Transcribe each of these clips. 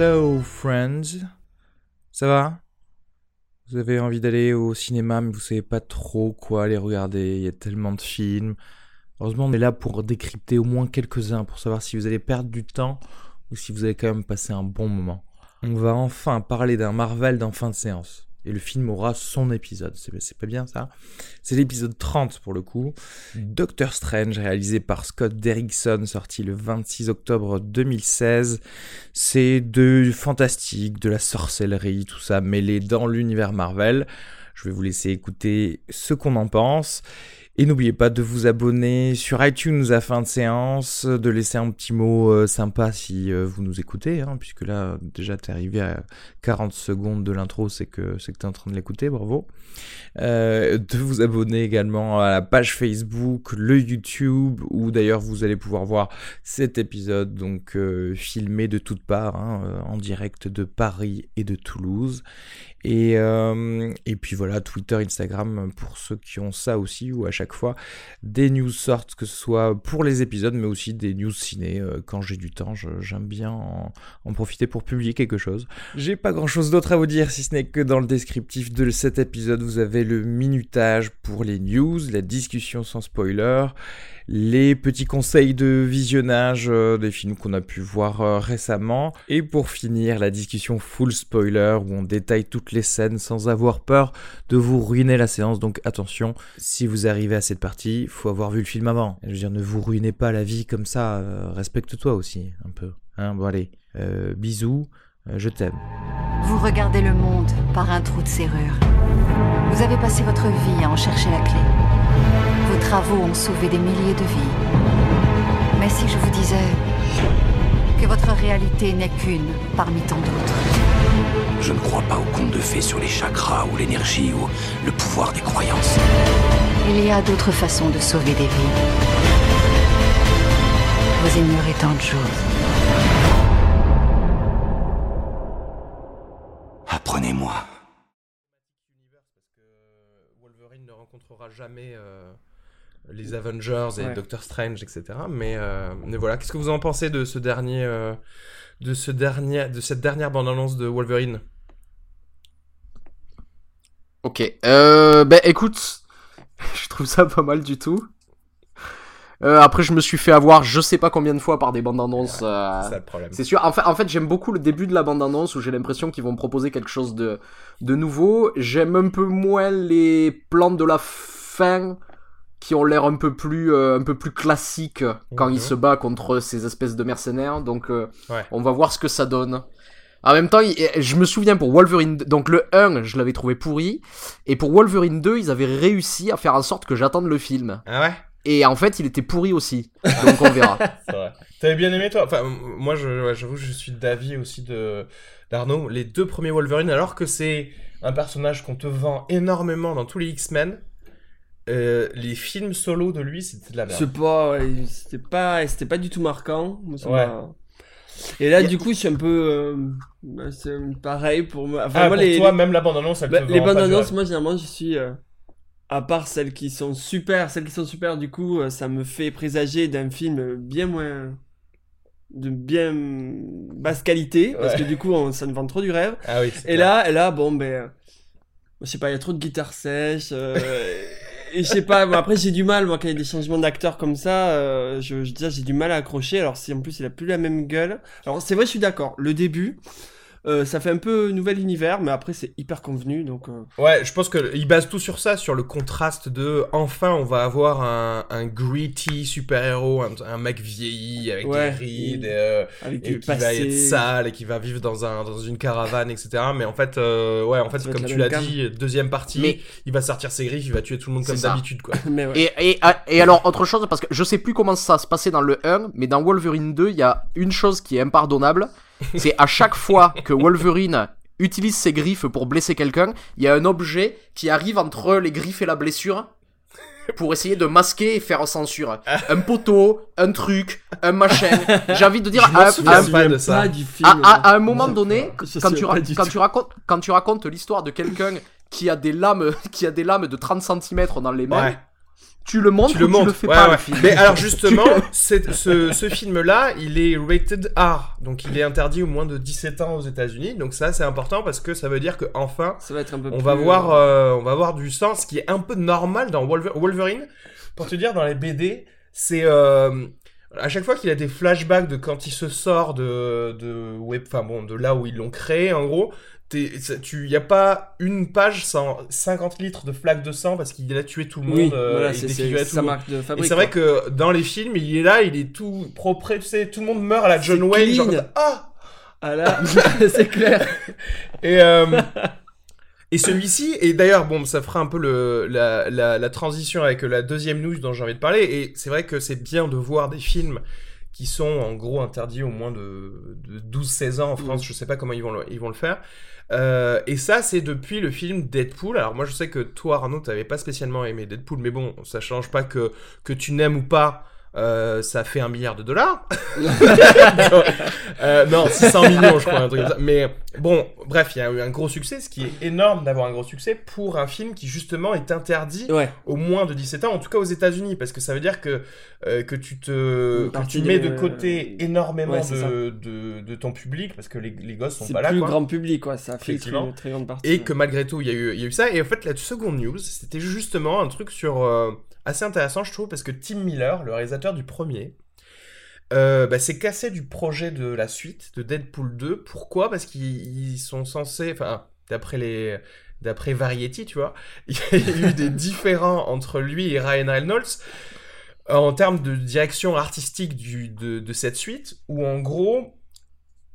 Hello friends. Ça va? Vous avez envie d'aller au cinéma mais vous savez pas trop quoi aller regarder, il y a tellement de films. Heureusement on est là pour décrypter au moins quelques-uns pour savoir si vous allez perdre du temps ou si vous allez quand même passer un bon moment. On va enfin parler d'un Marvel dans fin de séance et le film aura son épisode. C'est pas bien ça C'est l'épisode 30 pour le coup. Doctor Strange, réalisé par Scott Derrickson, sorti le 26 octobre 2016. C'est de fantastique, de la sorcellerie, tout ça mêlé dans l'univers Marvel. Je vais vous laisser écouter ce qu'on en pense. Et n'oubliez pas de vous abonner sur iTunes à fin de séance, de laisser un petit mot euh, sympa si euh, vous nous écoutez, hein, puisque là déjà t'es arrivé à 40 secondes de l'intro, c'est que c'est que t'es en train de l'écouter, bravo. Euh, de vous abonner également à la page Facebook, le YouTube, où d'ailleurs vous allez pouvoir voir cet épisode donc filmé de toutes parts, hein, en direct de Paris et de Toulouse. Et, et puis voilà, Twitter, Instagram pour ceux qui ont ça aussi, ou à chaque fois des news sortent, que ce soit pour les épisodes, mais aussi des news ciné. quand j'ai du temps, j'aime bien en, en, profiter pour publier quelque chose. J'ai pas grand chose d'autre à vous dire, si ce n'est que dans le descriptif de cet épisode, vous avez le minutage pour les news, la discussion sans spoiler les petits conseils de visionnage euh, des films qu'on a pu voir euh, récemment. Et pour finir, la discussion full spoiler où on détaille toutes les scènes sans avoir peur de vous ruiner la séance. Donc attention, si vous arrivez à cette partie, faut avoir vu le film avant. Je veux dire, ne vous ruinez pas la vie comme ça. euh, Respecte-toi aussi, un peu. Hein, bon allez, bisous, je t'aime. Vous regardez le monde par un trou de serrure. Vous avez passé votre vie à en chercher la clé. Vos travaux ont sauvé des milliers de vies. Mais si je vous disais que votre réalité n'est qu'une parmi tant d'autres, Je ne crois pas aux contes de fées sur les chakras ou l'énergie ou le pouvoir des croyances. il y a d'autres façons de sauver des vies. Vous ignorez tant de choses. Apprenez-moi. Wolverine ne rencontrera jamais euh, les Avengers et Ouais. Doctor Strange, etc. Mais, euh, mais voilà, qu'est-ce que vous en pensez de ce dernier, euh, de ce dernier, de cette dernière bande-annonce de Wolverine? Ok. Euh, ben écoute, je trouve ça pas mal du tout. Euh, après, je me suis fait avoir je sais pas combien de fois par des bandes annonces. euh, C'est ça le problème. c'est sûr. En fait, en fait j'aime beaucoup le début de la bande annonce où j'ai l'impression qu'ils vont me proposer quelque chose de, de nouveau. J'aime un peu moins les plans de la fin qui ont l'air un peu plus euh, un peu plus classiques quand Mhm. il se bat contre ces espèces de mercenaires. Donc euh, Ouais. on va voir ce que ça donne. En même temps, il- je me souviens pour Wolverine, donc le 1, je l'avais trouvé pourri, et pour Wolverine 2, ils avaient réussi à faire en sorte que j'attende le film. Ah ouais? Et en fait, il était pourri aussi. Donc on verra. T'avais bien aimé toi? Enfin, moi, je, ouais, j'avoue, je suis d'avis aussi de d'Arnaud. Les deux premiers Wolverine, alors que c'est un personnage qu'on te vend énormément dans tous les X-Men, euh, les films solo de lui, c'était de la merde. pas, ouais, c'était pas, c'était pas du tout marquant. Ça Ouais. Et là, a- du coup, je suis un peu, euh, bah, c'est pareil pour moi. Enfin, Ah, moi, pour les, toi, même la bande-annonce, elle bah, les bandes annonces, moi, généralement, je suis, euh, à part celles qui sont super, celles qui sont super, du coup, ça me fait présager d'un film bien moins, de bien basse qualité, parce Ouais. que du coup, on- ça me vend trop du rêve. Ah oui. Et clair. là, et là, bon, ben, je sais pas, il y a trop de guitare sèche. Et je sais pas, moi, après j'ai du mal, moi, quand il y a des changements d'acteurs comme ça, euh, je, je, j'ai du mal à accrocher. Alors si en plus il a plus la même gueule. Alors c'est vrai, je suis d'accord. Le début, euh, ça fait un peu nouvel univers, mais après c'est hyper convenu, donc. euh, Ouais, je pense que il base tout sur ça, sur le contraste de enfin on va avoir un, un gritty super-héros, un, un mec vieilli avec Ouais, des rides, et- euh, avec et du qui va être sale et qui va vivre dans un dans une caravane, etc. Mais en fait, euh, ouais, en fait, Ça comme tu la l'as dit, deuxième partie, Mais- il va sortir ses griffes, il va tuer tout le monde comme d'habitude, quoi. Mais ouais. Et, et, et alors, autre chose, parce que je sais plus comment ça se passait dans le 1, mais dans Wolverine 2, il y a une chose qui est impardonnable. C'est à chaque fois que Wolverine utilise ses griffes pour blesser quelqu'un, il y a un objet qui arrive entre les griffes et la blessure pour essayer de masquer et faire censure. Un poteau, un truc, un machin. J'ai envie de dire, à, souviens à- pas de Pas ça. du film. à- à- à un moment donné, quand tu, quand, racontes, quand tu racontes l'histoire de quelqu'un qui a des lames, qui a des lames de 30 cm dans les mains, Ouais. Tu le montres Tu le ou montres. tu le fais ouais, pas ouais. le film. Mais alors justement, c'est- ce, ce film-là, il est rated R, donc il est interdit au moins de 17 ans aux États-Unis. Donc ça, c'est important parce que ça veut dire que enfin, Ça va être un peu on plus, va voir, euh, euh, on va voir du ce qui est un peu normal dans Wolver- Wolverine. Pour te dire, dans les BD, c'est euh, à chaque fois qu'il a des flashbacks de quand il se sort de de web, enfin bon, de là où ils l'ont créé, en gros. T'es- ça- Tu, y a pas une page sans 50 litres de flaques de sang parce qu'il a tué tout le Oui, monde. euh, voilà, il c'est sa marque de Et fabrique. c'est vrai que dans les films, il est là, il est tout propre, tu sais, tout le monde meurt à la John Wayne, genre ah Ah là, c'est clair. Et, euh, et celui-ci, et d'ailleurs, bon, ça fera un peu le, la, la, la transition avec la deuxième news dont j'ai envie de parler, et c'est vrai que c'est bien de voir des films qui sont en gros interdits au moins de, de 12-16 ans en France, Mm. je sais pas comment ils vont le, ils vont le faire. Euh, et ça, c'est depuis le film Deadpool. Alors moi, je sais que toi, Arnaud, t'avais pas spécialement aimé Deadpool, mais bon, ça change pas que, que tu n'aimes ou pas. Euh, ça fait un milliard de dollars. Euh, non, 600 millions, je crois, un truc comme ça. Mais bon, bref, il y a eu un gros succès, ce qui est énorme d'avoir un gros succès pour un film qui justement est interdit Ouais. au moins de 17 ans, en tout cas aux États-Unis, parce que ça veut dire que, euh, que tu te que tu mets de côté énormément Ouais, c'est de, de, de ton public, parce que les, les gosses sont C'est pas là, plus quoi. grand public, quoi. Ça filtre une très grande partie. Et que malgré tout, il y, a eu, il y a eu ça. Et en fait, la seconde news, c'était justement un truc sur euh, assez intéressant, je trouve, parce que Tim Miller, le réalisateur du premier, euh, bah, s'est cassé du projet de la suite de Deadpool 2. Pourquoi? Parce qu'ils ils sont censés, enfin, d'après les, d'après Variety, tu vois, il y a eu des différends entre lui et Ryan Reynolds en termes de direction artistique de, de cette suite, où en gros,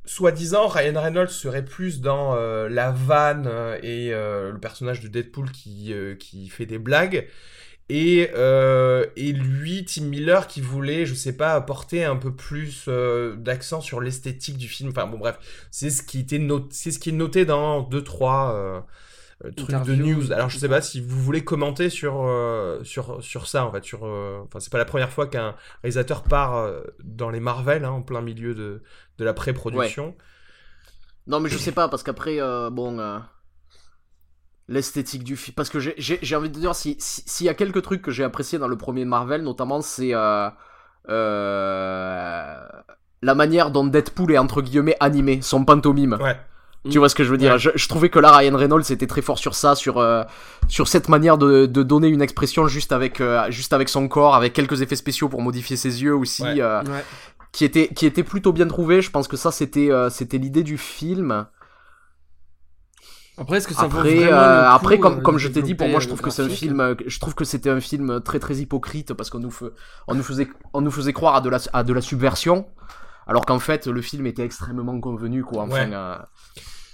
soi-disant, Ryan Reynolds serait plus dans euh, la vanne euh, et euh, le personnage de Deadpool qui, euh, qui fait des blagues. Et, euh, et lui, Tim Miller, qui voulait, je sais pas, apporter un peu plus euh, d'accent sur l'esthétique du film. Enfin bon, bref, c'est ce qui était noté, c'est ce qui est noté dans deux trois euh, euh, trucs de news. Alors je sais pas si vous voulez commenter sur sur sur ça en fait. Sur, enfin c'est pas la première fois qu'un réalisateur part dans les Marvel hein, en plein milieu de de la pré-production. Non, mais je sais pas, parce qu'après, bon. L'esthétique du film. Parce que j'ai- envie de dire, si- si- s'il y a quelques trucs que j'ai apprécié dans le premier Marvel, notamment, c'est. euh, euh, la manière dont Deadpool est entre guillemets animé, son pantomime. Ouais. Tu vois ce que je veux dire? Ouais. je, je trouvais que là, Ryan Reynolds était très fort sur ça, sur, euh, sur cette manière de, de donner une expression juste avec, euh, juste avec son corps, avec quelques effets spéciaux pour modifier ses yeux aussi, Ouais. euh, Ouais. qui, était, qui était plutôt bien trouvé. Je pense que ça, c'était euh, c'était l'idée du film. Après, est-ce que ça Après, euh, après euh, comme, de comme je t'ai dit, pour moi, je le trouve que c'est un film, euh, je trouve que c'était un film très très hypocrite parce qu'on nous, fe- on nous faisait, on nous faisait croire à de la, à de la subversion, alors qu'en fait, le film était extrêmement convenu, quoi. Enfin, Ouais. euh,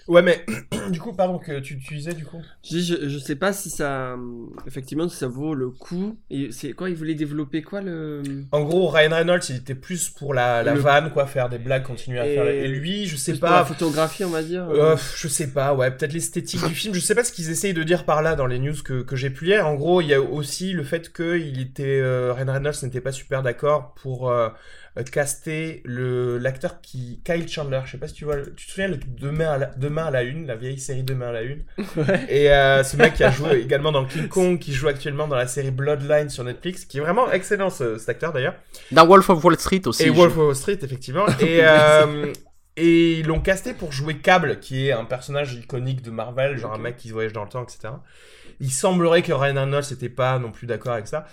Ouais, mais du coup, pardon, que tu, disais du coup. Je, dis, je, je sais pas si ça, effectivement, si ça vaut le coup. Et c'est quoi Il voulait développer quoi le En gros, Ryan Reynolds, il était plus pour la, la Le- vanne, quoi, faire des blagues, continuer à Et- faire. Et lui, je sais Plus pour la pas. photographie, on va dire. Euh, je sais pas, ouais, peut-être l'esthétique du film. Je sais pas ce qu'ils essayent de dire par là dans les news que, que j'ai pu lire. En gros, il y a aussi le fait que il était, euh, Ryan Reynolds n'était pas super d'accord pour euh, euh, caster le l'acteur qui Kyle Chandler. Je sais pas si tu vois, tu te souviens Demain à la, Demain à la une, la vieille série Demain à la une? Ouais. Et euh, ce mec qui a joué également dans King Kong, qui joue actuellement dans la série Bloodline sur Netflix, qui est vraiment excellent ce- cet acteur d'ailleurs. Dans Wolf of Wall Street aussi. Et Wolf of Wall Street, effectivement. Et, euh, et ils l'ont casté pour jouer Cable, qui est un personnage iconique de Marvel, genre un mec qui voyage dans le temps, etc. il semblerait que Ryan Reynolds n'était pas non plus d'accord avec ça.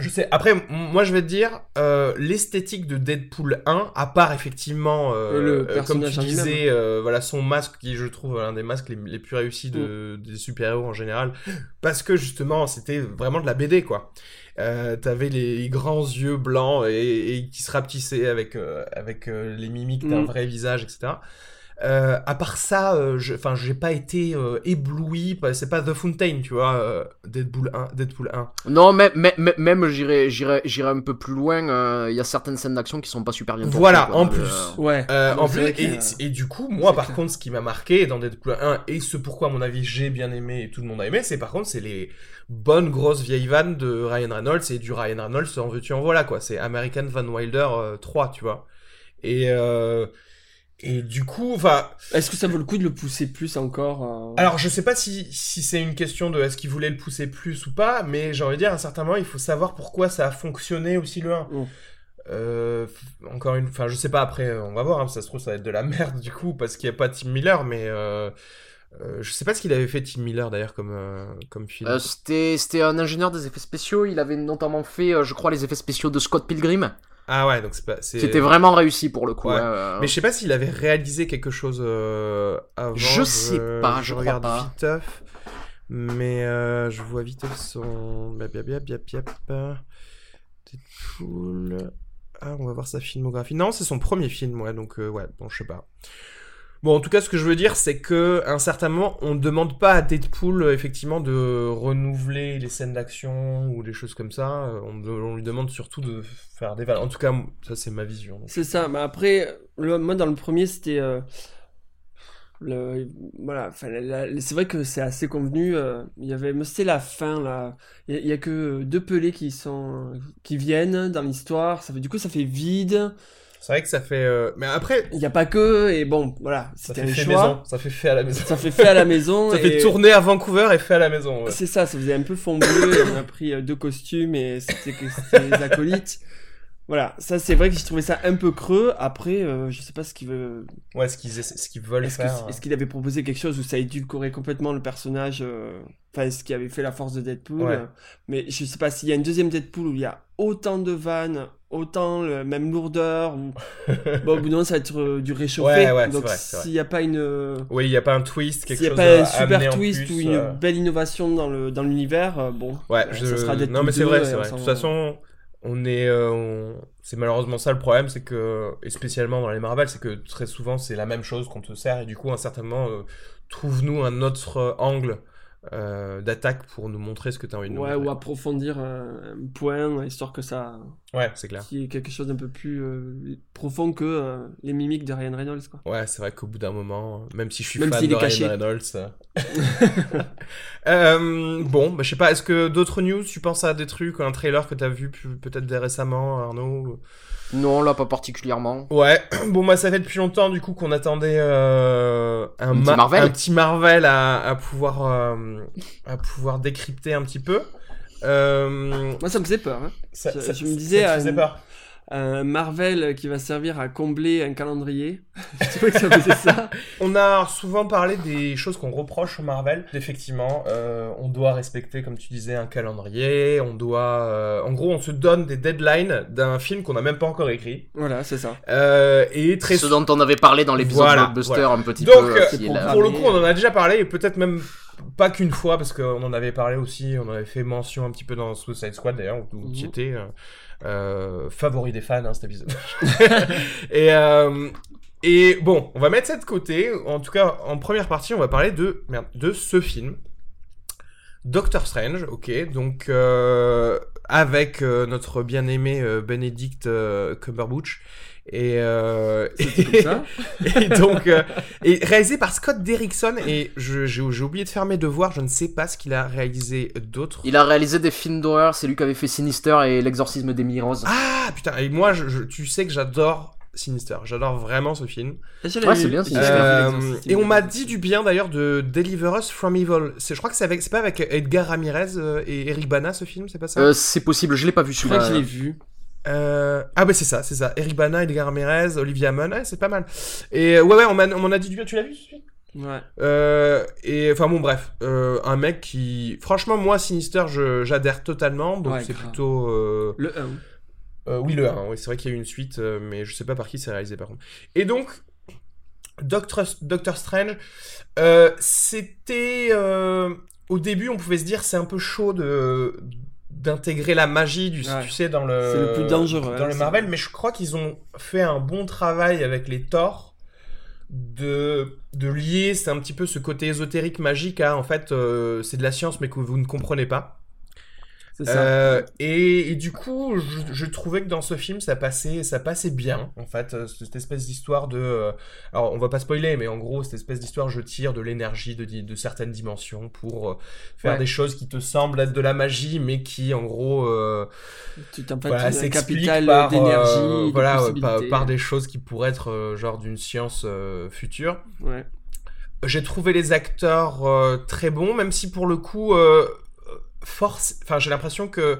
Je sais. Après, moi, je vais te dire, euh, l'esthétique de Deadpool 1, à part effectivement, euh, Le euh, comme tu disais, euh, voilà, son masque qui, je trouve, l'un des masques les, les plus réussis de, Mm. des super-héros en général, parce que justement, c'était vraiment de la BD, quoi. Euh, T'avais les grands yeux blancs et, et qui se rapetissaient avec avec, avec les mimiques d'un Mm. vrai visage, etc. Euh, à part ça, euh, je- enfin, j'ai pas été euh, ébloui. C'est pas The Fountain, tu vois, euh, Deadpool 1. Deadpool 1. Non, mais, mais, mais- même j'irai, j'irai, j'irai un peu plus loin. euh, Il y a certaines scènes d'action qui sont pas super bien. Voilà, quoi, en plus. Ouais. Euh, en plus, et, du coup, moi, par clair. contre, ce qui m'a marqué dans Deadpool 1 et ce pourquoi, à mon avis, j'ai bien aimé et tout le monde a aimé, c'est par contre, c'est les bonnes grosses vieilles vannes de Ryan Reynolds et du Ryan Reynolds en veux-tu en voilà quoi. C'est American Van Wilder euh, 3, tu vois. Et euh, et du coup, enfin, Est-ce que ça vaut le coup de le pousser plus encore euh, alors je sais pas si si c'est une question de est-ce qu'il voulait le pousser plus ou pas, mais j'ai envie de dire à un certain moment, il faut savoir pourquoi ça a fonctionné aussi le 1. Mm. Euh, encore une, enfin je sais pas après, on va voir. hein, ça se trouve ça va être de la merde du coup parce qu'il y a pas Tim Miller, mais euh, euh, je sais pas ce qu'il avait fait Tim Miller d'ailleurs comme euh, comme film. Euh, c'était, c'était un ingénieur des effets spéciaux. Il avait notamment fait, euh, je crois, les effets spéciaux de Scott Pilgrim, ah ouais donc c'est pas. c'est- qui était vraiment réussi pour le coup. Ouais. hein, euh. Mais je sais pas s'il avait réalisé quelque chose euh, avant. Je sais pas, je crois regarde pas. viteuf, mais euh, je vois vite son. Deadpool. Ah, on va voir sa filmographie. Non, c'est son premier film, ouais, donc euh, ouais, bon, je sais pas. Bon, en tout cas, ce que je veux dire, c'est que un certain moment, on ne demande pas à Deadpool, euh, effectivement, de renouveler les scènes d'action ou des choses comme ça. Euh, On, lui demande surtout de faire des vannes. En tout cas, ça, c'est ma vision. C'est ça, mais après, moi dans le premier c'était. euh, le, voilà, c'est vrai que c'est assez convenu. euh, y avait, c'était la fin là. Il y, y a que deux pelés qui sont, qui viennent dans l'histoire. Ça fait, du coup, ça fait vide. C'est vrai que ça fait. euh, Mais après, Il n'y a pas que, et bon, voilà, ça fait un fait choix. maison. Ça fait fait à la maison. Ça fait fait à la maison. Ça et... fait tourner à Vancouver et fait à la maison. ouais. C'est ça, ça faisait un peu fond bleu. et on a pris euh, deux costumes et c'était les acolytes. Voilà, ça c'est vrai que j'ai trouvé ça un peu creux. Après, euh, je sais pas ce qu'il veut. Ouais, ce qu'ils ce qu'ils veulent Est-ce que- faire. est-ce qu'il avait proposé quelque chose où ça édulcorait complètement le personnage euh, Enfin, ce qui avait fait la force de Deadpool? Ouais. Mais je sais pas s'il y a une deuxième Deadpool où il y a autant de vannes, autant même lourdeur. Ou... bon, au bout d'un moment, ça va être euh, du réchauffé. Ouais, ouais, c'est Donc, s'il n'y a pas une. euh, Oui, il n'y a pas un twist, quelque S'il n'y a chose pas un super twist plus, ou une euh, belle innovation dans le dans l'univers, bon, Ouais, je... ça sera non mais c'est 2 vrai, c'est vrai. De toute façon, on est, euh, on- c'est malheureusement ça le problème, c'est que, et spécialement dans les Marvel, c'est que très souvent c'est la même chose qu'on te sert et du coup, un certain moment, trouve-nous un autre angle d'attaque pour nous montrer ce que tu as envie de nous ouais, montrer. ou approfondir un point histoire que ça Ouais, c'est clair. qui est quelque chose d'un peu plus euh, profond que euh, les mimiques de Ryan Reynolds quoi. Ouais, c'est vrai qu'au bout d'un moment, même si je suis Même fan de Ryan caché. Reynolds. euh. Bon, bah, je sais pas, est-ce que d'autres news, tu penses à des trucs, un trailer que t'as vu peut-être récemment, Arnaud Non, là, pas particulièrement. Ouais, bon, moi ça fait depuis longtemps du coup qu'on attendait euh, un, Un petit ma- Marvel. un petit Marvel à, à pouvoir, euh, à pouvoir décrypter un petit peu. Euh, Moi ça me faisait peur. hein. ça, Je- ça- je me ça disais, euh, faisait peur Un Marvel qui va servir à combler un calendrier. je que ça faisait ça. On a souvent parlé des choses qu'on reproche au Marvel. Effectivement, euh, on doit respecter, comme tu disais, un calendrier. On doit, euh, en gros, on se donne des deadlines d'un film qu'on n'a même pas encore écrit. Voilà, c'est ça. Euh, et très Ce dont on avait parlé dans l'épisode Voilà, Blockbuster un petit Donc, peu. euh, est pour- le coup, on en a déjà parlé, et peut-être même pas qu'une fois, parce qu'on en avait parlé aussi, on avait fait mention un petit peu dans Suicide Squad d'ailleurs, où tu Mhm. étais euh, euh, favori des fans, hein, cet épisode. et, euh, et bon, on va mettre ça de côté. En tout cas, en première partie, on va parler de, de ce film. Doctor Strange, ok, donc euh, avec euh, notre bien-aimé euh, Benedict euh, Cumberbatch. Et, euh, C'était comme ça. et donc, euh, et réalisé par Scott Derrickson. Et je- j'ai oublié de faire mes devoirs. Je ne sais pas ce qu'il a réalisé d'autre. Il a réalisé des films d'horreur, c'est lui qui avait fait Sinister et l'exorcisme d'Emily Rose. Ah putain. Et moi, je, je- tu sais que j'adore Sinister. J'adore vraiment ce film. Et Ouais, c'est bien, Sinister. Euh, et on m'a dit du bien d'ailleurs de Deliver Us from Evil. C'est- Je crois que c'est avec, c'est pas avec Edgar Ramirez euh, et Eric Bana ce film, c'est pas ça? Euh, c'est possible, je l'ai pas vu Je crois que je l'ai vu. Euh, Ah bah c'est ça, c'est ça. Eric Bana, Edgar Ramirez, Olivia Munn, ouais, c'est pas mal. Et euh, ouais ouais, on m'en a dit du bien. Tu l'as vu ce film? Ouais. Euh, et enfin bon bref, euh, un mec qui, franchement moi Sinister je- j'adhère totalement, donc Ouais, c'est plutôt, euh, Le 1. euh, oui le 1, oui, c'est vrai qu'il y a eu une suite, mais je sais pas par qui c'est réalisé par contre. Et donc Doctor, Doctor Strange, c'était au début on pouvait se dire c'est un peu chaud de d'intégrer la magie du Ouais. tu sais dans le C'est le plus dangereux, dans hein, le Marvel mais je crois qu'ils ont fait un bon travail avec les Thor de de lier c'est un petit peu ce côté ésotérique magique à en fait euh, c'est de la science mais que vous ne comprenez pas ça. euh, et, et du coup, je, je trouvais que dans ce film, ça passait, ça passait bien, en fait, euh, cette espèce d'histoire de... euh, alors, on va pas spoiler, mais en gros, cette espèce d'histoire, je tire de l'énergie de, certaines dimensions pour euh, faire Ouais. des choses qui te semblent être de la magie, mais qui, en gros, voilà, s'expliquent capital par, d'énergie, voilà, par, par des choses qui pourraient être genre d'une science future. Ouais. J'ai trouvé les acteurs très bons, même si pour le coup, force, enfin j'ai l'impression que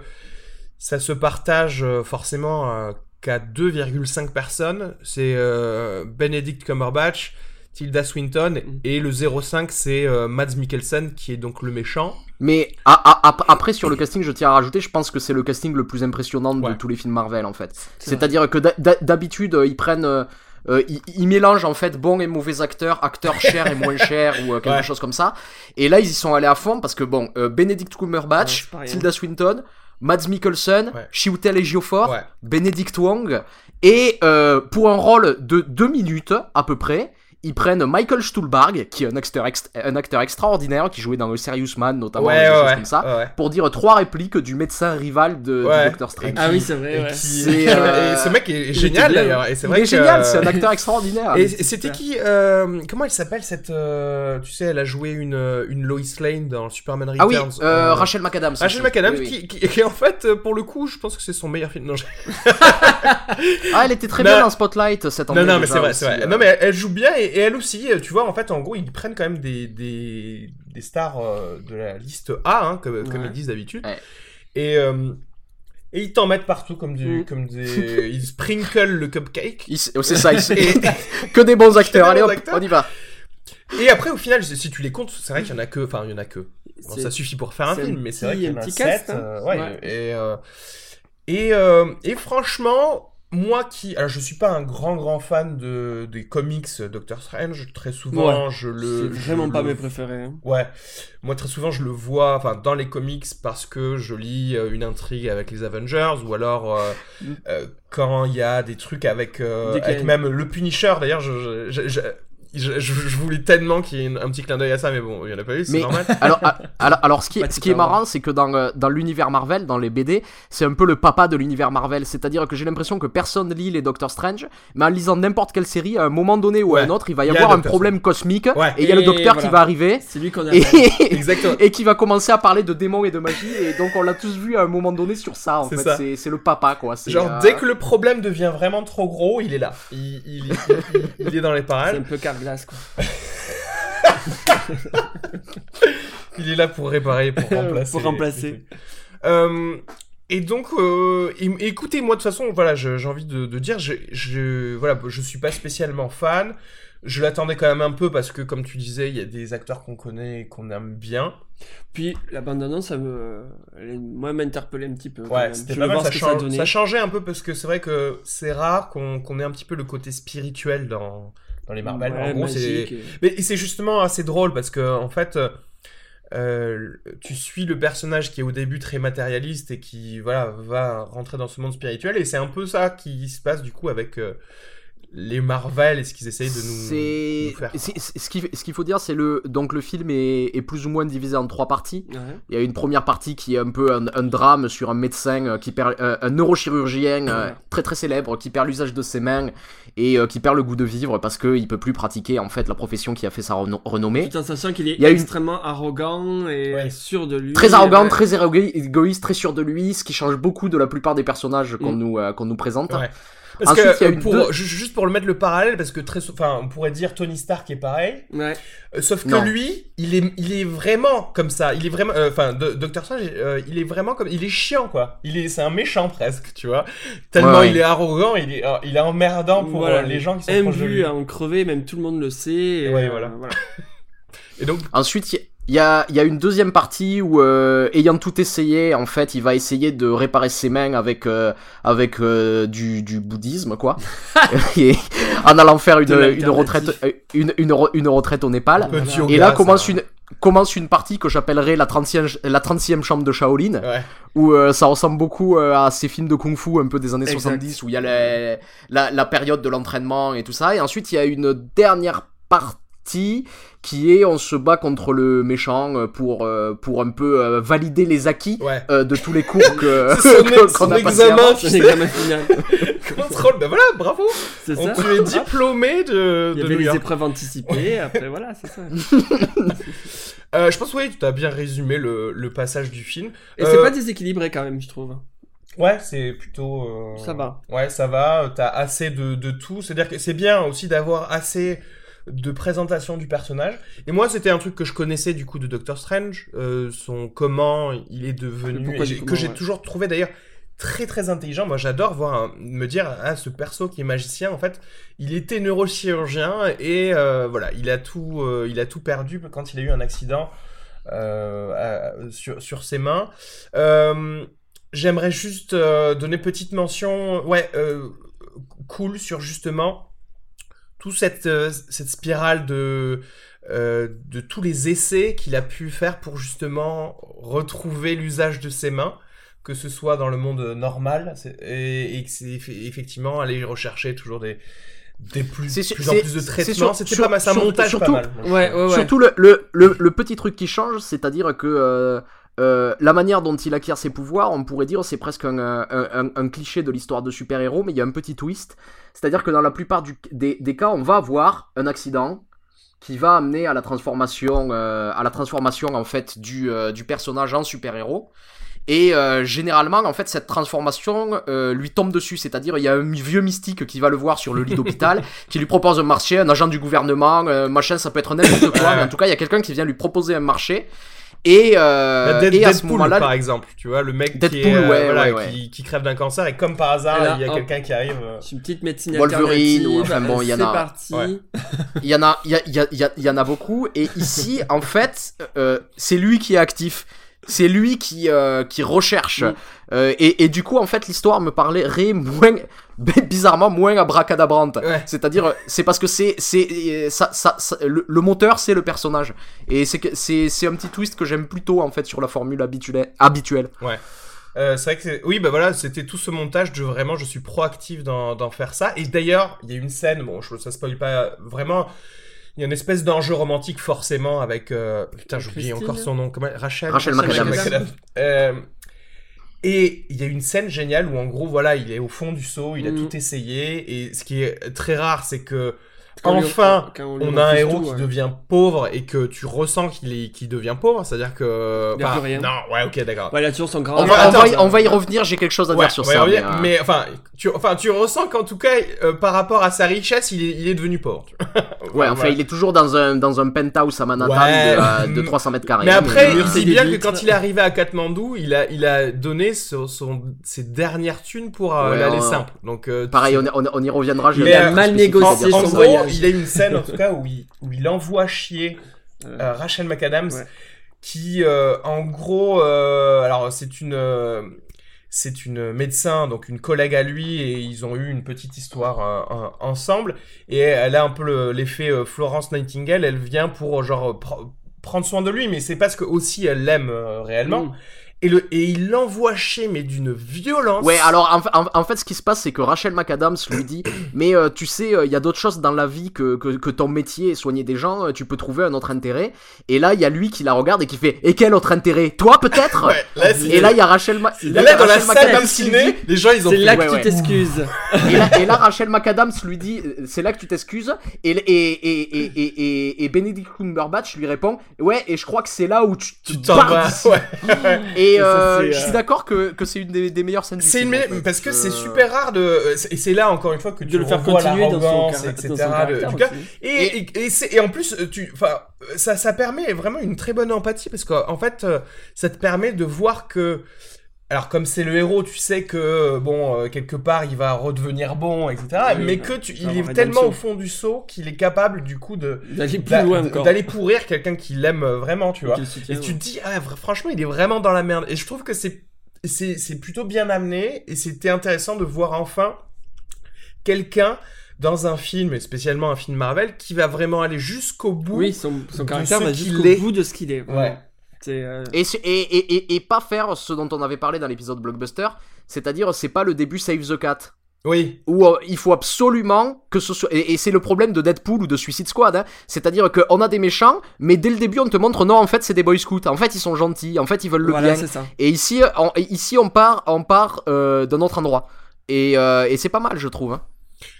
ça se partage euh, forcément euh, qu'à 2,5 personnes. C'est euh, Benedict Cumberbatch, Tilda Swinton Mm. et le 0,5 c'est euh, Mads Mikkelsen qui est donc le méchant. Mais ap- après, sur le casting, je tiens à rajouter, je pense que c'est le casting le plus impressionnant de tous les films Marvel, en fait. C'est C'est-à-dire que d'ha- d'ha- d'habitude, ils prennent. Euh, ils, ils mélangent en fait bons et mauvais acteurs, acteurs chers et moins chers ou euh, quelque Ouais. chose comme ça. Et là, ils y sont allés à fond parce que bon, euh, Benedict Cumberbatch, rien. Tilda Swinton, Mads Mikkelsen, Ouais. Chiwetel Ejiofor. Benedict Wong, et euh, pour un rôle de deux minutes à peu près, ils prennent Michael Stuhlbarg, qui est un acteur, un acteur extraordinaire, qui jouait dans le Serious Man notamment, Ouais, ouais, choses ouais, comme ça, ouais, pour dire trois répliques du médecin rival de, Doctor Strange. Ah oui, c'est vrai, et ouais. qui- C'est, euh, et ce mec est génial d'ailleurs. Et c'est Il vrai est que, génial, euh, c'est un acteur extraordinaire. Et c'était qui euh, Comment elle s'appelle cette euh, Tu sais, elle a joué une une Lois Lane dans Superman ah oui, Returns. euh, euh, Rachel McAdams. Rachel. McAdams, Oui, oui. Qui, qui, en fait, pour le coup, je pense que c'est son meilleur film. Non, je- Ah, elle était très Non. bien dans Spotlight cette année. non, non, mais c'est vrai, c'est vrai. Non, mais elle, elle joue bien et, et elle aussi, euh, tu vois, en fait, en gros, ils prennent quand même des, des, des stars euh, de la liste A, hein, comme, comme Ouais. ils disent d'habitude. Ouais. Et, euh, et ils t'en mettent partout comme, du, Mm. comme des. ils sprinkle le cupcake. Oh, c'est ça, il s- Et- que des bons acteurs. des Allez bons hop, acteurs. on y va. Et après, au final, si tu les comptes, c'est vrai qu'il y en a que. Enfin, il y en a que. Bon, ça suffit pour faire un film, mais c'est vrai qu'il y en un a petit sept. cast, hein. euh, Ouais. Et, euh, et, euh, et franchement, moi qui. Alors, je suis pas un grand, grand fan de, des comics Doctor Strange. Très souvent, je le. C'est vraiment pas le- mes préférés. hein. Ouais, moi très souvent je le vois enfin dans les comics parce que je lis euh, une intrigue avec les Avengers ou alors euh, Mm. euh, quand il y a des trucs avec euh, avec même le Punisher d'ailleurs je je, je, je, je- je- voulais tellement qu'il y ait un petit clin d'œil à ça mais bon il y en a pas eu c'est Mais- normal Alors, alors, alors, ce qui ce qui est marrant, c'est que dans, euh, dans l'univers Marvel, dans les BD, c'est un peu le papa de l'univers Marvel. C'est-à-dire que j'ai l'impression que personne lit les Doctor Strange, mais en lisant n'importe quelle série, à un moment donné ou à Ouais. un autre, il va y avoir un problème cosmique, Ouais. et il y a le docteur qui va arriver, C'est lui qu'on a. et, exactement et qui va commencer à parler de démons et de magie, et donc on l'a tous vu à un moment donné sur ça, en C'est fait. ça. C'est- C'est le papa, quoi. C'est, genre euh, dès que le problème devient vraiment trop gros il est là il, il, il- il- il est dans les C'est parages un peu Carglass, quoi. Il est là pour réparer, pour remplacer. Pour remplacer. Euh, et donc, euh, et- écoutez, moi de toute façon, voilà, j'ai envie de, de dire, je, je, voilà, je suis pas spécialement fan. Je l'attendais quand même un peu parce que, comme tu disais, il y a des acteurs qu'on connaît et qu'on aime bien. Puis la bande-annonce, ça me. elle Moi, m'a interpellé un petit peu. Ouais, c'était pas mal. Ça, que ça ça changeait un peu parce que c'est vrai que c'est rare qu'on qu'on ait un petit peu le côté spirituel dans, dans les Marvel. Ouais, en gros, c'est magique et- Mais c'est justement assez drôle parce que en fait, euh, euh, tu suis le personnage qui est au début très matérialiste et qui voilà va rentrer dans ce monde spirituel et c'est un peu ça qui se passe du coup avec euh, les Marvel et ce qu'ils essayent de nous, faire. ce qu'il ce qu'il faut dire, c'est le donc le film est, est plus ou moins divisé en trois parties. Ouais. Il y a une première partie qui est un peu un, un drame sur un médecin euh, qui perd euh, un neurochirurgien euh, très très célèbre qui perd l'usage de ses mains et euh, qui perd le goût de vivre parce que il peut plus pratiquer en fait la profession qui a fait sa reno- renommée. En sachant qu'il est Il y a une- extrêmement arrogant et Ouais. sûr de lui. Très arrogant, Ouais. très égo- égoïste, très sûr de lui, ce qui change beaucoup de la plupart des personnages qu'on Mm. nous euh, qu'on nous présente. Parce Ensuite, que euh, pour, deux- juste pour le mettre le parallèle, parce que très, enfin, on pourrait dire Tony Stark est pareil, Ouais. euh, sauf que Non. lui, il est, il est vraiment comme ça. Il est vraiment, euh, enfin, Do- Doctor Strange, euh, il est vraiment comme, il est chiant quoi. Il est, c'est un méchant presque, tu vois. Tellement Ouais, il est arrogant, il est, euh, il est emmerdant pour Voilà. euh, les gens qui sont proches de lui. À en crever, même tout le monde le sait. et, Ouais, euh, voilà. Et donc, Ensuite, il y a, il y a une deuxième partie où, euh, ayant tout essayé, en fait, il va essayer de réparer ses mains avec, euh, avec euh, du, du bouddhisme, quoi. Et en allant faire une, retraite, une, une, re- une retraite au Népal. Et là commence une, commence une partie que j'appellerais la 30e, la 30e chambre de Shaolin, Ouais. où euh, ça ressemble beaucoup euh, à ces films de kung-fu un peu des années Exact. 70, où il y a les- la, la période de l'entraînement et tout ça. Et ensuite, il y a une dernière partie qui est on se bat contre le méchant euh, pour, euh, pour un peu euh, valider les acquis Ouais. euh, de tous les cours que qu'on a passé examen, avant. l'examen final. Contrôle, ben voilà, bravo. C'est On, ça. tu es diplômé de, Il y de avait New les épreuves anticipées, après voilà, c'est ça. Euh, je pense, oui, tu as bien résumé le, le passage du film. Et c'est pas déséquilibré quand même, je trouve. Ouais, c'est plutôt. euh, Ça va. Ouais, ça va. T'as assez de, de tout. C'est-à-dire que c'est bien aussi d'avoir assez de présentation du personnage. Et moi, c'était un truc que je connaissais du coup de Doctor Strange, euh, son comment il est devenu, pourquoi et du j'ai- comment, que j'ai ouais. toujours trouvé d'ailleurs très très intelligent. Moi, j'adore voir un- me dire ah ce perso qui est magicien en fait, il était neurochirurgien et euh, voilà, il a tout euh, il a tout perdu quand il a eu un accident à- sur sur ses mains. J'aimerais juste donner petite mention, ouais, cool sur justement tout cette euh, cette spirale de euh, de tous les essais qu'il a pu faire pour justement retrouver l'usage de ses mains, que ce soit dans le monde normal et, et que c'est eff- effectivement aller rechercher toujours des des plus, plus en plus de traitements. C'était pas mal, c'est un montage surtout- pas mal. Ouais, ouais, ouais. Surtout le, le, le, le petit truc qui change, c'est-à-dire que euh, euh, la manière dont il acquiert ses pouvoirs, on pourrait dire c'est presque un, un, un- un cliché de l'histoire de super-héros, mais il y a un petit twist. C'est-à-dire que dans la plupart du- des, des cas, on va avoir un accident qui va amener à la transformation, euh, à la transformation en fait du, euh, du personnage en super-héros. Et généralement, en fait, cette transformation lui tombe dessus. C'est-à-dire, il y a un vieux mystique qui va le voir sur le lit d'hôpital, qui lui propose un marché, un agent du gouvernement, machin, ça peut être n'importe quoi. Mais en tout cas, il y a quelqu'un qui vient lui proposer un marché. Et, euh, Bah, Dead- et à ce Deadpool, moment-là, par exemple, tu vois, le mec qui, est, euh, ouais, voilà, ouais, ouais. Qui, qui crève d'un cancer et comme par hasard, là, il y a quelqu'un qui arrive. euh, C'est une petite médecine Wolverine, alternative. ou enfin bon, il y en a- C'est parti. Ouais. il y en a, il y, en a beaucoup. Et ici, en fait, euh, c'est lui qui est actif. C'est lui qui, euh, qui recherche. Euh, et, et du coup, en fait, l'histoire me parlerait moins, bizarrement, moins abracadabrante. Ouais. C'est-à-dire, c'est parce que c'est, c'est, euh, ça, ça, ça- le, le moteur, c'est le personnage. Et c'est, que- c'est, c'est un petit twist que j'aime plutôt, en fait, sur la formule habituelle. habituelle. Euh, c'est vrai que c'est- oui bah voilà c'était tout ce montage de vraiment je suis proactif dans, dans faire ça et d'ailleurs il y a une scène bon je, ça spoil pas vraiment il y a une espèce d'enjeu romantique forcément avec euh, putain Christine encore son nom comment Rachel Rachel McAdams. Euh, et il y a une scène géniale où en gros voilà il est au fond du seau il a Mhm. tout essayé et ce qui est très rare c'est que Quand enfin on a un héros tout, qui ouais. devient pauvre et que tu ressens qu'il est qu'il devient pauvre c'est à dire que Il a enfin, plus rien. non ouais ok d'accord Ouais, il a toujours son grand. On va, on, va y, ça- on va y revenir, j'ai quelque chose à Ouais, dire sur ça. revenir, mais, euh, mais, enfin, tu, enfin, tu ressens qu'en tout cas, euh, par rapport à sa richesse, il est, il est devenu pauvre. Ouais, enfin, il est toujours dans un, dans un penthouse à Manhattan Ouais, de, euh, de mm. 300 mètres carrés. Mais après, il c'est dit bien que quand il est arrivé à Katmandou, il a, il a donné son, son- ses dernières thunes pour euh, Ouais, l'aller simple. Donc, euh, Pareil, on, on- on y reviendra. euh, truc mal négocié son voyage. Il a une scène en tout cas où il, où il envoie chier Euh, Rachel McAdams, Ouais. qui, euh, en gros, euh, alors c'est une, c'est une médecin, donc une collègue à lui, et ils ont eu une petite histoire en- ensemble. Et elle a un peu le- l'effet Florence Nightingale. Elle vient pour genre pr- prendre soin de lui, mais c'est parce que aussi elle l'aime réellement. mm. Et le et il l'envoie chier, mais d'une violence. Ouais, alors en, en- en fait, ce qui se passe, c'est que Rachel McAdams lui dit Mais euh, tu sais, euh, il y a d'autres choses dans la vie que, que, que ton métier, soigner des gens, euh, tu peux trouver un autre intérêt. Et là, il y a lui qui la regarde et qui fait Et quel autre intérêt? Toi, peut-être? Ouais, là, c'est- Et là, il y a Rachel, Ma- Et là, là, il y a dans la Rachel salle McAdams ciné, dit- les gens ils ont C'est là que ouais, tu ouais. t'excuses. et là, et là, Rachel McAdams lui dit, c'est là que tu t'excuses. Et, et, et, et, et, et, et Benedict Cumberbatch lui répond, ouais, et je crois que c'est là où tu, tu t'en pars vas. d'ici. Ouais. Et, Et Ça, euh, je suis euh, d'accord que, que c'est une des, des meilleures scènes du C'est film. une... en fait. parce que c'est Euh, super rare de et c'est là encore une fois que De tu le faire continuer dans son, etc. dans son de- caractère. Et, et, et c'est- et en plus, tu, enfin, ça, ça permet vraiment une très bonne empathie parce qu'en fait, ça te permet de voir que, alors comme c'est le héros, tu sais que bon, euh, quelque part, il va redevenir bon, etc. Oui, mais que tu, il est tellement au fond du seau qu'il est capable du coup de D'aller plus loin encore. d'aller pourrir quelqu'un qui l'aime vraiment, tu vois. Soutient, Et tu te dis, ah, franchement, il est vraiment dans la merde. Et je trouve que c'est, c'est, c'est plutôt bien amené et c'était intéressant de voir enfin quelqu'un dans un film, et spécialement un film Marvel, qui va vraiment aller jusqu'au bout. Oui, son, son caractère va jusqu'au bout de ce qu'il est. Ouais. Euh, Et, c'est- et, et, et, et pas faire ce dont on avait parlé dans l'épisode Blockbuster, c'est-à-dire c'est pas le début Save the Cat. Oui. Où euh, il faut absolument que ce soit. Et, et c'est le problème de Deadpool ou de Suicide Squad. hein. C'est-à-dire qu'on a des méchants, mais dès le début on te montre non, en fait c'est des Boy Scouts. En fait ils sont gentils, en fait ils veulent le voilà, bien. ça. Et ici on, ici on part, on part euh, d'un autre endroit. Et, euh, et c'est pas mal, je trouve. hein.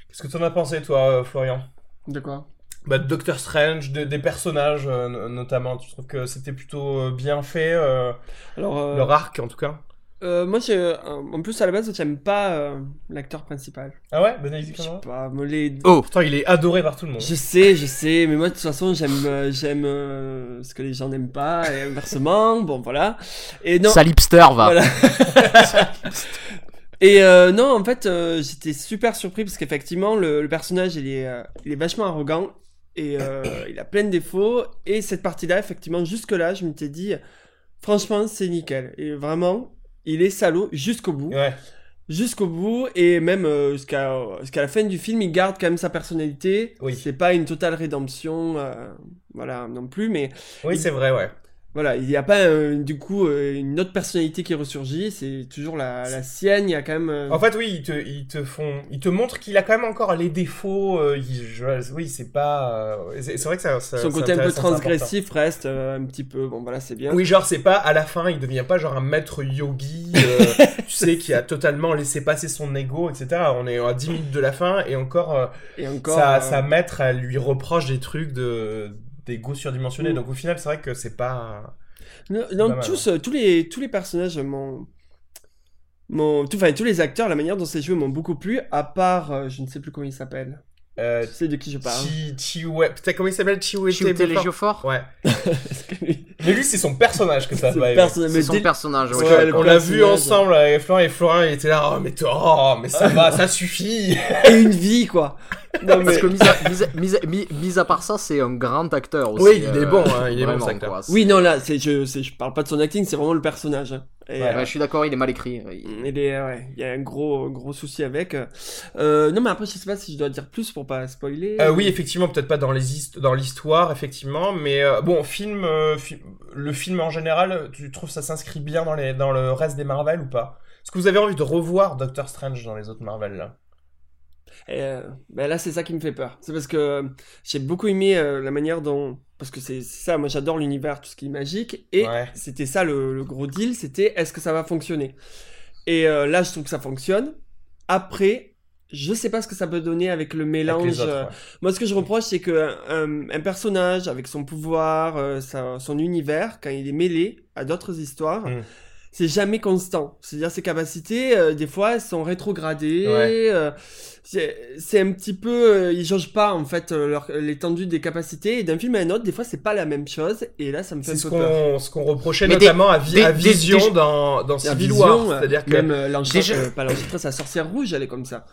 Qu'est-ce que t'en as pensé, toi, Florian? De quoi? Bah, Doctor Strange, de- des personnages euh, no- notamment. Tu trouves que c'était plutôt euh, bien fait, euh, Alors, euh, leur arc en tout cas? euh, moi, j'ai, euh, en plus, à la base, j'aime pas euh, l'acteur principal. Ah ouais? Benedict Je sais Cumberbatch pas, me les... Oh Pourtant, il est adoré par tout le monde. Je sais, je sais, mais moi de toute façon j'aime euh, j'aime ce que les gens n'aiment pas et inversement, bon voilà. Et non, Sale hipster va. voilà. et euh, non, en fait, euh, j'étais super surpris parce qu'effectivement le, le personnage il est euh, il est vachement arrogant et euh, il a plein de défauts et cette partie-là effectivement jusque là je m'étais dit franchement c'est nickel et vraiment il est salaud jusqu'au bout Ouais. jusqu'au bout et même euh, jusqu'à jusqu'à la fin du film il garde quand même sa personnalité Oui. c'est pas une totale rédemption euh, voilà non plus mais Oui, c'est vrai, ouais. Voilà il n'y a pas euh, du coup euh, une autre personnalité qui ressurgit c'est toujours la, la sienne il y a quand même euh, En fait, oui, ils te, ils te font, ils te montrent qu'il a quand même encore les défauts. euh, il- je- oui, c'est pas. euh, c'est vrai que ça. ça son côté un peu transgressif reste euh, un petit peu bon voilà c'est bien. Oui, genre c'est pas à la fin, il devient pas genre un maître yogi, euh, tu sais, qui a totalement laissé passer son ego, etc. On est à 10 minutes de la fin et encore, et encore sa, sa maître, elle lui reproche des trucs de d'ego surdimensionné. Mm. Donc au final, c'est vrai que c'est pas. non, non, pas mal, tous euh, tous les tous les personnages m'ont m'ont tout enfin tous les acteurs la manière dont c'est joué m'ont beaucoup plu à part euh, je ne sais plus comment il s'appelle Euh, tu sais de qui je parle Chi, Chiwe- putain, comment il s'appelle? Chiwetel Chiwetel Ejiofor Ouais. Mais lui, c'est son personnage que ça va. C'est son dès- personnage. Ouais. On l'a vu ensemble avec Florian et Florian, il était là, oh mais, toi- oh, mais ça va, ça suffit. et une vie quoi non mais Parce que mis à, mis à- mis à- mis- mis à part ça, c'est un grand acteur aussi. Oui, il est euh, bon, hein, il est bon, vraiment, cet acteur. quoi. oui non là je je parle pas de son acting c'est vraiment le personnage hein. Et, Ouais, euh, Ouais, je suis d'accord, il est mal écrit. il est ouais il y a un gros gros souci avec. Euh, non mais après je sais pas si je dois dire plus pour pas spoiler. Euh, oui, effectivement, peut-être pas dans les dans l'histoire, effectivement, mais euh, bon, film, euh, fi- le film en général, tu trouves ça s'inscrit bien dans les dans le reste des Marvel ou pas? Est-ce que vous avez envie de revoir Doctor Strange dans les autres Marvel là? Et, euh, ben là, c'est ça qui me fait peur. C'est parce que euh, j'ai beaucoup aimé euh, la manière dont. Parce que c'est ça, moi j'adore l'univers, tout ce qui est magique. Et Ouais. c'était ça le, le gros deal c'était est-ce que ça va fonctionner? Et là, je trouve que ça fonctionne. Après, je sais pas ce que ça peut donner avec le mélange. les autres, ouais. Moi, ce que je reproche, c'est que un, un personnage avec son pouvoir, euh, sa- son univers, quand il est mêlé à d'autres histoires, Mm. c'est jamais constant. C'est-à-dire ses capacités, euh, des fois, elles sont rétrogradées. Ouais. euh, c'est c'est un petit peu, euh, ils jaugent pas en fait euh, leur- l'étendue des capacités. Et d'un film à un autre, des fois, c'est pas la même chose. Et là, ça me fait un ce peu peur. qu'on ce qu'on reprochait Mais des- notamment à, Vi- des- à Vision des- dans dans Civil War, euh, c'est-à-dire que même euh, l'enchantress, Déjà- euh, pas la sorcière rouge, elle est comme ça.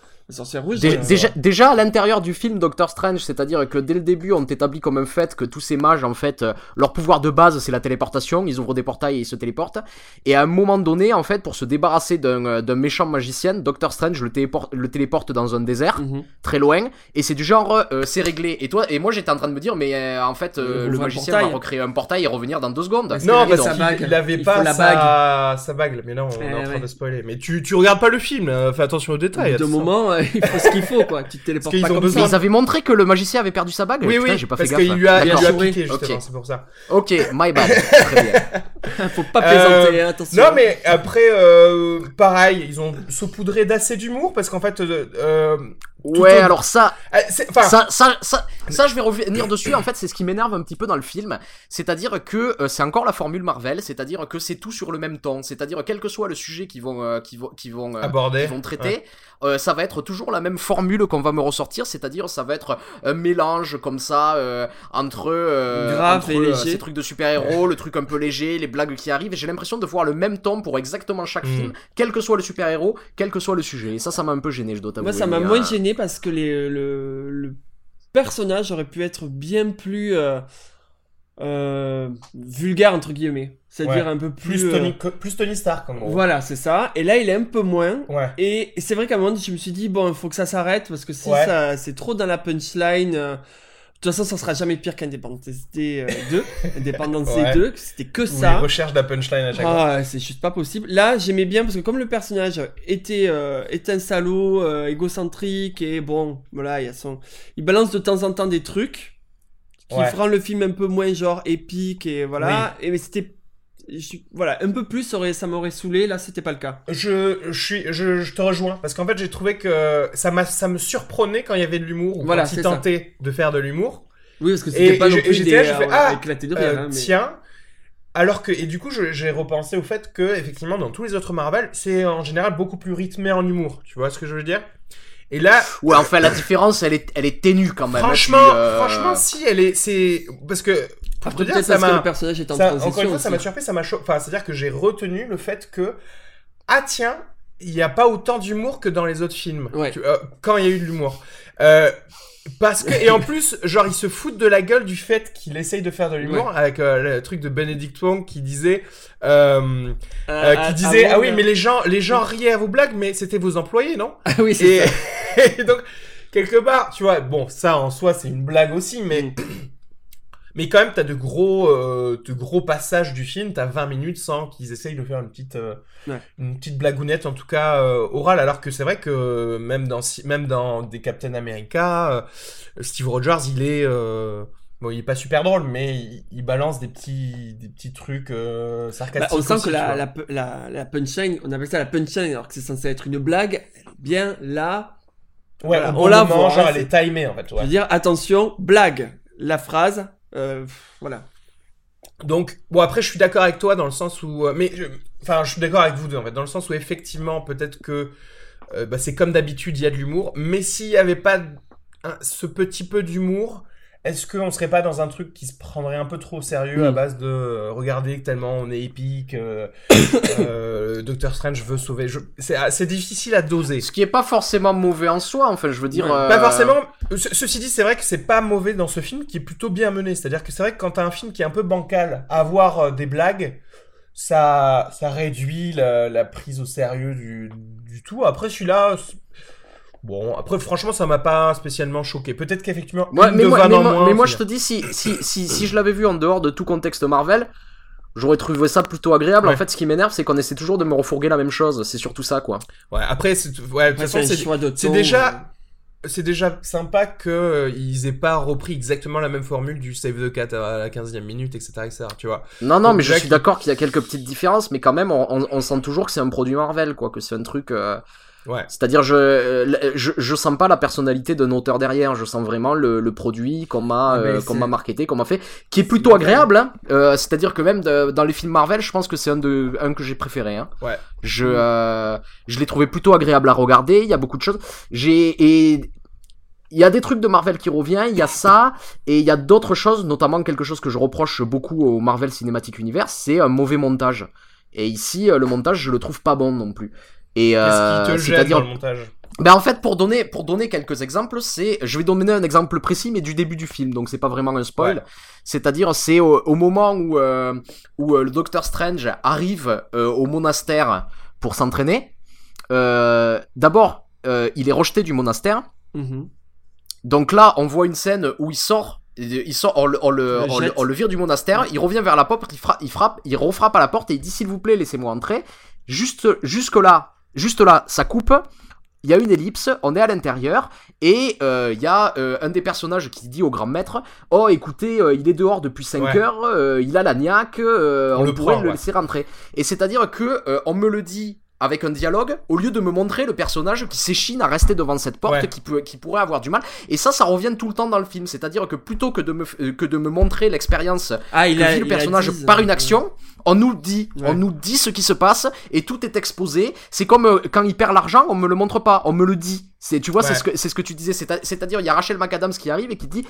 Dé- euh, déjà, déjà à l'intérieur du film Doctor Strange, c'est-à-dire que dès le début, on t'établit comme un fait que tous ces mages, en fait, euh, leur pouvoir de base, c'est la téléportation. Ils ouvrent des portails et ils se téléportent. Et à un moment donné, en fait, pour se débarrasser d'un euh, méchant magicien, Doctor Strange le téléporte, le téléporte dans un désert, mhm. très loin. Et c'est du genre, euh, c'est réglé. Et toi, et moi, j'étais en train de me dire, mais euh, en fait, euh, Il le magicien portail. va recréer un portail et revenir dans deux secondes. Parce non, sa qu'il bague. il avait Il pas la sa... sa bague. Mais là, on Eh est en train ouais. de spoiler. Mais tu, tu regardes pas le film, fais attention aux Au détails. attention. moment, euh, il faut ce qu'il faut, quoi. Tu te téléportes qu'ils pas ont comme besoin Mais ça. ils avaient montré que le magicien avait perdu sa bague. Oui, Putain, oui, j'ai pas parce fait qu'il gaffe. lui a, il lui a D'accord. piqué, justement, Ok. c'est pour ça. Ok, my bad. Très bien. Faut pas plaisanter, hein, attention. Non, mais après, euh, pareil, ils ont saupoudré d'assez d'humour parce qu'en fait, euh, euh, euh, Ouais, alors ça, euh, c'est- enfin, ça, ça, ça, ça, je vais revenir dessus. En fait, c'est ce qui m'énerve un petit peu dans le film. C'est-à-dire que euh, c'est encore la formule Marvel. C'est-à-dire que c'est tout sur le même ton. C'est-à-dire, quel que soit le sujet qu'ils vont, euh, qu'ils vont, qu'ils vont, euh, aborder. qu'ils vont traiter, euh, ça va être toujours la même formule qu'on va me ressortir. C'est-à-dire, ça va être un mélange comme ça euh, entre, euh, Grave entre, et euh, léger. ces trucs de super-héros, le truc un peu léger, les blagues qui arrivent. Et j'ai l'impression de voir le même ton pour exactement chaque Mm. film, quel que soit le super-héros, quel que soit le sujet. Et ça, ça m'a un peu gêné, je dois t'avouer. Moi, ça m'a moins euh, gêné parce que les, le, le personnage aurait pu être bien plus euh, euh, vulgaire, entre guillemets. C'est-à-dire Ouais. un peu plus. Plus euh, Tony, plus Tony Stark, en gros. Voilà, c'est ça. Et là, il est un peu moins. Ouais. Et, et c'est vrai qu'à un moment, je me suis dit, bon, il faut que ça s'arrête parce que si Ouais. ça, c'est trop dans la punchline. euh, de toute façon, ça sera jamais pire qu'Independence Day 2. Independence Day Ouais. 2, c'était que ça. recherche la punchline à chaque fois. Ah, c'est juste pas possible. Là, j'aimais bien parce que comme le personnage était, euh, était un salaud, euh, égocentrique et bon, voilà, il y a son, il balance de temps en temps des trucs qui Ouais. feront le film un peu moins genre épique et voilà. Et mais c'était, je- voilà, un peu plus, ça, aurait- ça m'aurait saoulé. Là, c'était pas le cas. Je, je, suis, je, je te rejoins parce qu'en fait j'ai trouvé que ça, m'a, ça me surprenait quand il y avait de l'humour ou Voilà, quand il c'est ça. tentait de faire de l'humour. Oui, parce que Et- c'était pas non plus j'étais des, là, euh, ah, éclaté de rire. Euh, hein, mais- Tiens. Alors que, et du coup, je- j'ai repensé au fait que, effectivement, dans tous les autres Marvel, c'est en général beaucoup plus rythmé en humour. Tu vois ce que je veux dire? Et là, Ouais, enfin, la différence, elle est, elle est ténue quand même. hein, franchement, tu, euh, franchement, si elle est, c'est parce que Après, dire, peut-être ça parce que m'a, le personnage est en ça- transition. encore une fois, ça m'a surpris, ça m'a choqué. Enfin, c'est-à-dire que j'ai retenu le fait que, ah tiens, il n'y a pas autant d'humour que dans les autres films. Ouais. Tu- euh, quand il y a eu de l'humour. Euh, parce que, et en plus, genre, ils se foutent de la gueule du fait qu'il essaye de faire de l'humour avec euh, le truc de Benedict Wong qui disait, euh, euh, qui ah, disait, bon, ah oui, mais les gens, les gens riaient à vos blagues, mais c'était vos employés, non? Ah oui, c'est Et, ça. et donc, quelque part, tu vois, bon, ça en soi, c'est une blague aussi, mais, Mm. mais quand même, t'as de gros, euh, de gros passages du film, t'as 20 minutes sans qu'ils essayent de faire une petite, euh, Ouais. une petite blagounette, en tout cas, euh, orale, alors que c'est vrai que même dans, même dans des Captain America, euh, Steve Rogers, il est, euh, Bon, il est pas super drôle, mais il, il balance des petits, des petits trucs euh, Bah, sarcastiques. on sent aussi, que la, la, la, la punchline, on appelle ça la punchline alors que c'est censé être une blague, elle est bien là. Ouais, voilà, on bon la voit, genre elle est timée en fait. Je ouais. veux dire, attention, blague, la phrase, euh, voilà. Donc, bon, après, je suis d'accord avec toi dans le sens où. euh, mais, enfin, je suis d'accord avec vous deux en fait, dans le sens où effectivement, peut-être que euh, bah, c'est comme d'habitude, il y a de l'humour, mais s'il n'y avait pas ce petit peu d'humour, est-ce qu'on serait pas dans un truc qui se prendrait un peu trop au sérieux Mm. à base de euh, regarder tellement on est épique, euh, euh, Doctor Strange veut sauver. je- C'est c'est difficile à doser. Ce qui est pas forcément mauvais en soi, enfin, je veux dire. Ouais, euh, Pas forcément. Ce- ceci dit, c'est vrai que c'est pas mauvais dans ce film qui est plutôt bien mené. C'est-à-dire que c'est vrai que quand t'as un film qui est un peu bancal, avoir des blagues, ça, ça réduit la, la prise au sérieux du, du tout. Après, celui-là, bon, après, franchement, ça m'a pas spécialement choqué. Peut-être qu'effectivement, Ouais, mais moi, mais moi- moins, mais moi, c'est je te dis, si, si, si, si je l'avais vu en dehors de tout contexte Marvel, j'aurais trouvé ça plutôt agréable. Ouais. En fait, ce qui m'énerve, c'est qu'on essaie toujours de me refourguer la même chose. C'est surtout ça, quoi. Ouais, après, c'est, ouais, de toute façon, c'est déjà- euh, c'est déjà sympa que euh, ils aient pas repris exactement la même formule du Save the Cat à la 15e minute, etc., etc., tu vois. Non, non, Donc, mais je suis d'accord qu'il y a quelques petites différences, mais quand même, on, on- on sent toujours que c'est un produit Marvel, quoi, que c'est un truc. euh, Ouais. C'est-à-dire, je, euh, je, je sens pas la personnalité d'un auteur derrière, je sens vraiment le, le produit qu'on m'a, Ah, euh, qu'on m'a marketé, qu'on m'a fait, qui est plutôt agréable. Hein. Euh, c'est-à-dire que même de- dans les films Marvel, je pense que c'est un de, un que j'ai préféré. Hein. Ouais. Je, euh, je l'ai trouvé plutôt agréable à regarder. Il y a beaucoup de choses. J'ai et il y a des trucs de Marvel qui revient, il y a ça, et il y a d'autres choses, notamment quelque chose que je reproche beaucoup au Marvel Cinematic Universe, c'est un mauvais montage. Et ici, euh, le montage, je le trouve pas bon non plus. Et Qu'est-ce euh, qui te gêne c'est-à-dire dans le montage ben en fait, pour donner, pour donner quelques exemples, c'est, je vais donner un exemple précis, mais du début du film, donc c'est pas vraiment un spoil. Ouais. C'est-à-dire, c'est au, au moment où, euh, où euh, le Docteur Strange arrive euh, au monastère pour s'entraîner. Euh, D'abord, euh, il est rejeté du monastère. mhm. Donc là, on voit une scène où il sort, il sort, on le, on le, on le- jette. on le vire du monastère, il revient vers la porte, il frappe, il frappe, il refrappe à la porte et il dit s'il vous plaît, laissez-moi entrer. Juste, jusque là, juste là, ça coupe. Il y a une ellipse, on est à l'intérieur et euh, il y a euh, un des personnages qui dit au grand maître "Oh, écoutez, euh, il est dehors depuis 5 Ouais. heures, euh, il a la niaque, euh, On on, le pourrait prend, le ouais. laisser rentrer." Et c'est-à-dire que euh, on me le dit avec un dialogue au lieu de me montrer le personnage qui s'échine à rester devant cette porte Ouais. qui peut qui pourrait avoir du mal. Et ça ça revient tout le temps dans le film. C'est-à-dire que plutôt que de me euh, que de me montrer l'expérience Ah, il que a vit le il personnage dit, par euh, une action on nous dit Ouais. on nous dit ce qui se passe et tout est exposé. C'est comme euh, quand il perd l'argent on me le montre pas on me le dit. C'est tu vois c'est ce que c'est ce que tu disais. C'est-à-dire il y a Rachel McAdams qui arrive et qui dit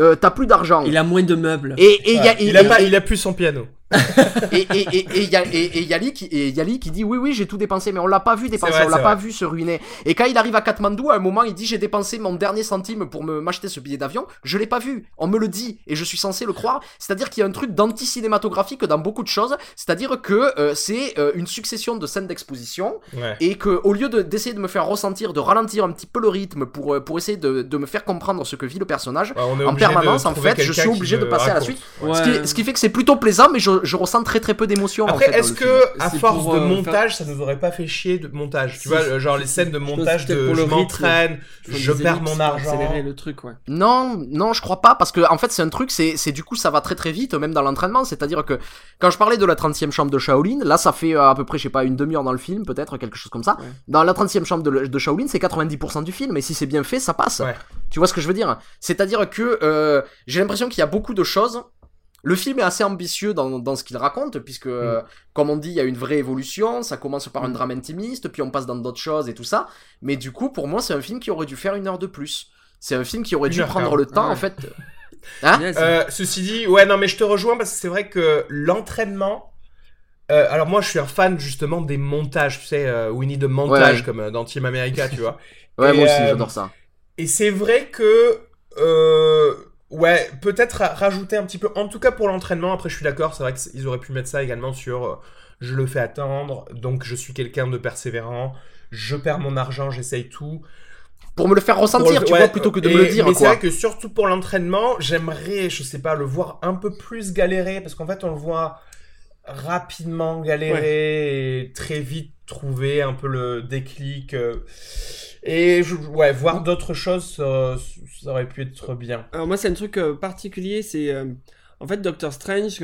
euh, t'as plus d'argent Il a moins de meubles. et et il y a Ouais, et- il, a et- pas, et- il a plus son piano. et et et et y a- et- et Yali qui et Yali qui dit oui oui j'ai tout dépensé mais on l'a pas vu dépenser vrai, on l'a pas vrai. vu se ruiner et quand il arrive à Katmandou à un moment il dit j'ai dépensé mon dernier centime pour me m'acheter ce billet d'avion je l'ai pas vu on me le dit et je suis censé le croire c'est à dire qu'il y a un truc d'anti cinématographique dans beaucoup de choses c'est à dire que euh, c'est euh, une succession de scènes d'exposition Ouais. et que au lieu de d'essayer de me faire ressentir de ralentir un petit peu le rythme pour euh, pour essayer de, de me faire comprendre ce que vit le personnage Ouais, on est en obligé de permanence, en fait, je suis obligé de passer à la suite. Ouais. ce, qui, Ouais. ce qui fait que c'est plutôt plaisant mais je, je ressens très très peu d'émotion en Après, fait, est-ce que à force pour, de euh, montage, ça nous aurait pas fait chier de montage Tu Si, vois, genre les scènes de montage de je m'entraîne, je perds mon argent. le truc, ouais. Non, non, je crois pas, parce que en fait c'est un truc, c'est c'est du coup ça va très très vite, même dans l'entraînement, c'est-à-dire que quand je parlais de la 30e chambre de Shaolin, là ça fait euh, à peu près, je sais pas, une demi-heure dans le film, peut-être, quelque chose comme ça. Ouais. Dans la 30e chambre de, de Shaolin, c'est 90% du film, et si c'est bien fait, ça passe. Ouais. Tu vois ce que je veux dire? C'est-à-dire que euh, j'ai l'impression qu'il y a beaucoup de choses. Le film est assez ambitieux dans, dans ce qu'il raconte, puisque, euh, comme on dit, il y a une vraie évolution, ça commence par un Mm. drame intimiste, puis on passe dans d'autres choses et tout ça. Mais du coup, pour moi, c'est un film qui aurait dû faire une heure de plus. C'est un film qui aurait dû prendre le temps, Ouais. en fait. Hein. Euh, ceci dit, ouais, non, mais je te rejoins parce que c'est vrai que l'entraînement. euh, alors moi, je suis un fan justement des montages, tu sais, euh, need a montage Ouais. comme euh, dans Team America, tu vois. Ouais, Et, moi aussi, euh, j'adore ça. Et c'est vrai que, euh, ouais, peut-être ra- rajouter un petit peu, en tout cas pour l'entraînement. Après, je suis d'accord, c'est vrai qu'ils auraient pu mettre ça également sur, euh, je le fais attendre, donc je suis quelqu'un de persévérant, je perds mon argent, j'essaye tout. Pour me le faire ressentir, le- tu ouais, vois, plutôt que de et- me le dire, Mais c'est vrai que surtout pour l'entraînement, j'aimerais, je sais pas, le voir un peu plus galérer, parce qu'en fait, on le voit rapidement galérer et très vite trouver un peu le déclic. euh, et je- ouais, voir d'autres choses, ça, ça aurait pu être bien. Alors moi, c'est un truc euh, particulier, c'est euh, en fait Doctor Strange.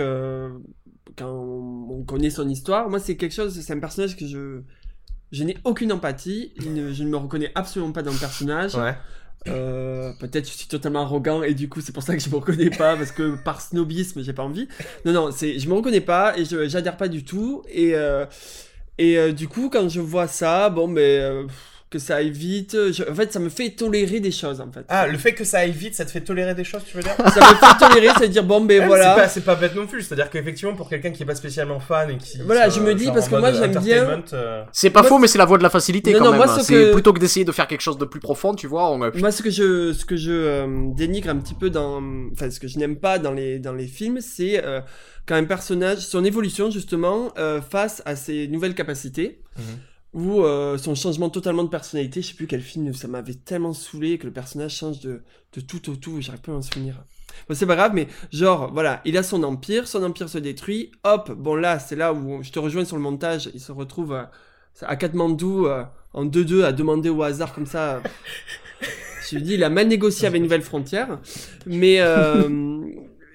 quand on connaît son histoire, moi c'est quelque chose, c'est un personnage que je je n'ai aucune empathie, ne- je ne me reconnais absolument pas dans le personnage. Ouais. Euh, peut-être je suis totalement arrogant et du coup c'est pour ça que je me reconnais pas parce que par snobisme j'ai pas envie. Non non, c'est je me reconnais pas et je j'adhère pas du tout et euh, et euh, du coup quand je vois ça, bon mais euh, que ça aille vite, je- en fait ça me fait tolérer des choses en fait. Ah, le fait que ça aille vite, ça te fait tolérer des choses, tu veux dire? Ça me fait tolérer, c'est à dire bon ben Ouais, voilà. C'est pas, c'est pas bête non plus, c'est-à-dire qu'effectivement, pour quelqu'un qui est pas spécialement fan et qui. Voilà, soit- je me dis, parce que moi, j'aime bien- euh, C'est pas Moi, faux, mais c'est la voie de la facilité Non, quand non, même. moi, ce C'est que- plutôt que d'essayer de faire quelque chose de plus profond, tu vois. On... Moi, ce que je, ce que je euh, dénigre un petit peu dans, enfin, ce que je n'aime pas dans les, dans les films, c'est euh, quand un personnage, son évolution justement, euh, face à ses nouvelles capacités, Mhm. ou euh, son changement totalement de personnalité. Je sais plus quel film, ça m'avait tellement saoulé que le personnage change de, de tout au tout, j'arrive pas à m'en souvenir. Bon, c'est pas grave, mais genre, voilà, il a son empire, son empire se détruit, hop, bon là, c'est là où je te rejoins sur le montage, il se retrouve euh, à Katmandou euh, en 2-2 à demander au hasard comme ça. je lui dis, il a mal négocié avec une nouvelle frontière. Mais euh,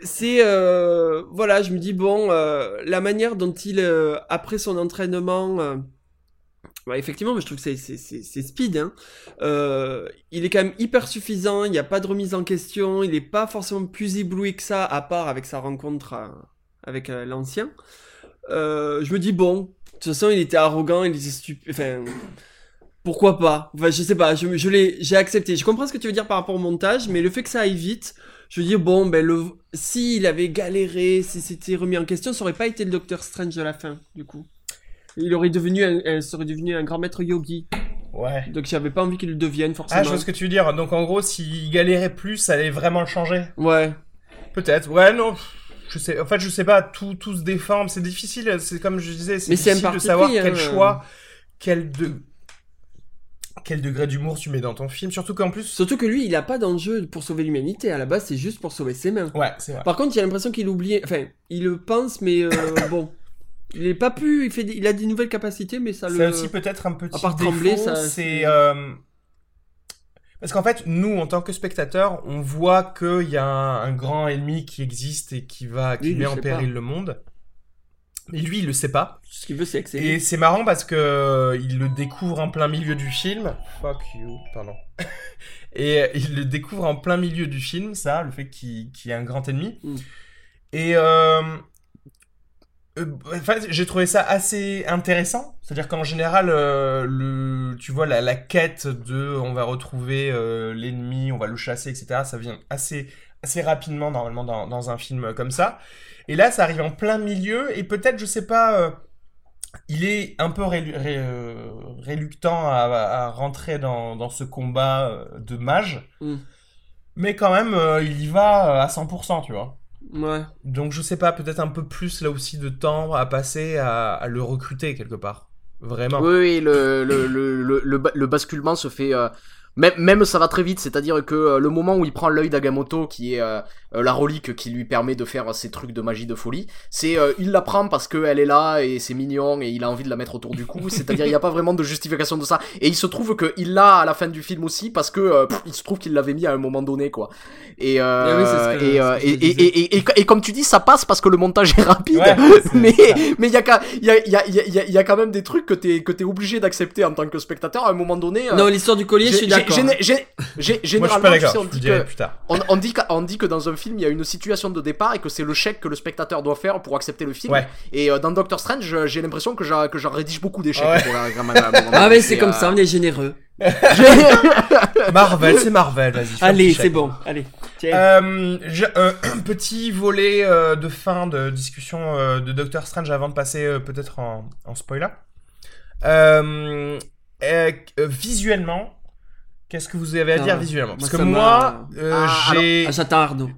c'est. euh, voilà, je me dis, bon, euh, la manière dont il, euh, après son entraînement. ouais, effectivement, moi, je trouve que c'est- c'est speed. Hein. Il est quand même hyper suffisant, il n'y a pas de remise en question, il n'est pas forcément plus ébloui que ça, à part avec sa rencontre avec l'ancien. Je me dis, bon, de toute façon, il était arrogant, il était stupide. Enfin, pourquoi pas? Enfin, je sais pas, je, je l'ai, j'ai accepté. Je comprends ce que tu veux dire par rapport au montage, mais le fait que ça aille vite, je veux dire, bon, ben, le, s'il avait galéré, si c'était remis en question, ça aurait pas été le Docteur Strange de la fin, du coup. Il aurait devenu un, serait devenu un grand maître yogi. Ouais. Donc, j'avais pas envie qu'il le devienne, forcément. Ah, je vois ce que tu veux dire. Donc en gros, s'il galérait plus, ça allait vraiment le changer. Ouais. Peut-être. Ouais, non. Je sais. En fait, je sais pas. Tout, tout se déforme. C'est difficile. C'est comme je disais. C'est difficile de savoir pris, quel hein. choix, quel de, quel degré d'humour tu mets dans ton film. Surtout qu'en plus. Surtout que lui, il a pas d'enjeu pour sauver l'humanité. À la base, c'est juste pour sauver ses mains. Ouais, c'est vrai. Par contre, il a l'impression qu'il oublie. Enfin, il le pense, mais euh, bon. Il est pas plus. Il, fait il a des nouvelles capacités, mais ça le. C'est aussi peut-être un petit à part défaut, trembler, ça- c'est euh, parce qu'en fait, nous, en tant que spectateurs, on voit qu'il y a un, un grand ennemi qui existe et qui va qui Oui, met en péril pas. le monde. Et lui, il le sait pas. Ce qu'il veut, c'est exceller. Et c'est marrant parce que euh, il le découvre en plein milieu du film. Fuck you, pardon. Et euh, il le découvre en plein milieu du film, ça, le fait qu'il y ait un grand ennemi. Mm. Et euh, euh, enfin, j'ai trouvé ça assez intéressant. C'est-à-dire qu'en général, le, tu vois, la, la quête de on va retrouver l'ennemi, on va le chasser, etc., ça vient assez, assez rapidement, normalement, dans, dans un film comme ça. Et là, ça arrive en plein milieu, et peut-être, je sais pas, euh, il est un peu ré- euh, réluctant à, à rentrer dans, dans ce combat euh, de mage, Mm. mais quand même, euh, il y va à 100%, tu vois. Ouais. Donc je sais pas, peut-être un peu plus là aussi de temps à passer à, à le recruter quelque part. Vraiment. Oui, oui, le, le, le, le, le ba- le basculement se fait. euh, même, même ça va très vite, c'est-à-dire que euh, le moment où il prend l'œil d'Agamotto, qui est euh, la relique qui lui permet de faire ces trucs de magie de folie, c'est euh, il la prend parce qu'elle est là et c'est mignon et il a envie de la mettre autour du cou, c'est-à-dire il n'y a pas vraiment de justification de ça. Et il se trouve qu'il l'a à la fin du film aussi parce que euh, pff, il se trouve qu'il l'avait mis à un moment donné, quoi. Et, et, et, je et, disais. et, et, et- et comme tu dis, ça passe parce que le montage est rapide. Ouais, mais ça. mais il y a, qu'à- il y, a, il y, a, il y, a, y a quand même des trucs que t'es que t'es obligé d'accepter en tant que spectateur à un moment donné. euh, Non, l'histoire du collier, je suis d'accord. j'ai- j'ai- j'ai- Moi je suis généralement, pas on dit que on, on dit que, on dit que dans un film, il y a une situation de départ et que c'est le chèque que le spectateur doit faire pour accepter le film. Ouais. Et euh, dans Doctor Strange, j'ai l'impression que j'en rédige beaucoup d'échecs. Ouais. pour la- Ah, mais c'est comme euh, ça, on est généreux. Marvel, c'est Marvel, vas-y. Allez, petit c'est bon. Allez. Tiens. Euh, je- euh, petit volet euh, de fin de discussion euh, de Doctor Strange avant de passer euh, peut-être en, en spoiler. Euh, euh, euh, visuellement, qu'est-ce que vous avez à Ah, dire visuellement? Parce moi, que moi, euh, Ah, j'ai, Ah, j'attends Arnaud.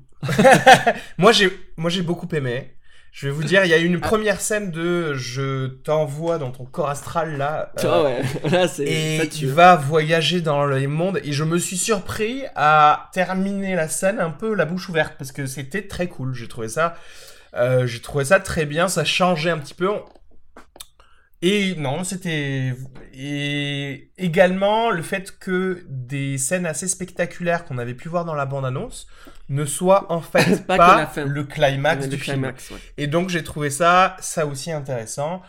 Moi j'ai, moi j'ai beaucoup aimé. Je vais vous dire, il y a eu une première scène de je t'envoie dans ton corps astral là. euh, Ah ouais, là, c'est. et ça tu vas voyager dans les mondes et je me suis surpris à terminer la scène un peu la bouche ouverte parce que c'était très cool j'ai trouvé ça euh, j'ai trouvé ça très bien ça changeait un petit peu et non c'était et également le fait que des scènes assez spectaculaires qu'on avait pu voir dans la bande annonce ne soient en fait Pas fin. le climax du le film climax, ouais. et donc j'ai trouvé ça, ça aussi intéressant.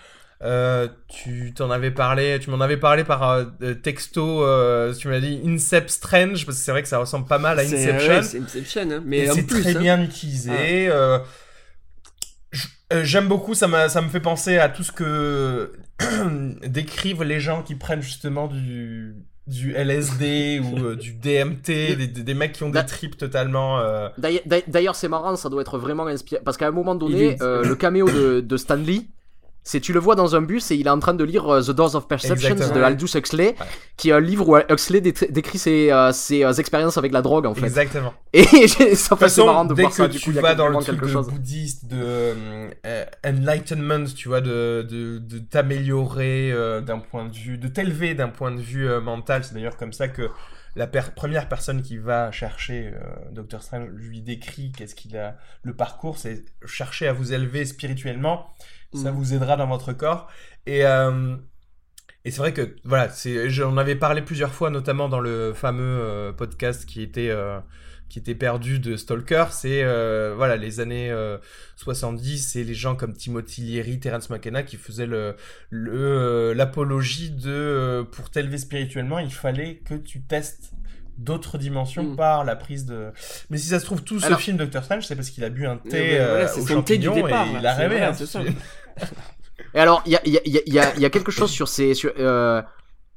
Euh, tu t'en avais parlé, tu m'en avais parlé par euh, euh, texto. euh, tu m'as dit Incept Strange parce que c'est vrai que ça ressemble pas mal à Inception. ouais, C'est Inception, hein. Mais c'est très hein. bien utilisé. euh, j- euh, J'aime beaucoup, ça, ça me fait penser à tout ce que décrivent les gens qui prennent justement du, du LSD ou euh, du DMT, des, des- mecs qui ont des trips totalement. euh, D'ailleurs- c'est marrant, ça doit être vraiment inspiré. Parce qu'à un moment donné, est- le caméo de, de Stan Lee, c'est tu le vois dans un bus et il est en train de lire euh, The Doors of Perception Exactement. de Aldous Huxley, qui est un livre où Huxley dé- décrit ses, euh, ses euh, expériences avec la drogue en fait. Exactement. Et ça fait marrant de dès voir que ça. Du tu coup, vas dans le truc de bouddhiste, de euh, enlightenment, tu vois, de, de, de t'améliorer d'un point de vue, de t'élever d'un point de vue mental. C'est d'ailleurs comme ça que la per- première personne qui va chercher Doctor Strange lui décrit qu'est-ce qu'il a, le parcours, c'est chercher à vous élever spirituellement. Ça Mm. vous aidera dans votre corps. Et, euh, et c'est vrai que, voilà, j'en avais parlé plusieurs fois, notamment dans le fameux euh, podcast qui était, euh, qui était perdu de Stalker. C'est, voilà, les années euh, 70, c'est les gens comme Timothy Leary, Terence McKenna qui faisaient le, le, l'apologie de, pour t'élever spirituellement, il fallait que tu testes d'autres dimensions Mm. par la prise de mais si ça se trouve tout ce Alors- film Doctor Strange c'est parce qu'il a bu un thé voilà, c'est son thé du départ, et il a rêvé voilà, hein, Et alors, il y a, y, a, y, a, y a- quelque chose sur ces. Euh,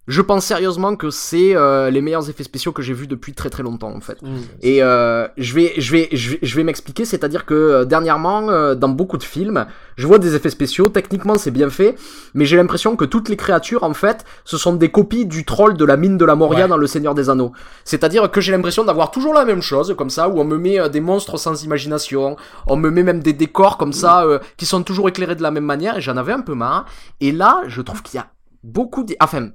je pense sérieusement que c'est euh, les meilleurs effets spéciaux que j'ai vus depuis très très longtemps en fait. Mm. Et euh, je vais, je vais, je vais, je vais m'expliquer, c'est-à-dire que euh, dernièrement, euh, dans beaucoup de films, je vois des effets spéciaux. Techniquement, c'est bien fait, mais j'ai l'impression que toutes les créatures, en fait, ce sont des copies du troll de la mine de la Moria Ouais. dans Le Seigneur des Anneaux. C'est-à-dire que j'ai l'impression d'avoir toujours la même chose, comme ça, où on me met euh, des monstres sans imagination, on me met même des décors comme ça, euh, qui sont toujours éclairés de la même manière. Et j'en avais un peu marre. Et là, je trouve qu'il y a beaucoup, d'... enfin.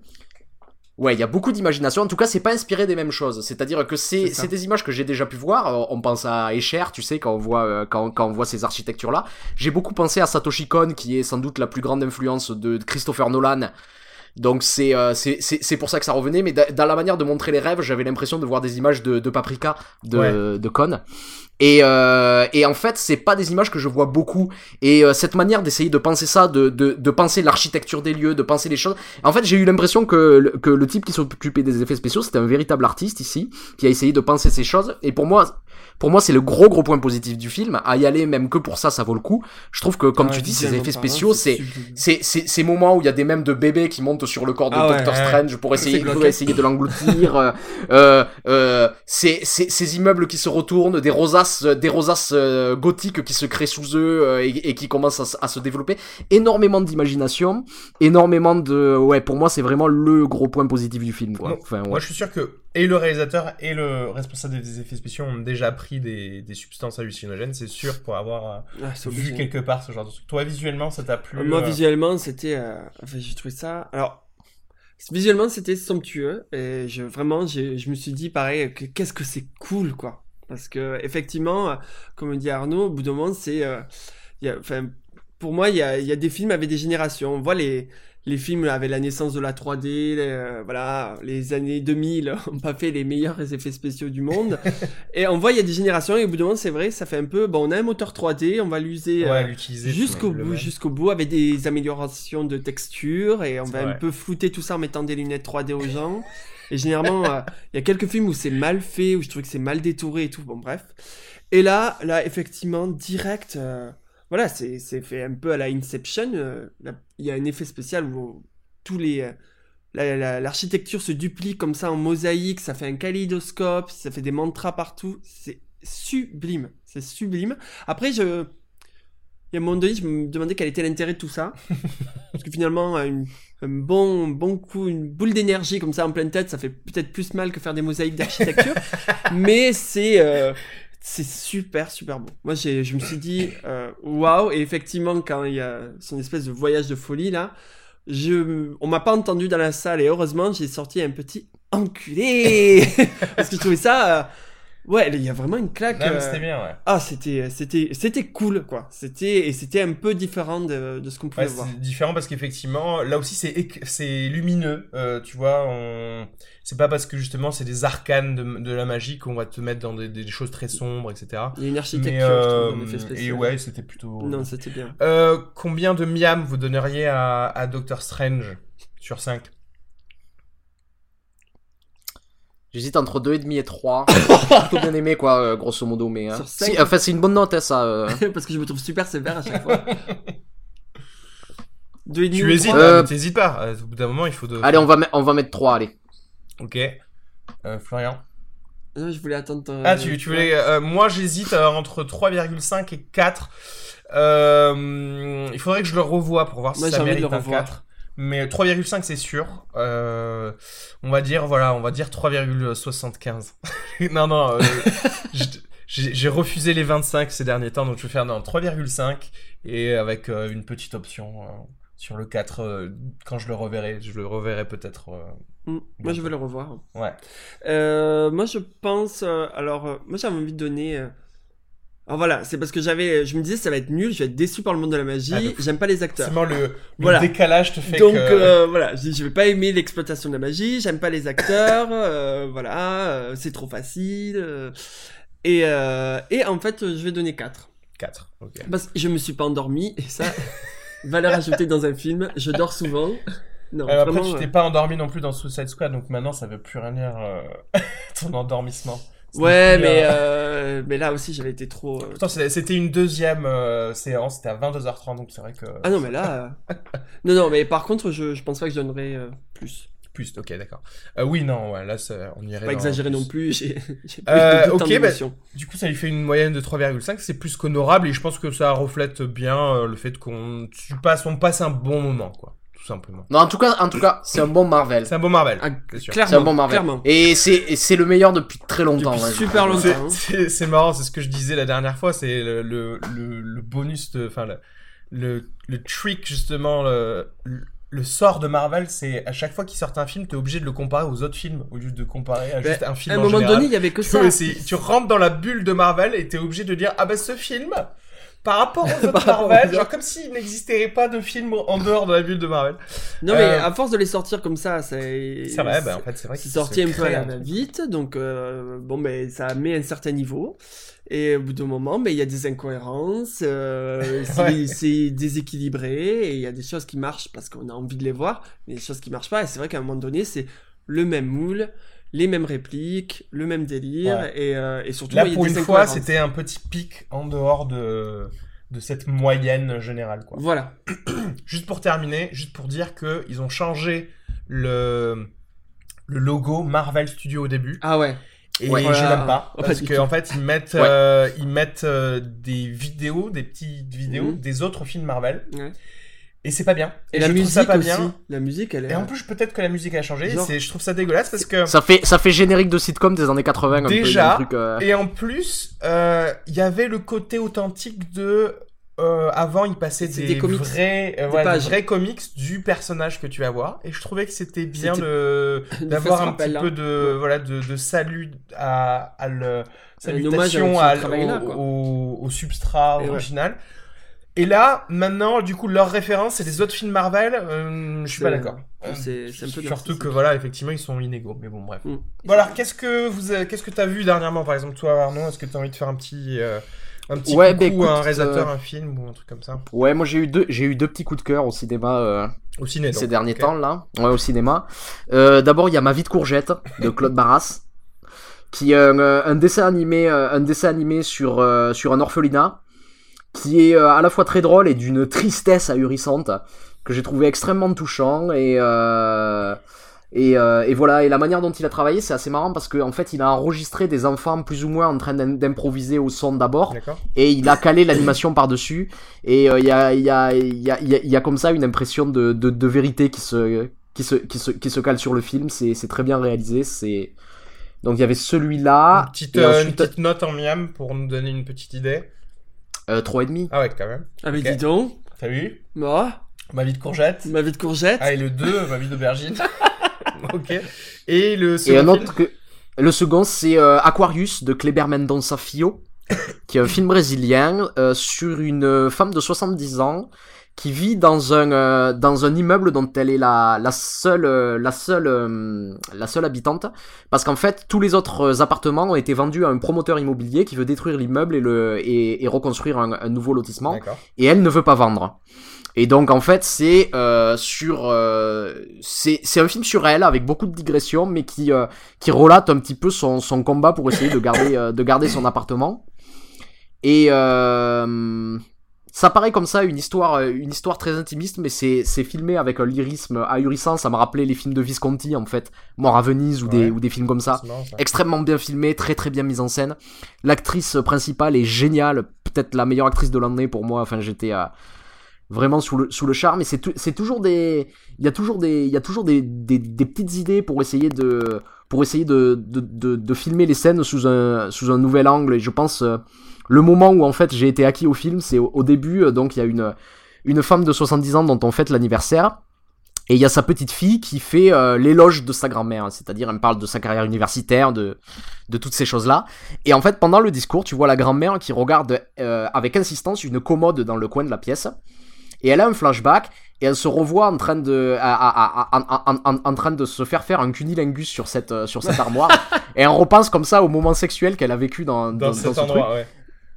Ouais, il y a beaucoup d'imagination. En tout cas, c'est pas inspiré des mêmes choses. C'est-à-dire que c'est C'est des images que j'ai déjà pu voir. Euh, On pense à Escher, tu sais, quand on voit euh, quand, quand on voit ces architectures-là. J'ai beaucoup pensé à Satoshi Kon, qui est sans doute la plus grande influence de Christopher Nolan. Donc c'est euh, c'est pour ça que ça revenait. Mais da- dans la manière de montrer les rêves, j'avais l'impression de voir des images de, de Paprika de Ouais. de Con. Et, euh, et en fait, c'est pas des images que je vois beaucoup. Et euh, cette manière d'essayer de penser ça, de, de, de penser l'architecture des lieux, de penser les choses. En fait, j'ai eu l'impression que, que le type qui s'occupait des effets spéciaux, c'était un véritable artiste ici, qui a essayé de penser ces choses. Et pour moi, pour moi, c'est le gros gros point positif du film. À y aller, même que pour ça, ça vaut le coup. Je trouve que, comme tu dis, ces effets spéciaux, c'est c'est c'est ces moments où il y a des mèmes de bébés qui montent sur le corps de Ah Doctor ouais. Strange pour essayer, pour essayer de l'engloutir. euh, euh, euh, ces, ces, ces immeubles qui se retournent, des rosaces, des rosaces euh, gothiques qui se créent sous eux euh, et, et qui commencent à, se- à se développer. Énormément d'imagination, énormément de. Ouais, pour moi, c'est vraiment le gros point positif du film. Quoi. Enfin, ouais. Moi, je suis sûr que et le réalisateur et le responsable des effets spéciaux ont déjà pris des, des substances hallucinogènes, c'est sûr, pour avoir euh, Ah, vu quelque part ce genre de truc. Toi, visuellement, ça t'a plu Euh, Moi, euh, visuellement, c'était. euh, Enfin, j'ai trouvé ça. Alors, visuellement, c'était somptueux. Et je, vraiment, je me suis dit, pareil, que qu'est-ce que c'est cool, quoi. Parce que, effectivement, comme dit Arnaud, au bout d'un moment, c'est. euh, Enfin, pour moi, il y a, il y a des films avec des générations. On voit les. Les films avec la naissance de la 3D, les, euh, voilà, les années 2000 ont pas fait les meilleurs effets spéciaux du monde. et on voit, il y a des générations, et au bout d'un moment, c'est vrai, ça fait un peu, bon, on a un moteur 3D, on va l'user ouais, euh, l'utiliser jusqu'au bout, jusqu'au bout, avec des améliorations de texture et on va un peu flouter tout ça en mettant des lunettes 3D aux gens. Et généralement, euh, il y a quelques films où c'est mal fait, où je trouve que c'est mal détouré et tout. Bon, bref. Et là, là, effectivement, direct, euh, voilà, c'est fait un peu à la Inception. euh, Il y a un effet spécial où tous les euh, la- la- l'architecture se duplique comme ça en mosaïque, ça fait un kaléidoscope, ça fait des mantras partout, c'est sublime, c'est sublime. Après, je, il y a un moment donné, je me demandais quel était l'intérêt de tout ça. Parce que finalement, une- un bon, bon coup, une boule d'énergie comme ça en pleine tête, ça fait peut-être plus mal que faire des mosaïques d'architecture. mais c'est euh, c'est super, super beau. Moi, je me suis dit, euh, waouh, et effectivement, quand il y a son espèce de voyage de folie là, je, on m'a pas entendu dans la salle, et heureusement, j'ai sorti un petit enculé Parce que je trouvais ça. Euh, Ouais, il y a vraiment une claque. Mais euh, c'était bien, ouais. ah, c'était, c'était, c'était cool, quoi. C'était, et c'était un peu différent de, de ce qu'on pouvait Ouais, voir. c'est différent parce qu'effectivement, là aussi c'est c'est lumineux, euh, tu vois. On... C'est pas parce que justement c'est des arcanes de, de la magie qu'on va te mettre dans des, des choses très sombres, etc. Il y a une architecture, Mais, je euh, trouve, et ouais, c'était plutôt. Non, c'était bien. Euh, combien de miam vous donneriez à, à Doctor Strange sur 5 J'hésite entre 2,5 et 3. J'ai plutôt bien aimé, quoi, euh, grosso modo. Mais, hein. Sur Si, cinq enfin, c'est une bonne note, hein, ça. euh. Parce que je me trouve super sévère à chaque fois. Deux et demi Tu ou hésites, trois Euh, hein, t'hésites pas. Euh, Au bout d'un moment, il faut de. Allez, on va, on va mettre 3, allez. Ok. Euh, Florian. Non, je voulais attendre. ton- Ah, tu, tu voulais. euh, moi, j'hésite euh, entre 3,5 et 4. Euh, il faudrait que je le revoie pour voir si Moi, ça j'ai envie de mérite le un revoir. 4. Mais 3,5 c'est sûr. Euh, on va dire voilà, on va dire 3,75. non non, euh, j'ai refusé les 25 ces derniers temps donc je vais faire non 3,5 et avec euh, une petite option sur le 4 euh, quand je le reverrai, je le reverrai peut-être Mm, Moi, je veux le revoir. ouais. Moi, je pense. alors, moi, j'avais envie de donner. Alors voilà, c'est parce que j'avais. Je me disais, ça va être nul, je vais être déçu par le monde de la magie. Ah, J'aime pas les acteurs. Forcément le, le Voilà. décalage te fait Donc que euh, voilà, je, je vais pas aimer l'exploitation de la magie, j'aime pas les acteurs, euh, voilà, euh, c'est trop facile. euh, et, et en fait, je vais donner 4. 4. OK. Parce que je me suis pas endormi, et ça, valeur ajoutée dans un film, je dors souvent. Non, Euh, après, vraiment, tu t'es pas endormi non plus dans Suicide Squad, donc maintenant ça veut plus rien dire ton endormissement. Ouais, plus, mais, euh, euh, mais là aussi, j'avais été trop. euh, Pourtant, c'était c'était une deuxième euh, séance, c'était à 22h30, donc c'est vrai que. Ah non, mais là. euh, non, non, mais par contre, je, je pense pas que je donnerais euh, plus. Plus, ok, d'accord. Euh, oui, non, ouais, là, ça- on irait. Pas exagérer non plus, j'ai Euh, ok, bah. Du coup, ça lui fait une moyenne de 3,5, c'est plus qu'honorable, et je pense que ça reflète bien euh, le fait qu'on tu passes, on passe un bon moment, quoi, tout simplement. Non, en tout cas, en tout cas, c'est un bon Marvel. C'est un bon Marvel, Ah, c'est sûr. clairement, C'est un bon Marvel. clairement. Et c'est le meilleur depuis très longtemps. Depuis ouais. super longtemps. C'est- hein. C'est c'est marrant, c'est ce que je disais la dernière fois, c'est le, le, le, le bonus, de- enfin le, le, le trick justement, le, le sort de Marvel, c'est à chaque fois qu'ils sortent un film, t'es obligé de le comparer aux autres films au lieu de comparer à Mais juste un À film un en moment général. donné, il y avait que Tu ça. vois, c'est- tu rentres dans la bulle de Marvel et t'es obligé de dire ah bah ce film, par rapport aux autres Marvel, genre comme s'il n'existerait pas de film en dehors de la bulle de Marvel. Non, mais Euh, à force de les sortir comme ça, c'est. C'est vrai, bah en fait c'est vrai C'est qu'il sorti un peu à la va-vite, donc euh, bon, ben ça met un certain niveau. Et au bout d'un moment, ben il y a des incohérences, euh, Ouais. c'est déséquilibré, et il y a des choses qui marchent parce qu'on a envie de les voir, mais des choses qui marchent pas. Et c'est vrai qu'à un moment donné, c'est le même moule, les mêmes répliques, le même délire, Ouais. et, euh, et surtout Là pour une fois, c'était un petit pic en dehors de de cette moyenne générale quoi. Voilà. Juste pour terminer, juste pour dire que ils ont changé le le logo Marvel Studio au début Ah ouais. et Ouais. je l'aime pas parce du que tout. en fait ils mettent Ouais. euh, ils mettent euh, des vidéos, des petites vidéos Mhm. des autres films Marvel Ouais. Et c'est pas bien. Et, la musique ça pas aussi. bien. La musique, elle est. Et en plus peut-être que la musique a changé, Genre- je trouve ça dégueulasse parce que Ça fait, ça fait générique de sitcom des années 80. un peu, Déjà, un truc, euh, Et en plus, euh, il y avait le côté authentique de. euh, avant, il passait des, des comics. vrais, euh, Des voilà, des pages. vrais comics du personnage que tu vas voir. Et je trouvais que c'était bien de d'avoir un petit peu de voilà de, de salut à, à le salutation à- au, au- au substrat Et ouais. Et là, maintenant, du coup, leur référence, c'est les autres films Marvel. euh, je suis C'est- pas d'accord. c'est- c'est un peu Surtout que voilà, effectivement, ils sont inégaux. Mais bon, bref. Mm. Bon alors, qu'est-ce que vous, avez- qu'est-ce que t'as vu dernièrement, par exemple, toi, Arnaud? Est-ce que t'as envie de faire un petit, euh, un petit Ouais, coucou bah, écoute, à un réalisateur, euh, un film ou un truc comme ça? Ouais, moi j'ai eu deux, j'ai eu deux petits coups de cœur au cinéma euh, Au ciné, donc. ces derniers temps là. Ouais, au cinéma. Euh, D'abord, il y a Ma vie de courgette de Claude Barras, qui est un, euh, un dessin animé, un dessin animé sur euh, sur un orphelinat, qui est euh, à la fois très drôle et d'une tristesse ahurissante que j'ai trouvé extrêmement touchant et euh, et, euh, et voilà, et la manière dont il a travaillé, c'est assez marrant parce qu'en en fait, il a enregistré des enfants plus ou moins en train d'im- d'improviser au son d'abord, et il a calé l'animation par-dessus, et euh, il y, a, il y, a, il y, a, y a- y a comme ça une impression de, de, de vérité qui se, qui, se, qui, se, qui se cale sur le film, c'est c'est très bien réalisé, c'est... Donc il y avait celui-là, une, petite, et euh, une petite note en miam pour nous donner une petite idée. Euh, 3,5. Ah ouais, quand même. Ah, mais dis donc. T'as vu Moi, Ma vie de courgette. ma vie de courgette. Ah, et le 2, ma vie d'aubergine. ok. Et le Et second un film autre que... Le second, c'est euh, Aquarius de Kleber Mendonça Filho, qui est un film brésilien euh, sur une femme de 70 ans qui vit dans un euh, dans un immeuble dont elle est la la seule euh, la seule euh, la seule habitante parce qu'en fait tous les autres appartements ont été vendus à un promoteur immobilier qui veut détruire l'immeuble et le et, et reconstruire un, un nouveau lotissement et elle ne veut pas vendre. Et donc en fait c'est sur c'est c'est un film sur elle avec beaucoup de digressions mais qui qui relate un petit peu son son combat pour essayer de garder de garder son appartement. Et ça paraît comme ça une histoire euh, une histoire très intimiste mais c'est c'est filmé avec un lyrisme ahurissant, ça m'a rappelé les films de Visconti en fait, Mort à Venise ou des ou des films comme ça C'est marrant, ça. extrêmement bien filmé, très très bien mise en scène. L'actrice principale est géniale, peut-être la meilleure actrice de l'année pour moi. Enfin, j'étais euh, vraiment sous le, sous le charme. Et c'est c'est toujours des, il y a toujours des, il y a toujours des, des, des petites idées pour essayer de, pour essayer de, de, de, de filmer les scènes sous un, sous un nouvel angle. Et je pense euh, le moment où en fait j'ai été acquis au film, c'est au, au début. euh, Donc il y a une, une femme de 70 ans dont on fête l'anniversaire. Et il y a sa petite fille qui fait euh, l'éloge de sa grand-mère, c'est-à-dire elle parle de sa carrière universitaire, de, de toutes ces choses-là. Et en fait, pendant le discours, tu vois la grand-mère qui regarde euh, avec insistance une commode dans le coin de la pièce. Et elle a un flashback et elle se revoit en train de, à- à- à- en, en- en- en train de se faire faire un cunilingus sur cette, sur cette armoire. et elle repense comme ça au moment sexuel qu'elle a vécu dans, Dans, dans, cet truc. endroit, ouais.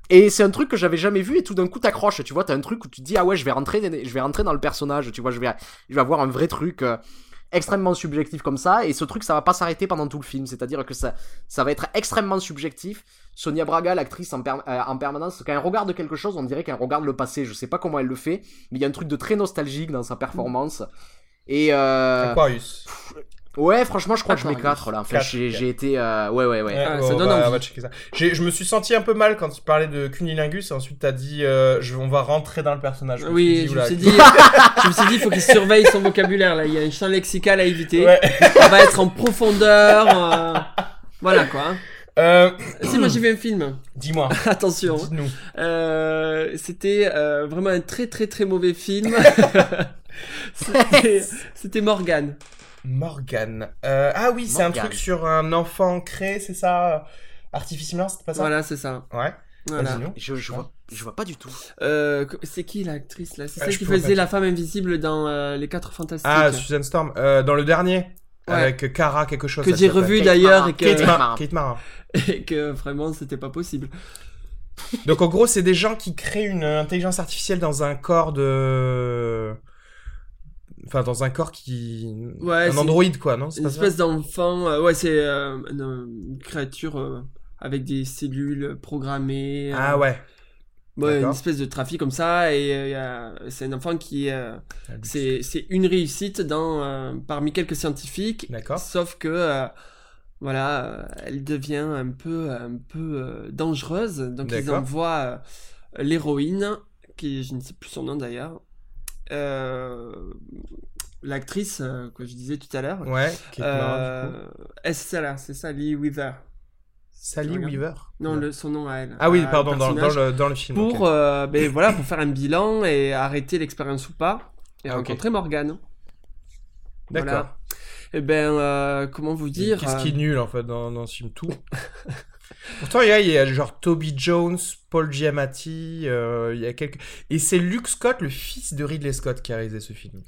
Et c'est un truc que j'avais jamais vu et tout d'un coup t'accroches, tu vois, t'as un truc où tu te dis ah ouais je vais rentrer, je vais rentrer dans le personnage, tu vois, je vais, je vais avoir un vrai truc euh, extrêmement subjectif comme ça et ce truc ça va pas s'arrêter pendant tout le film, c'est-à-dire que ça, ça va être extrêmement subjectif. Sonia Braga, l'actrice en, per- euh, en permanence, quand elle regarde quelque chose, on dirait qu'elle regarde le passé. Je sais pas comment elle le fait, mais il y a un truc de très nostalgique dans sa performance. Et euh, Aquarius. Ouais, franchement, je crois que je mets Aquarius. 4 là. Enfin, j'ai été, euh, ouais, ouais, ouais. Ouais, Ah, on ça donne va- envie. on va checker ça. J'ai- Je me suis senti un peu mal quand tu parlais de cunilingus et ensuite t'as dit euh, je, on va rentrer dans le personnage. Oui, je me suis dit, je me suis dit, il faut qu'il surveille son vocabulaire là. Il y a un champ lexical à éviter. Ouais. On va être en profondeur. euh, Voilà quoi. hein. Euh, Si moi j'ai vu un film. Dis-moi. Attention. Dites-nous. Euh, c'était euh, vraiment un très très très mauvais film. C'était- C'était Morgan. Euh, ah oui, c'est un truc sur un enfant créé, c'est ça? Artificiellement, c'était pas ça? Voilà, c'est ça. Ouais. Voilà. Je, je, vois, je vois pas du tout. Euh, c'est qui l'actrice là? C'est Ah, celle qui faisait la femme invisible dans euh, Les Quatre Fantastiques. Ah, Susan Storm. Euh, dans le dernier, Ouais. avec Cara quelque chose. que ça j'ai revu Kate d'ailleurs et que, Mara. Kate Mara. et que vraiment c'était pas possible. Donc en gros, c'est des gens qui créent une intelligence artificielle dans un corps de... Enfin, dans un corps qui... Ouais, un androïde, quoi, non C'est Une espèce d'enfant, euh, ouais, c'est euh, une, créature euh, avec des cellules programmées. Ah ouais. ouais, une espèce de trafic comme ça, et euh, c'est un enfant qui. euh, c'est c'est une réussite dans, euh, parmi quelques scientifiques, D'accord. sauf que. voilà, elle devient un peu, un peu dangereuse. Donc ils envoient l'héroïne, qui je ne sais plus son nom d'ailleurs, l'actrice euh, que je disais tout à l'heure. Ouais, du Euh, celle-là C'est ça, Lee Weaver? Sally. Weaver? Non, le, son nom à elle. Ah oui, pardon, dans, le, dans le film. Pour, euh, ben, voilà, pour faire un bilan et arrêter l'expérience ou pas. Et Ah, rencontrer Morgane. D'accord. Voilà. Et ben, euh, comment vous dire Qu'est-ce qui est euh, nul, en fait, dans, dans ce film? Tout. Pourtant, il y, a, il y a genre Toby Jones, Paul Giamatti, euh, il y a quelques... Et c'est Luke Scott, le fils de Ridley Scott, qui a réalisé ce film.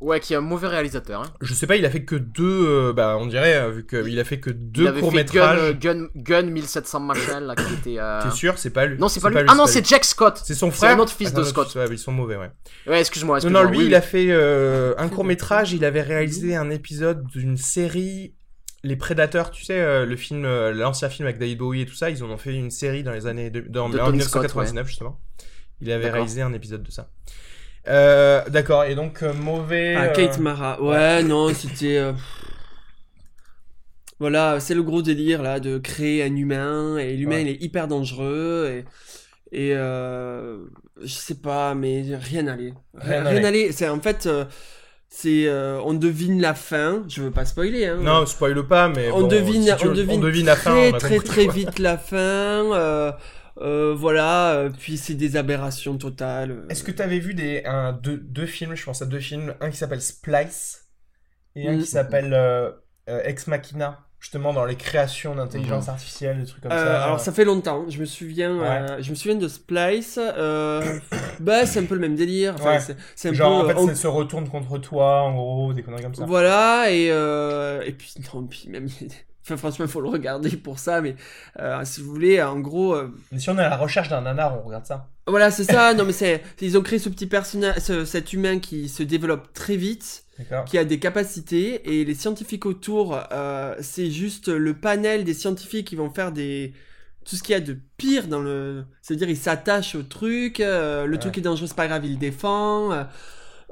Ouais, qui est un mauvais réalisateur. Hein. Je sais pas, il a fait que deux, euh, bah on dirait, euh, vu qu'il a fait que deux courts-métrages. Gun, Gun, Gun 1700 machin, là, qui était... euh, T'es sûr, c'est pas lui Non, c'est pas lui. Ah non, c'est Jack Scott. C'est son c'est frère un autre fils Attends, de Scott. ouais, ils sont mauvais, ouais. Ouais, excuse-moi. Non, non, lui, oui, il oui. a fait euh, un court-métrage, il avait réalisé un épisode d'une série... Les Prédateurs, tu sais, euh, le film, euh, l'ancien film avec David Bowie et tout ça, ils en ont fait une série dans les années... De, dans, De en Tony 1999, justement. Il avait réalisé un épisode de ça. Euh, D'accord, et donc euh, mauvais... Ah, euh, Kate Mara. Ouais, non, c'était. euh, Voilà, c'est le gros délire là de créer un humain et l'humain Ouais. il est hyper dangereux et et euh, je sais pas mais rien n'allait Rien n'allait. n'allait c'est en fait euh, c'est euh, on devine la fin je veux pas spoiler hein Non, spoil pas, mais on bon, devine si tu- on devine, la fin, très très compris, très vite la fin euh, euh, voilà puis c'est des aberrations totales. Est-ce que tu avais vu des, un, deux, deux films, je pense à deux films, un qui s'appelle Splice et un Mm. qui s'appelle euh, euh, Ex Machina, justement dans les créations d'intelligence artificielle, des trucs comme Euh, ça. alors ça fait longtemps, je me souviens, Ouais. euh, je me souviens de Splice. Euh, bah c'est un peu le même délire. Enfin, Ouais. c'est- un Genre, peu. en fait, on- ça se retourne contre toi, en gros, des conneries comme ça. Voilà et euh, et puis non puis même. Enfin, franchement, il faut le regarder pour ça, mais euh, si vous voulez, en gros, euh, Mais si on est à la recherche d'un nanar, on regarde ça. Voilà, c'est ça. non, mais c'est, ils ont créé ce petit personnage, ce- cet humain qui se développe très vite, qui a des capacités, et les scientifiques autour, euh, c'est juste le panel des scientifiques qui vont faire des tout ce qu'il y a de pire dans le, c'est-à-dire ils s'attachent au truc, euh, le Ouais. truc est dangereux, c'est pas grave, ils le défend.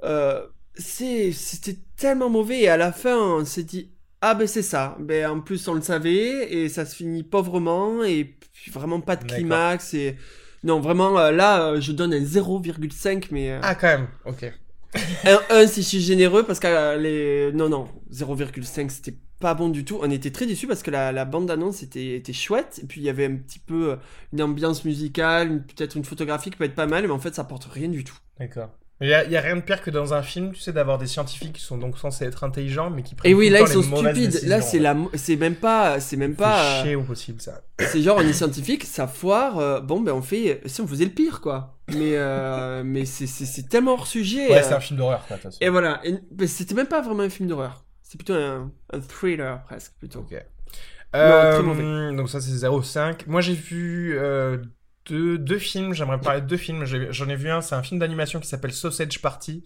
euh, c'est, c'était tellement mauvais et à la fin on s'est dit ah ben c'est ça, ben en plus on le savait et ça se finit pauvrement et puis vraiment pas de climax et non vraiment euh, là euh, je donne un 0,5 mais euh, Ah, quand même, ok. un 1 si je suis généreux parce que euh, les non non 0,5 c'était pas bon du tout on était très déçus parce que la, la bande annonce était, était chouette et puis il y avait un petit peu euh, une ambiance musicale une- peut-être une photographie qui peut être pas mal mais en fait ça apporte rien du tout D'accord. Il y, a, a rien de pire que dans un film, tu sais, d'avoir des scientifiques qui sont donc censés être intelligents, mais qui prennent et oui tout là le ils temps sont les mauvaises stupides là c'est la c'est même pas c'est même pas euh, chier au possible, ça. c'est genre on est scientifique ça foire euh, bon ben on fait si on faisait le pire quoi mais euh, mais c'est c'est c'est tellement hors sujet Ouais, euh, c'est un film d'horreur, quoi, et voilà c'était même pas vraiment un film d'horreur c'est plutôt un, un thriller presque plutôt Ok. Euh, mauvais. donc ça c'est 0,5. Moi j'ai vu euh, deux, deux films, j'aimerais parler de deux films. J'en ai vu un, c'est un film d'animation qui s'appelle Sausage Party,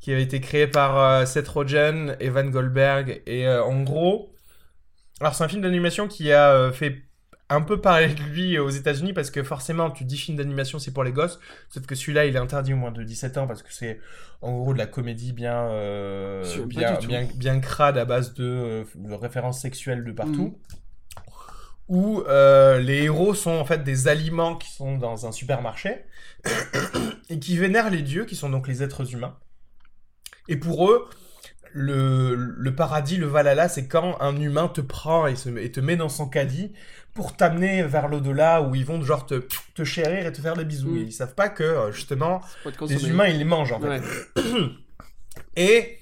qui avait été créé par euh, Seth Rogen, Evan Goldberg. Et euh, en gros, alors c'est un film d'animation qui a euh, fait un peu parler de lui aux États-Unis parce que forcément tu dis film d'animation c'est pour les gosses sauf que celui-là il est interdit au moins de 17 ans parce que c'est en gros de la comédie bien bien, crade à base de, de références sexuelles de partout Mhm. Où euh, les héros sont en fait des aliments qui sont dans un supermarché et qui vénèrent les dieux qui sont donc les êtres humains et pour eux le, le paradis, le Valhalla, c'est quand un humain te prend et, se, et te met dans son caddie pour t'amener vers l'au-delà où ils vont genre te, te chérir et te faire des bisous. Mm. Et ils savent pas que euh, justement les humains ils les mangent en fait. Ouais. Et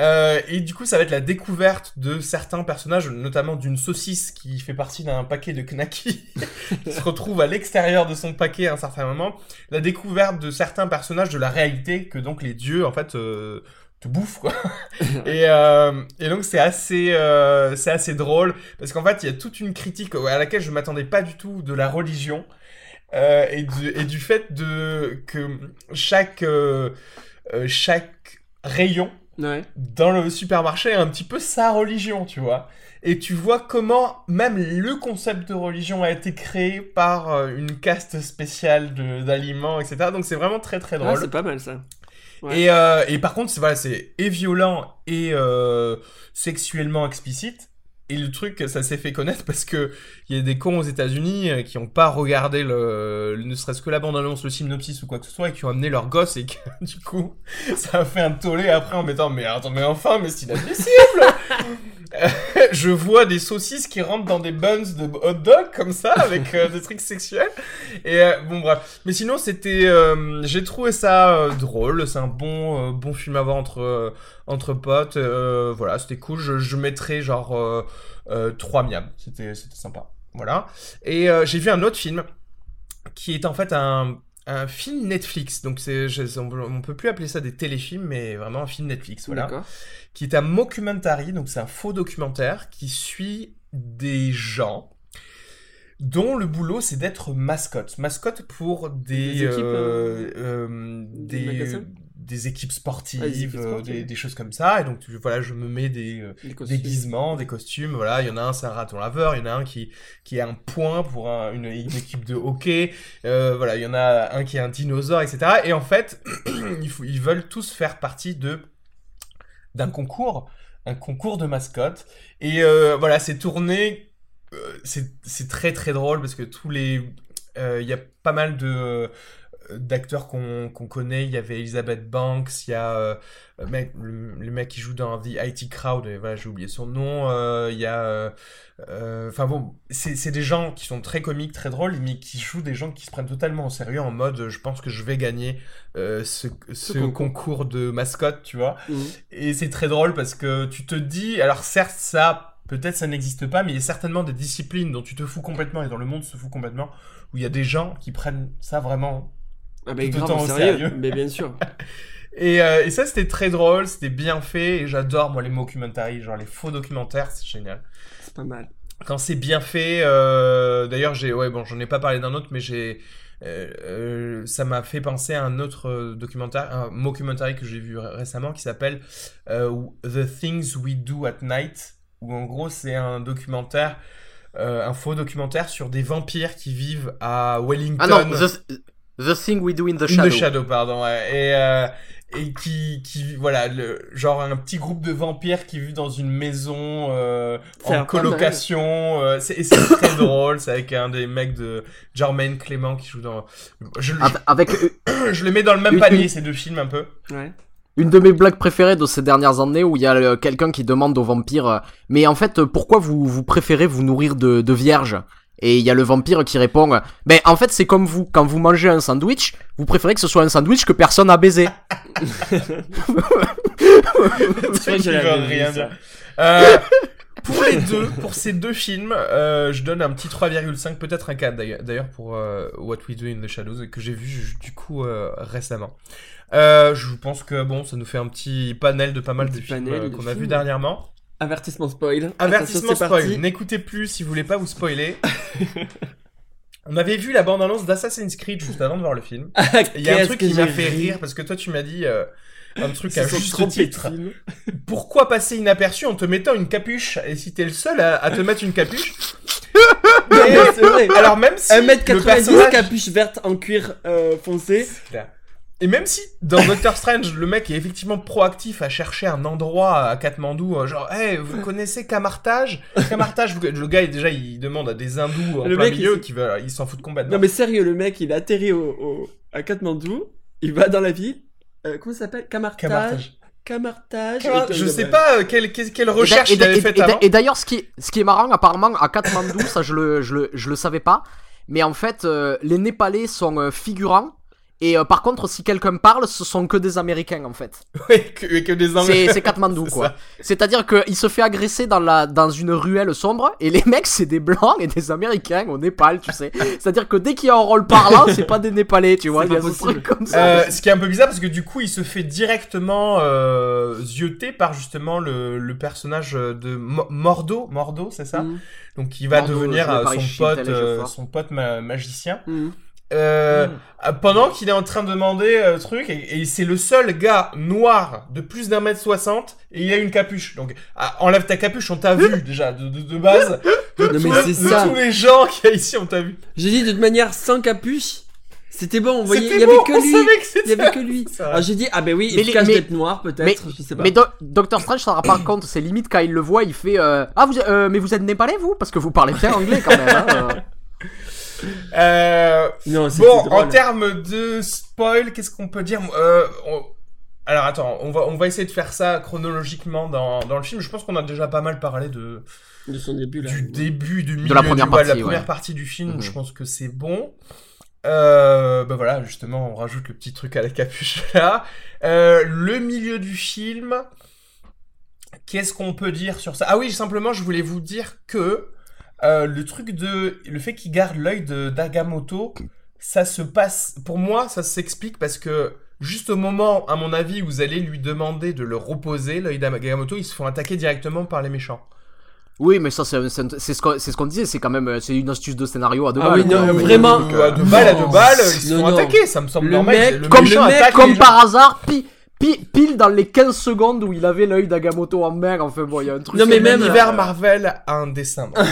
Euh, et du coup, ça va être la découverte de certains personnages, notamment d'une saucisse qui fait partie d'un paquet de knacky, qui se retrouve à l'extérieur de son paquet à un certain moment. La découverte de certains personnages de la réalité que donc les dieux, en fait, euh, te bouffent, quoi. et, euh, et donc, c'est assez, c'est assez drôle, parce qu'en fait, il y a toute une critique à laquelle je m'attendais pas du tout de la religion. Et, du, et du fait de que chaque chaque rayon Ouais. dans le supermarché un petit peu sa religion, tu vois. Et tu vois comment même le concept de religion a été créé par euh, une caste spéciale d'aliments, etc. Donc c'est vraiment très très Ah, drôle. c'est pas mal ça. Ouais. et, euh, et par contre, c'est voilà, c'est et violent et euh, sexuellement explicite. Et le truc, ça s'est fait connaître parce que il y a des cons aux États-Unis euh, qui ont pas regardé le, le- ne serait-ce que la bande-annonce, le synopsis ou quoi que ce soit, et qui ont amené leur gosse et que du coup, ça a fait un tollé après en mettant mais attends mais enfin mais c'est inadmissible. Je vois des saucisses qui rentrent dans des buns de hot dog comme ça avec euh, des trucs sexuels. Et euh, bon bref. Mais sinon c'était, euh, j'ai trouvé ça drôle. C'est un bon bon film à voir entre entre potes. Voilà, c'était cool. Je, je mettrais genre 3 miams. C'était c'était sympa. Voilà. Et j'ai vu un autre film qui est en fait un un film Netflix. Donc c'est on, peut- plus appeler ça des téléfilms, mais vraiment un film Netflix. Voilà qui est un mockumentary, donc c'est un faux documentaire qui suit des gens dont le boulot c'est d'être mascotte. Mascotte pour des, Des équipes, euh, euh, euh, des des, magasins? Des équipes sportives, Ah, des équipes euh, sportives. des, des choses comme ça. Et donc tu- voilà, je me mets des euh, déguisements, des costumes. Voilà, il y en a un c'est un raton laveur, il y en a un qui qui a un point pour un- une, une équipe de hockey. Euh, voilà, il y en a un qui est un dinosaure, etc. Et en fait, ils veulent tous faire partie de d'un concours, un concours de mascottes. Et euh, voilà, c'est tourné, euh, c'est très très drôle parce que tous les, euh, il y a pas mal de d'acteurs qu'on qu'on connaît. Il y avait Elizabeth Banks, il y a euh, le mec, le, le mec qui joue dans The IT Crowd, et voilà, j'ai oublié son nom. euh, il y a, euh, enfin bon, c'est des gens qui sont très comiques, très drôles, mais qui jouent des gens qui se prennent totalement au sérieux en mode, je pense que je vais gagner ce, ce concours. concours de mascotte, tu vois. Mhm. Et c'est très drôle parce que tu te dis, alors certes ça, peut-être ça n'existe pas, mais il y a certainement des disciplines dont tu te fous complètement et dont le monde se fout complètement, où il y a des gens qui prennent ça vraiment. Ah bah Tout grave, au sérieux. sérieux. Mais bien sûr. Et, euh, et ça c'était très drôle, c'était bien fait, et j'adore moi les mockumentaries, genre les faux documentaires, c'est génial. C'est pas mal. Quand c'est bien fait, euh, d'ailleurs j'ai, ouais bon j'en ai pas parlé d'un autre, mais j'ai, euh, ça m'a fait penser à un autre documentaire, un mockumentary que j'ai vu ré- récemment qui s'appelle The Things We Do at Night, où en gros c'est un documentaire, euh, un faux documentaire sur des vampires qui vivent à Wellington. Ah non, the, the Thing We Do in the In Shadow. the Shadow, pardon, ouais. Et, euh, et qui, qui, voilà, le, genre un petit groupe de vampires qui vivent dans une maison euh, en colocation. euh, c'est, et c'est très drôle, c'est avec un des mecs de Jermaine Clément qui joue dans... Je, Avec euh, je, je les mets dans le même panier, ces deux films, un peu. Ouais. une de mes blagues préférées de ces dernières années où il y a quelqu'un qui demande aux vampires euh, Mais en fait, pourquoi vous, vous préférez vous nourrir de, de vierges? Et il y a le vampire qui répond Ben en fait, c'est comme vous, quand vous mangez un sandwich, vous préférez que ce soit un sandwich que personne a baisé. C'est vrai rien dire. Euh, pour les deux, pour ces deux films, euh, je donne un petit 3,5, peut-être un 4 d'ailleurs- pour euh, What We Do in the Shadows, que j'ai vu du coup euh, récemment. Euh, je pense que bon, ça nous fait un petit panel de pas mal de films euh, qu'on a vu dernièrement. Avertissement spoil. Avertissement Attention, spoil, n'écoutez plus si vous voulez pas vous spoiler. On avait vu la bande-annonce d'Assassin's Creed juste avant de voir le film. Ah, Il y a un truc qui m'a fait ri. rire parce que toi tu m'as dit euh, un truc à juste titre. Pourquoi passer inaperçu en te mettant une capuche? Et si t'es le seul à, à te mettre une capuche? C'est vrai. Alors même si le 1m90, personnage... capuche verte en cuir euh, foncé. Et même si dans Doctor Strange, le mec est effectivement proactif à chercher un endroit à Katmandou, euh, genre, hey, vous connaissez Camartage Camartage, vous- le gars, déjà, il demande à des hindous en Le plein mec, milieu il- qui veulent, ils s'en foutent complètement. Non mais sérieux, le mec, il atterrit au, au- à Katmandou, il va dans la ville. Euh, comment ça s'appelle? Camartage. Camartage. Camartage. Camar- Et Je sais pas euh, quelle, quelle, recherche il avait et- faite avant. et d'ailleurs, ce qui, est, ce qui est marrant, apparemment, à Katmandou, ça je le, je le, je le savais pas, mais en fait, euh, les Népalais sont euh, figurants Et euh, par contre, si quelqu'un parle, ce sont que des Américains en fait. Ouais, que, que des C'est Anglais. c'est Katmandou quoi. C'est-à-dire qu'il se fait agresser dans, la, dans une ruelle sombre et les mecs c'est des blancs et des Américains au Népal, tu sais. C'est-à-dire que dès qu'il y a un rôle parlant, c'est pas des Népalais, tu vois. Il y a ce truc comme ça. Euh, ce qui est un peu bizarre parce que du coup il se fait directement euh, zioter par justement le, le personnage de Mo- Mordo, Mordo c'est ça? Mhm. Donc il va Mordo, devenir euh, par son pote, euh, son pote ma- magicien. Mhm. Euh, Mm. euh, pendant qu'il est en train de demander euh, truc et, et c'est le seul gars noir de plus d'un mètre soixante et il a une capuche. Donc ah, enlève ta capuche, on t'a vu déjà de, de, de base. De, Non, mais tous- c'est de ça. tous les gens qu'il y a ici, on t'a vu. J'ai dit de toute manière sans capuche. C'était bon, vous voyez, C'était il y avait bon, que on lui. Il y avait que lui. Alors j'ai dit ah ben oui, Mais il les- cache mais- d'être noir peut-être, je sais pas. Mais Do- Doctor Strange s'en rend pas compte, c'est limite quand il le voit, il fait euh, Ah, vous, euh, mais vous êtes népalais vous? Parce que vous parlez bien anglais quand même. Hein, euh. Non, Bon, en termes de spoil, qu'est-ce qu'on peut dire? Euh, on- Alors attends, on va, on va essayer de faire ça chronologiquement dans, dans le film. Je pense qu'on a déjà pas mal parlé de, de son début là. du début, du milieu, la première du de la partie, première ouais. partie du film. Mhm. Je pense que c'est bon. Euh, bah voilà, justement, on rajoute le petit truc à la capuche là. Euh, le milieu du film. Qu'est-ce qu'on peut dire sur ça? Ah oui, simplement, je voulais vous dire que euh, le truc de le fait qu'il garde l'œil de d'Agamotto, ça se passe. Pour moi, ça s'explique parce que juste au moment, à mon avis, où vous allez lui demander de le reposer, l'œil d'Agamotto, ils se font attaquer directement par les méchants. Oui, mais ça, c'est ce qu'on c'est ce qu'on disait, c'est quand même euh, c'est une astuce de scénario à deux Ah balles. oui, non, quoi. mais vraiment. De, à deux balles à deux balles, ils se font non. attaquer, ça me semble Le normal. mec- le Comme, par hasard, pi- pi- pile dans les 15 secondes où il avait l'œil d'Agamotto en main, enfin bon, il y a un truc. Non, mais même, l'univers euh, Marvel a un dessin. Non,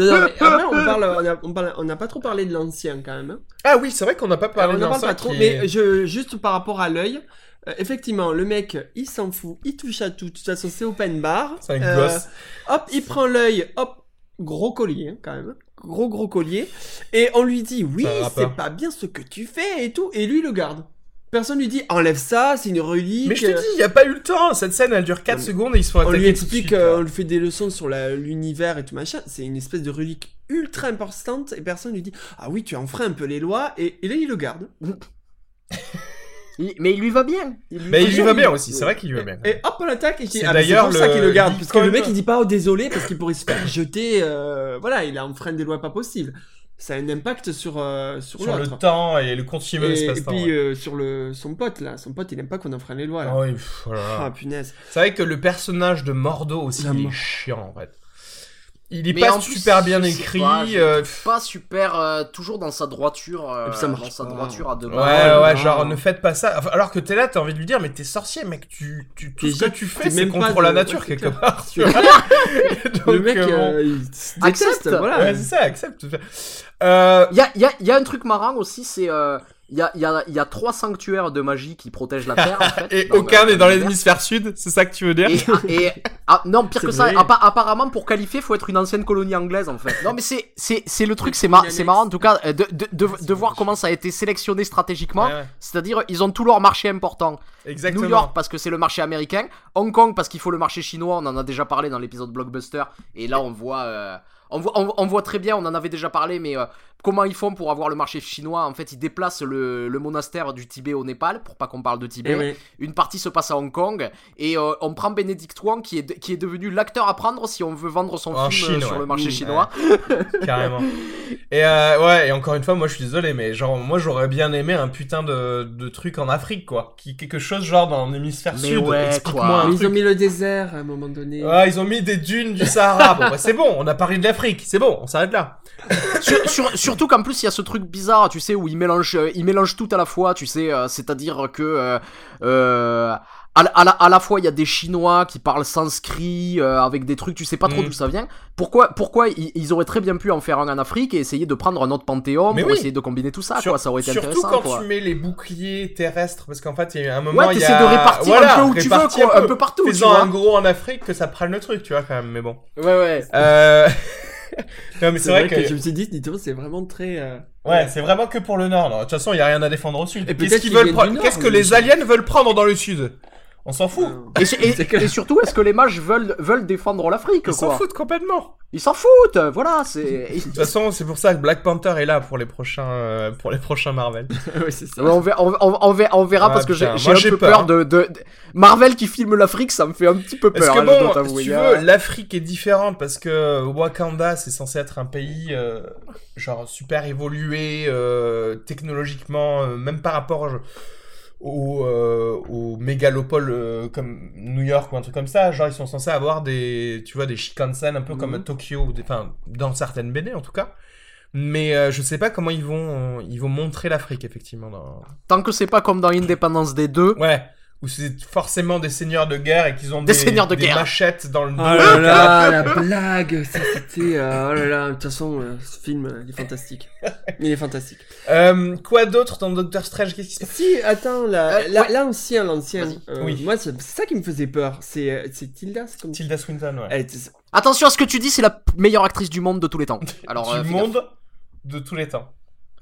non, mais après on parle, on a, on parle- on n'a pas trop parlé de l'ancien quand même. hein. ah oui, c'est vrai qu'on n'a pas parlé on de n'en parle l'ancien pas trop, qui mais je, juste par rapport à l'œil, euh, effectivement, le mec, il s'en fout, il touche à tout, de toute façon, c'est open bar. C'est un Euh, gosse. Hop, il prend l'œil, hop, gros collier, hein, quand même. Gros, gros collier. Et on lui dit, oui, c'est pas. bien ce que tu fais et tout. Et lui, le garde. Personne lui dit, enlève ça, c'est une relique. Mais je te dis, il n'y a pas eu le temps. Cette scène, elle dure 4 On- secondes et ils se font on lui tout de explique, suite, euh, on lui fait des leçons sur l'univers et tout machin. C'est une espèce de relique ultra importante et personne lui dit Ah oui, tu enfreins un peu les lois et, et là il le garde. Il- mais il lui va bien. Il lui Mais il lui va bien. aussi, c'est vrai qu'il lui va bien. Et hop, on l'attaque et C'est Ah, pour ça qu'il le garde. Parce que le mec il dit pas Oh désolé parce qu'il pourrait se faire jeter. euh, voilà, il a enfreint des lois pas possibles. Ça a un impact sur, euh, sur, Sur le temps et le continuum Et, et puis ouais. euh, sur le, son pote là, son pote il aime pas qu'on enfreint les lois là. Ah oui, pff, oh. Ah punaise. C'est vrai que le personnage de Mordo aussi, il est chiant en fait. Il est Mais pas plus, super bien écrit. pas, euh, Pas super, euh, toujours dans sa droiture. euh, Et puis ça marche dans sa droiture à deux Ouais, balles. ouais, non. genre ne faites pas ça. Enfin, alors que t'es là, t'as envie de lui dire, mais t'es sorcier, mec. Tu, tu, tout ce que tu fais, c'est contre la nature ouais, quelque clair. part. Tu vois le Donc, mec euh, bon. euh, il se Accepte. voilà. Ouais, c'est ça, accepte. Euh, Il y a, il y, a, il y a un truc marrant aussi, c'est. Il y, a, il y, a, il y a trois sanctuaires de magie qui protègent la Terre, en fait. et aucun n'est dans l'hémisphère sud, c'est ça que tu veux dire Et, et ah, non, pire que ça, vrai. apparemment pour qualifier, faut être une ancienne colonie anglaise en fait. Non, mais c'est c'est c'est le truc, c'est mar- c'est marrant en tout cas euh, de, de, de, de voir comment ça a été sélectionné stratégiquement. Ouais, ouais, C'est-à-dire, ils ont tous leurs marchés importants. Exactement. New York parce que c'est le marché américain, Hong Kong parce qu'il faut le marché chinois. On en a déjà parlé dans l'épisode blockbuster. Et là, on voit, euh, on voit, on, on voit très bien. On en avait déjà parlé, mais euh, comment ils font pour avoir le marché chinois En fait, ils déplacent le, le monastère du Tibet au Népal pour pas qu'on parle de Tibet. Eh oui. Une partie se passe à Hong Kong et euh, on prend Benedict Wong qui est, de- qui est devenu l'acteur à prendre si on veut vendre son En film euh, Chine, sur ouais. le marché Mmh, chinois. Carrément. Et euh, ouais, et encore une fois, moi je suis désolé, mais genre, moi j'aurais bien aimé un putain de, de truc en Afrique, quoi. Qui, quelque chose genre dans l'hémisphère sud. ouais, Explique-moi quoi. un Mais ils truc. ont mis le désert à un moment donné. Ouais, ils ont mis des dunes du Sahara. bon, bah c'est bon, on a parlé de l'Afrique, c'est bon, on s'arrête là. Sur- sur- surtout qu'en plus il y a ce truc bizarre, tu sais, où ils mélangent, euh, tout à la fois, tu sais, euh, c'est-à-dire que euh, à, la- à la, à la fois il y a des Chinois qui parlent sanskrit avec des trucs, tu sais pas trop Mm. d'où ça vient. Pourquoi, pourquoi ils, ils auraient très bien pu en faire un en Afrique et essayer de prendre un autre panthéon Mais pour oui. essayer de combiner tout ça, Sur- quoi, ça aurait été Surtout intéressant, quand quoi. tu mets les boucliers terrestres, parce qu'en fait, il y a un moment. Ouais, il y t'essaies a... de répartir Voilà, un peu où tu veux, quoi, un peu partout, tu Faisant vois. un gros en Afrique, que ça prenne le truc, tu vois, quand même, mais bon. Ouais, ouais. Euh... non, mais c'est vrai, que. je me suis dit, dis-toi, c'est vraiment très. euh, Ouais, c'est vraiment que pour le nord. non. De toute façon, il y a rien à défendre au sud. Et Qu'est-ce qu'ils qu'ils veulent Qu'est-ce que les aliens veulent prendre dans le sud? On s'en fout. Et, surtout, est-ce que les mages veulent, veulent défendre l'Afrique Ils s'en foutent complètement. Ils s'en foutent, voilà, c'est. De toute façon, c'est pour ça que Black Panther est là pour les prochains, euh, pour les prochains Marvel. ouais, c'est ça. Ouais, on verra, on, on- on verra, on verra Ah, parce que j'ai un peu peur, peur, de, de- de- Marvel qui filme l'Afrique, ça me fait un petit peu Parce peur. que hein, bon, si tu hein. veux, l'Afrique est différente parce que Wakanda, c'est censé être un pays euh, genre super évolué euh, technologiquement, euh, même par rapport je- aux, euh, aux mégalopoles euh, comme New York ou un truc comme ça. Genre, ils sont censés avoir des, tu vois, des Shinkansen un peu comme à Mhm. Tokyo, ou des- enfin, dans certaines BD en tout cas. Mais euh, je sais pas comment ils vont, ils vont montrer l'Afrique effectivement. Dans... Tant que c'est pas comme dans Independence des deux. Ouais. Où c'est forcément des seigneurs de guerre et qu'ils ont Des des, seigneurs de des guerre. machettes dans le dos. Oh là là, la blague, ça c'était. euh, oh là là, de toute façon, euh, ce film, euh, il est fantastique. Il est fantastique. Euh, quoi d'autre dans Doctor Strange? Qu'est-ce qui se passe? Si, attends, la- Euh, la- ouais. l'ancien, l'ancien. Euh, Oui. Moi, c'est c'est ça qui me faisait peur. C'est c'est Tilda, c'est comme Tilda Swinton, ouais. Attention à ce que tu dis, c'est la meilleure actrice du monde de tous les temps. Alors, du monde de tous les temps.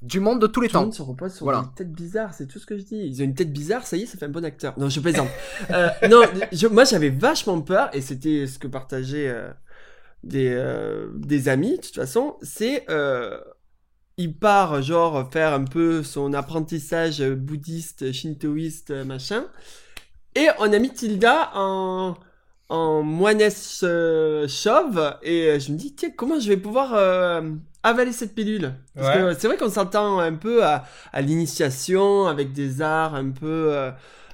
Du monde de tous les Tout le temps. monde se repose sur Voilà. des têtes bizarres, c'est tout ce que je dis. Ils ont une tête bizarre, ça y est, ça fait un bon acteur. Non, je plaisante. Euh, non, je- moi j'avais vachement peur, et c'était ce que partageaient euh, des, euh, des amis, de toute façon, c'est... euh, il part, genre, faire un peu son apprentissage bouddhiste, shintoïste, machin. Et on a mis Tilda en, en moinesse euh, chauve. Et je me dis, tiens, comment je vais pouvoir euh, avaler cette pilule Parce Ouais. que c'est vrai qu'on s'attend un peu à, à l'initiation, avec des arts un peu, euh,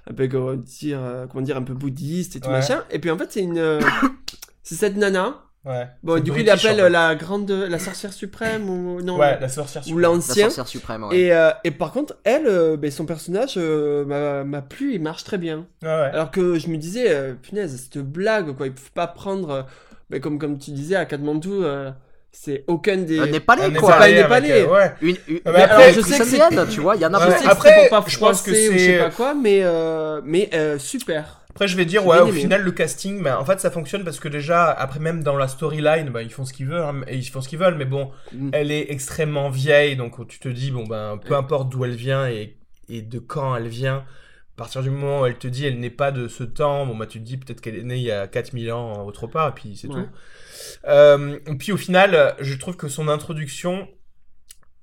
un peu comment dire, euh, comment dire, un peu bouddhiste et tout Ouais. machin. Et puis en fait, c'est une... euh, c'est cette nana. Ouais. Bon, du coup, il en fait. la grande... La sorcière suprême ou... Non, Ouais, la sorcière ou suprême. La l'ancien. sorcière suprême, ouais. Et, euh, et par contre, elle, euh, ben, son personnage euh, m'a- m'a plu et marche très bien. Ouais, ouais. Alors que je me disais, euh, punaise, cette blague, quoi, ils peuvent pas prendre, euh, ben, comme, comme tu disais, à Katmandou, euh, c'est aucun des... Un népalais, Un quoi. pas Népalais une avec, Népalais. euh, ouais. Une, une, Mais mais après, alors, je sais que c'est- tu vois, il y en a Ouais, Je que après, c'est pour pas je pense que ou je sais c'est- pas quoi, mais, euh, mais euh, super. Après, je vais dire, ouais, au aimé. final, le casting, bah, en fait, ça fonctionne parce que déjà, après, même dans la storyline, bah, ils font ce qu'ils veulent, hein, et ils font ce qu'ils veulent, mais bon, Mm. elle est extrêmement vieille, donc tu te dis, bon, ben, peu importe d'où elle vient et, et de quand elle vient, à partir du moment où elle te dit, elle n'est pas de ce temps, bon, bah, tu te dis peut-être qu'elle est née il y a 4000 ans autre part, et puis c'est Ouais. tout. Euh, et puis au final, je trouve que son introduction,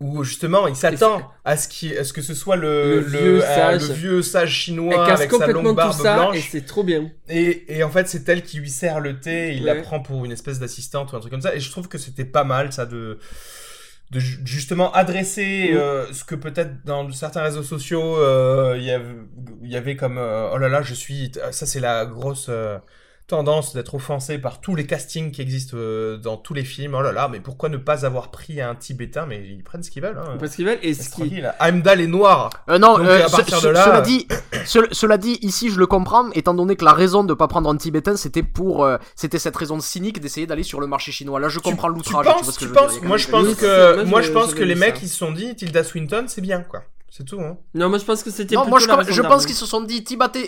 où justement il s'attend à ce, qui, à ce que ce soit le, Le vieux euh, sage. le vieux sage chinois avec sa longue barbe ça blanche. et c'est trop bien. Et, et en fait, c'est elle qui lui sert le thé, et il Ouais. la prend pour une espèce d'assistante ou un truc comme ça. Et je trouve que c'était pas mal, ça, de, de ju- justement adresser Mm. euh, ce que peut-être dans certains réseaux sociaux, euh, il y avait- il y avait comme euh, oh là là, je suis. Ça, c'est la grosse. Tendance d'être offensé par tous les castings qui existent euh, dans tous les films. Oh là là, mais pourquoi ne pas avoir pris un Tibétain? Mais ils prennent ce qu'ils veulent. Hein. Parce qu'ils veulent, et ce qui... Heimdall est noir. Euh, non, Donc, euh, à ce- partir ce- de là- cela dit, ce- cela dit, ici je le comprends, étant donné que la raison de pas prendre un tibétain, c'était pour, euh, c'était cette raison cynique d'essayer d'aller sur le marché chinois. Là, je comprends Tu l'outrage. penses, vois ce que tu je penses Moi, pense que, moi, je- je pense que les mecs, ils se sont dit, Tilda Swinton, c'est bien, quoi. C'est tout, hein. Non, moi je pense que c'était Non, moi je, la je pense qu'ils se sont dit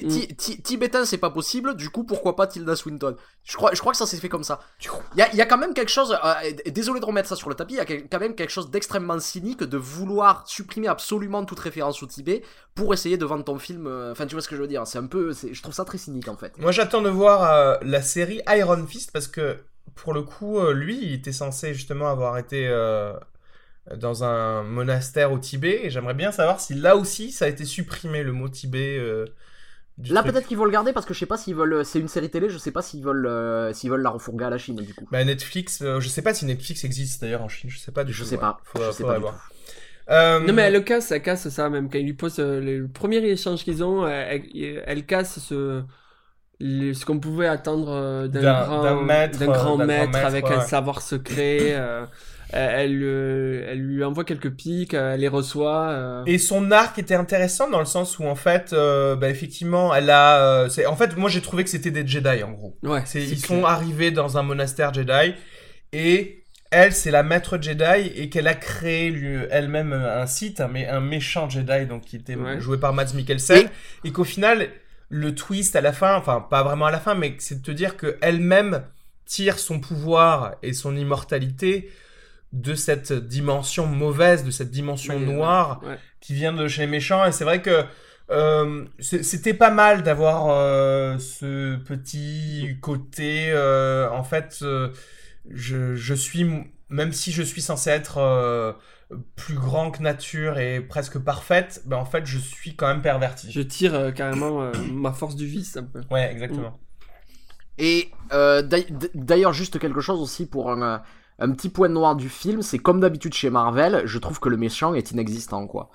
Mm. Ti- Ti- Tibétain c'est pas possible, du coup pourquoi pas Tilda Swinton? Je crois, je crois que ça s'est fait comme ça. Il y a, il y a quand même quelque chose, euh, désolé de remettre ça sur le tapis, il y a quand même quelque chose d'extrêmement cynique de vouloir supprimer absolument toute référence au Tibet pour essayer de vendre ton film. euh, Enfin, tu vois ce que je veux dire, c'est un peu, c'est- je trouve ça très cynique en fait. Moi, j'attends de voir euh, la série Iron Fist parce que, pour le coup, euh, lui, il était censé justement avoir été euh, dans un monastère au Tibet et j'aimerais bien savoir si là aussi ça a été supprimé le mot Tibet. euh, Là peut-être qu'ils vont le garder parce que je sais pas s'ils veulent, c'est une série télé, je sais pas s'ils veulent, euh, s'ils veulent la refourguer à la Chine du coup. Bah, Netflix, euh, je sais pas si Netflix existe d'ailleurs en Chine, je sais pas du Je tout, sais ouais. pas, Faudra- je sais faudra pas du voir. tout. Euh, Non mais elle le casse, elle casse ça même. Quand il lui pose euh, le, premier échange qu'ils ont, elle, casse ce, le- ce qu'on pouvait attendre euh, d'un grand, grand euh, maître maître, avec ouais. un savoir secret. Euh, elle, euh, elle lui envoie quelques pics, euh, elle les reçoit. Et son arc était intéressant dans le sens où en fait, bah, effectivement, elle a. en fait, moi j'ai trouvé que c'était des Jedi en gros. Ouais, ils clair. sont arrivés dans un monastère Jedi et elle, c'est la maître Jedi et qu'elle a créé elle-même un site, un, mé- un méchant Jedi donc qui était Ouais. joué par Mads Mikkelsen et qu'au final, le twist à la fin, enfin pas vraiment à la fin, mais c'est de te dire que elle-même tire son pouvoir et son immortalité de cette dimension mauvaise, de cette dimension noire ouais. qui vient de chez les méchants et c'est vrai que Euh, C'était pas mal d'avoir euh, ce petit côté. euh, en fait, euh, je, je suis, même si je suis censé être euh, plus grand que nature et presque parfaite, ben en fait, je suis quand même perverti. Je tire euh, carrément euh, ma force du vice un peu. Ouais, exactement. Et euh, d'ail- d'ailleurs, juste quelque chose aussi pour un, petit point noir du film, c'est comme d'habitude chez Marvel, je trouve que le méchant est inexistant, quoi.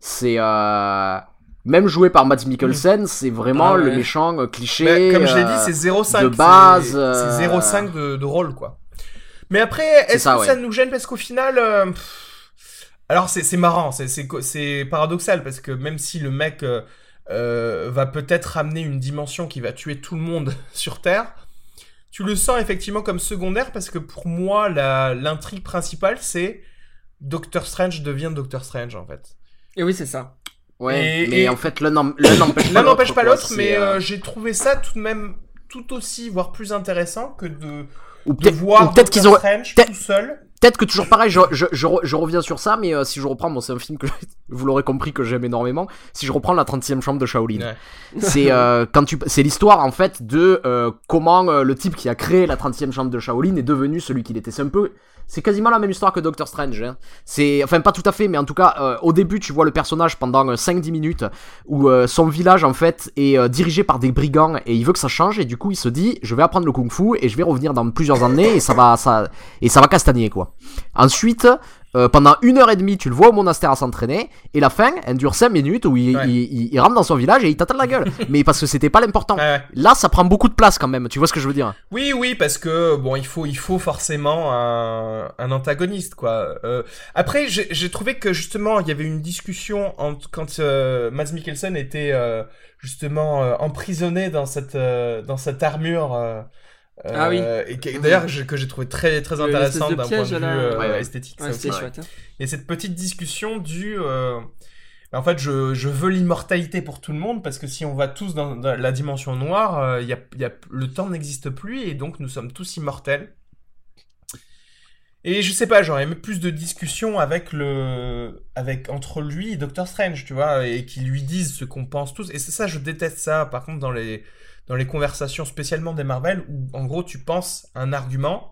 C'est... Euh... Même joué par Matt Mikkelsen, c'est vraiment Ah ouais. le méchant euh, cliché. Mais comme je l'ai euh, dit, c'est 0,5 de base, c'est- euh, C'est 0,5 de, de rôle, quoi. Mais après, est-ce ça, que ouais. ça nous gêne parce qu'au final, euh, pff, alors c'est marrant, c'est paradoxal parce que même si le mec euh, euh, va peut-être ramener une dimension qui va tuer tout le monde sur Terre, tu le sens effectivement comme secondaire parce que pour moi, la- l'intrigue principale, c'est Doctor Strange devient Doctor Strange en fait. Et oui, c'est ça. Ouais, Et- mais et- en fait, l'un n'em- l'un n'empêche pas L'un l'autre. n'empêche pas quoi, l'autre, c'est, mais euh, euh, j'ai trouvé ça tout de même tout aussi, voire plus intéressant que de, Ou de peut-être voir ou peut-être qu'ils Doctor auraient. Strange tout seul. Peut-être que toujours pareil, je, je, je, re- je reviens sur ça, mais euh, si je reprends, bon, c'est un film que vous l'aurez compris que j'aime énormément. Si je reprends la 30e chambre de Shaolin, Ouais. c'est euh, quand tu, c'est l'histoire en fait de euh, comment euh, le type qui a créé la 30e chambre de Shaolin est devenu celui qu'il était. C'est un peu, c'est quasiment la même histoire que Doctor Strange. Hein. C'est, enfin pas tout à fait, mais en tout cas, euh, au début, tu vois le personnage pendant euh, 5-10 minutes où euh, son village en fait est euh, dirigé par des brigands et il veut que ça change et du coup il se dit, je vais apprendre le kung-fu et je vais revenir dans plusieurs années et ça va, ça et ça va castagner quoi. Ensuite, euh, pendant une heure et demie, tu le vois au monastère à s'entraîner, et la fin, elle dure 5 minutes où il, Ouais. il, il- il rentre dans son village et il t'attend la gueule. Mais parce que c'était pas l'important. Ouais, ouais. Là, ça prend beaucoup de place quand même, tu vois ce que je veux dire? Oui, oui, parce que bon, il faut, il faut forcément un, un antagoniste, quoi. Euh, après, j'ai trouvé que justement, il y avait une discussion entre quand euh, Mads Mikkelsen était euh, justement euh, emprisonné dans cette, euh, dans cette armure. Euh, Ah oui. euh, Et que- d'ailleurs, que j'ai trouvé très, très intéressant d'un point de vue là. euh, Ouais, ouais. esthétique. Ouais, c'était chouette. hein. Il y a cette petite discussion du. euh, en fait, je, je veux l'immortalité pour tout le monde parce que si on va tous dans, dans la dimension noire, euh, il y a, il y a, le temps n'existe plus et donc nous sommes tous immortels. Et je sais pas, j'aurais aimé plus de discussions avec le, avec entre lui et Doctor Strange, tu vois, et qui lui disent ce qu'on pense tous. Et c'est ça, je déteste ça. Par contre, dans les, dans les conversations spécialement des Marvel, où en gros tu penses un argument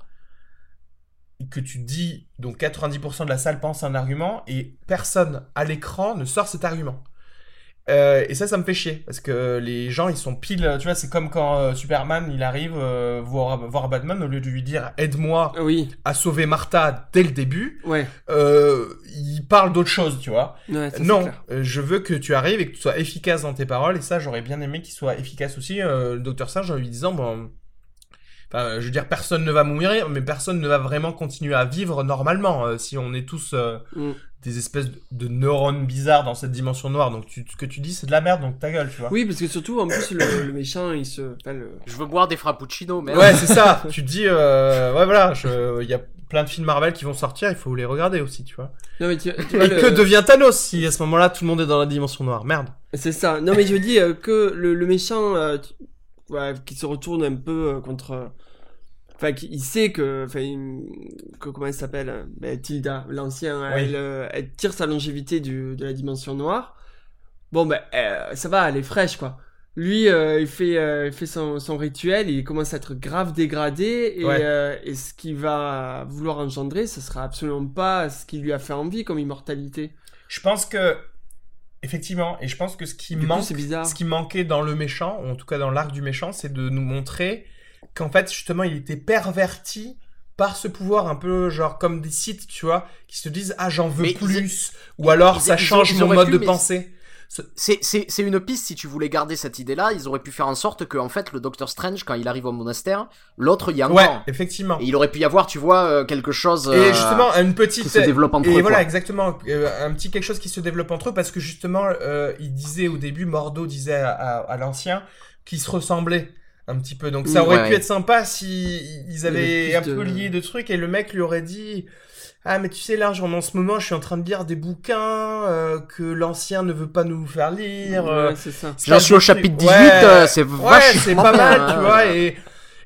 que tu dis, donc 90% de la salle pense un argument et personne à l'écran ne sort cet argument. Euh, et ça, ça me fait chier parce que les gens ils sont pile, tu vois, c'est comme quand euh, Superman il arrive euh, voir, voir Batman au lieu de lui dire aide-moi Oui, à sauver Martha dès le début, ouais. il parle d'autre chose, tu vois. ouais ça, c'est non, je veux que tu arrives et que tu sois efficace dans tes paroles et ça j'aurais bien aimé qu'il soit efficace aussi. Le docteur Singe en lui disant bon. Enfin, je veux dire, personne ne va mourir, mais personne ne va vraiment continuer à vivre normalement euh, si on est tous euh, Mm. des espèces de, neurones bizarres dans cette dimension noire. Donc tu, ce que tu dis, c'est de la merde, donc ta gueule, tu vois. Oui, parce que surtout, en plus, le, le méchant, il se. enfin, le- Je veux boire des frappuccinos, mais. Ouais, c'est ça. tu te dis, euh, ouais, voilà, je- il y a plein de films Marvel qui vont sortir, il faut les regarder aussi, tu vois. Non, mais tu, tu vois, Et le- que devient Thanos si à ce moment-là tout le monde est dans la dimension noire Merde. C'est ça. Non, mais je dis euh, que le, le méchant euh, tu- ouais, qui se retourne un peu euh, contre. Enfin, qui- il sait que. Enfin, que comment elle s'appelle euh, ben, Tilda, l'ancien. Oui. Elle, euh, elle tire sa longévité du, de la dimension noire. Bon, ben, euh, ça va, elle est fraîche, quoi. Lui, euh, il fait, euh, il fait son, son rituel, il commence à être grave dégradé, et, Ouais. euh, et ce qu'il va vouloir engendrer, ce sera absolument pas ce qui lui a fait envie comme immortalité. Je pense que effectivement, et je pense que ce qui Du manque, ce qui manquait dans le méchant, ou en tout cas dans l'arc du méchant, c'est de nous montrer qu'en fait justement il était perverti par ce pouvoir un peu genre comme des sites, tu vois, qui se disent ah j'en veux Mais ils- plus, ou alors ils- ça change ils mon mode pu, de mais pensée. C'est, une piste si tu voulais garder cette idée-là. Ils auraient pu faire en sorte que, en fait, le Docteur Strange, quand il arrive au monastère, l'autre y a Ouais, encore. effectivement. Et il aurait pu y avoir, tu vois, euh, quelque chose. Et euh, justement, une petite. qui se développe entre Et eux, voilà, quoi. exactement. euh, un petit quelque chose qui se développe entre eux parce que justement, euh, il disait au début, Mordo disait à, à- à l'ancien qu'ils se ressemblaient un petit peu. Donc ça Oui, aurait ouais, pu ouais. être sympa si ils avaient Il un peu de- lié de trucs et le mec lui aurait dit. Ah mais tu sais là genre, en ce moment je suis en train de lire des bouquins euh, que l'ancien ne veut pas nous faire lire. euh, Ouais, c'est ça. J'en suis au chapitre 18, Ouais. euh, c'est Ouais, vachement c'est pas mal, tu vois, et,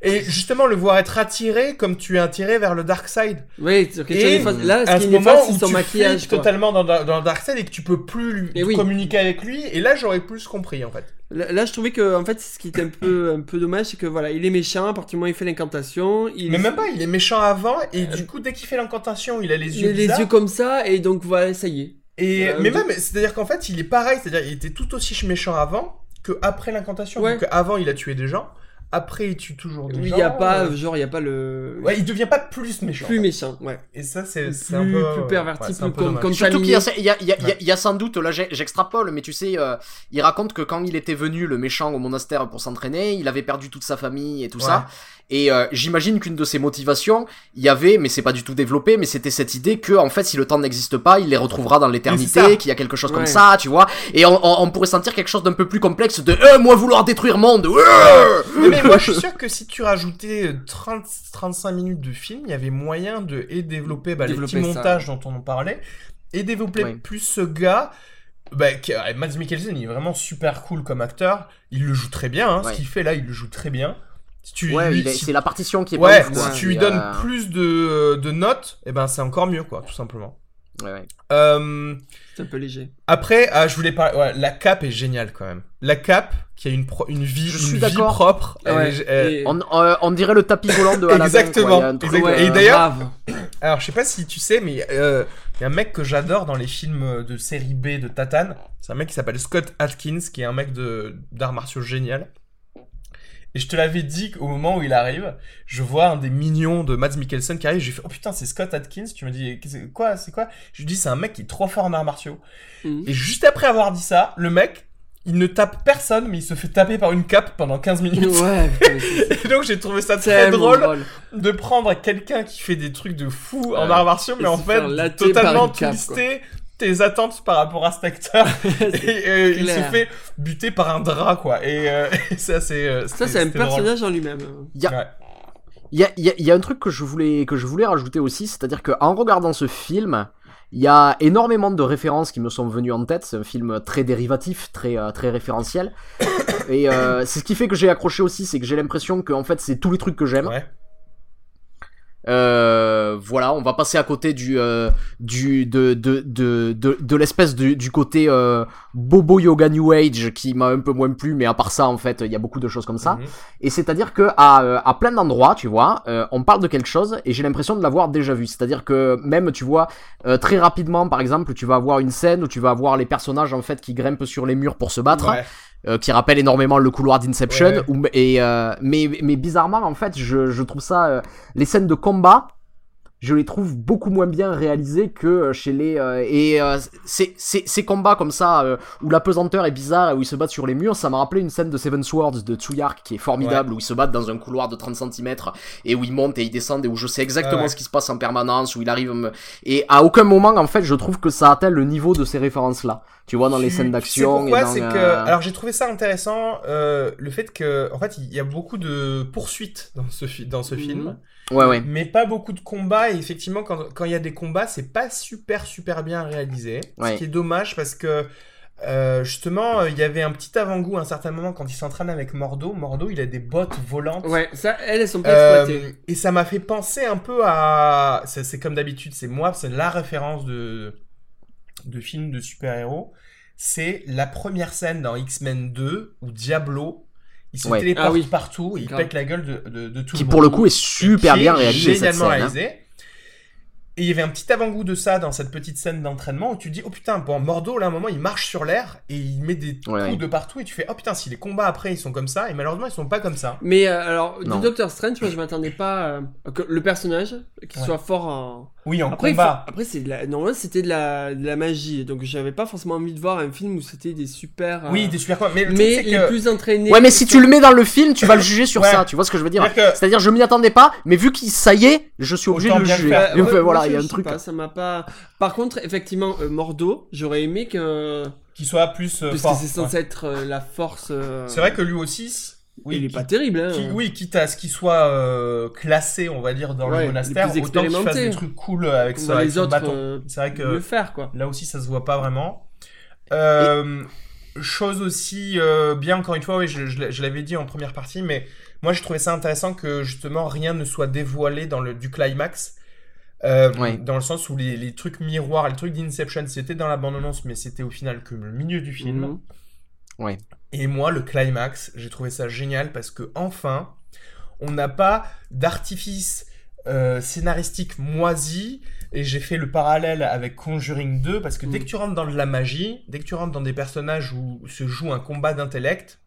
Et justement, le voir être attiré comme tu es attiré vers le dark side. Oui, c'est Et. Là, à ce ce qui est moment où son tu maquillage. totalement dans, dans le dark side et que tu peux plus lui- oui. communiquer avec lui. Et là, j'aurais plus compris en fait. Là, là, je trouvais que, en fait, ce qui était un peu, un peu dommage, c'est que voilà, il est méchant, à partir du moment où il fait l'incantation, il Mais même pas, il est méchant avant et du coup, dès qu'il fait l'incantation, il a les il yeux a les yeux comme ça, et donc voilà, ça y est. Et Euh, mais donc- même, c'est-à-dire qu'en fait, il est pareil, c'est-à-dire il était tout aussi méchant avant que après l'incantation. Ouais. Donc avant, il a tué des gens. Après, il tue toujours des Oui, il y a pas, euh, genre, il y a pas le. Ouais, il devient pas plus méchant. plus méchant, ouais. Et ça, c'est c'est un peu plus perverti, ouais, plus peu comme, comme Surtout qu'il y a, il y, a, il y, a, il y a- Ouais. il y a sans doute, là j'extrapole, mais tu sais, euh, il raconte que quand il était venu, le méchant, au monastère pour s'entraîner, il avait perdu toute sa famille et tout Ouais. ça. Et euh, j'imagine qu'une de ses motivations, il y avait, mais c'est pas du tout développé, mais c'était cette idée que, en fait, si le temps n'existe pas, il les retrouvera dans l'éternité, qu'il y a quelque chose Ouais. comme ça, tu vois. Et on, on, on pourrait sentir quelque chose d'un peu plus complexe de, euh, moi vouloir détruire monde, euh Mais, mais moi, je suis sûr que si tu rajoutais euh, 30, 35 minutes de film, il y avait moyen de et développer bah, les Développer petits ça. montages dont on en parlait, et développer Ouais. plus ce gars. Bah, qui- Mads Mikkelsen, il est vraiment super cool comme acteur. Il le joue très bien. Hein, Ouais. Ce qu'il fait là, il le joue très bien. Si tu Ouais, lui- il est- si- c'est la partition qui est ouais, pas ouf, quoi. si tu lui donnes euh, plus de, de notes, et ben c'est encore mieux, quoi, tout simplement. ouais, ouais. Euh, C'est un peu léger. après, ah, je voulais parler. Ouais, la cape est géniale quand même. La cape qui a une, pro- une vie, Je une vie propre. elle Ouais, est- elle- et- On, euh, on dirait le tapis volant de Aladdin. Exactement, exactement. Ouais, Et d'ailleurs- grave. Alors, je sais pas si tu sais, mais euh, il y a un mec que j'adore dans les films de série B de Tatane. C'est un mec qui s'appelle Scott Atkins, qui est un mec de d'arts martiaux génial. Et je te l'avais dit qu'au moment où il arrive, je vois un des mignons de Mads Mikkelsen qui arrive. J'ai fait oh putain c'est Scott Atkins. Tu me dis quoi c'est quoi? Je lui dis c'est un mec qui est trop fort en arts martiaux. Mhm. Et juste après avoir dit ça, le mec il ne tape personne mais il se fait taper par une cape pendant 15 minutes. Ouais, Et donc j'ai trouvé ça très drôle de prendre quelqu'un qui fait des trucs de fou en arts martiaux, mais en fait, totalement cape, twister tes attentes par rapport à cet acteur. et euh, il se fait buter par un drap, quoi. Et, euh, et ça, c'est. euh, Ça, c'est un drôle. personnage en lui-même. Il y a, Ouais. Il y a, il y a- il y a un truc que je voulais, que je voulais rajouter aussi, c'est-à-dire qu'en regardant ce film, il y a énormément de références qui me sont venues en tête. C'est un film très dérivatif, très, très référentiel. Et euh, c'est ce qui fait que j'ai accroché aussi, c'est que j'ai l'impression que en fait c'est tous les trucs que j'aime. Ouais. Euh, voilà, on va passer à côté du euh, du de de de de, de l'espèce du, du côté euh, bobo yoga new age qui m'a un peu moins plu, mais à part ça en fait, il y a beaucoup de choses comme ça. Mhm. Et c'est-à-dire que à, euh, à plein d'endroits, tu vois, euh, on parle de quelque chose et j'ai l'impression de l'avoir déjà vu. C'est-à-dire que même, tu vois, euh, très rapidement, par exemple, tu vas avoir une scène où tu vas avoir les personnages en fait qui grimpent sur les murs pour se battre, Ouais. Euh, qui rappelle énormément le couloir d'Inception. Ouais. ou- et euh, mais mais bizarrement, en fait, je, je trouve ça euh, les scènes de combat. Je les trouve beaucoup moins bien réalisées que euh, chez les euh, et euh, ces, ces, ces combats comme ça euh, où la pesanteur est bizarre et où ils se battent sur les murs, ça m'a rappelé une scène de Seven Swords de Tsuyark qui est formidable où ils se battent dans un couloir de 30 cm et où ils montent et ils descendent et où je sais exactement Ah ouais. ce qui se passe en permanence où il arrive à me... et à aucun moment en fait je trouve que ça atteint le niveau de ces références là. Tu vois dans les Tu- scènes tu sais d'action pourquoi dans c'est que euh, alors j'ai trouvé ça intéressant euh, le fait que en fait il y a beaucoup de poursuites dans ce fi- dans ce Mhm. film ouais ouais. mais pas beaucoup de combats et effectivement quand quand il y a des combats c'est pas super super bien réalisé Ouais. ce qui est dommage parce que euh, justement euh, il y avait un petit avant-goût à un certain moment quand il s'entraîne avec Mordo Mordo il a des bottes volantes Ouais, ça, elles, elles sont pas Euh, exploitées. et ça m'a fait penser un peu à c'est comme d'habitude c'est moi c'est la référence de de films de super-héros c'est la première scène dans X-Men 2 où Diablo il se Ouais. téléporte Ah oui. partout et il pète la gueule de, de, de tout qui le pour le monde. coup est super qui bien réalisé cette génialement hein. Et il y avait un petit avant-goût de ça dans cette petite scène d'entraînement où tu dis oh putain bon Mordo là à un moment il marche sur l'air et il met des Ouais, coups ouais. de partout et tu fais oh putain si les combats après ils sont comme ça et malheureusement ils sont pas comme ça. Mais euh, alors, du Doctor Strange, moi je m'attendais pas euh, que le personnage qui Ouais. soit fort en. Oui en Après, combat. faut- après c'est de la... normalement c'était de la... de la magie, donc j'avais pas forcément envie de voir un film où c'était des super. euh, Oui, des super combats. Mais le Mais les que- plus entraînés. Ouais mais si tu le mets dans le film, tu vas le juger sur Ouais. ça, tu vois ce que je veux dire C'est-à-dire que- je m'y attendais pas, mais vu qu'il ça y est, je suis obligé Autant de le juger. faire. Moi, voilà, je- il y a je un truc. pas, ça m'a pas. Par contre, effectivement, euh, Mordo, j'aurais aimé que. qu'il soit plus euh, Puisque fort. c'est censé Ouais. être euh, la force. euh, C'est vrai que lui aussi, oui, il est qui- pas terrible, hein. qui- oui, quitte à ce qu'il soit euh, classé, on va dire, dans Ouais, le monastère, plus autant qu'il fasse des trucs cool avec, ça, avec les son autres bâton. euh, C'est vrai que le faire, quoi. là aussi, ça se voit pas vraiment. Euh, chose aussi euh, bien, encore une fois, oui, je, je l'a- je l'avais dit en première partie, mais moi j'ai trouvé ça intéressant que justement rien ne soit dévoilé dans le du climax. Euh, Ouais. Dans le sens où les, les trucs miroirs, les trucs d'Inception, c'était dans la bande-annonce, mais c'était au final que le milieu du film. Mhm. Ouais. Et moi, le climax, j'ai trouvé ça génial parce que enfin, on n'a pas d'artifice euh, scénaristique moisi. Et j'ai fait le parallèle avec Conjuring 2 parce que dès Mm. que tu rentres dans de la magie, dès que tu rentres dans des personnages où se joue un combat d'intellect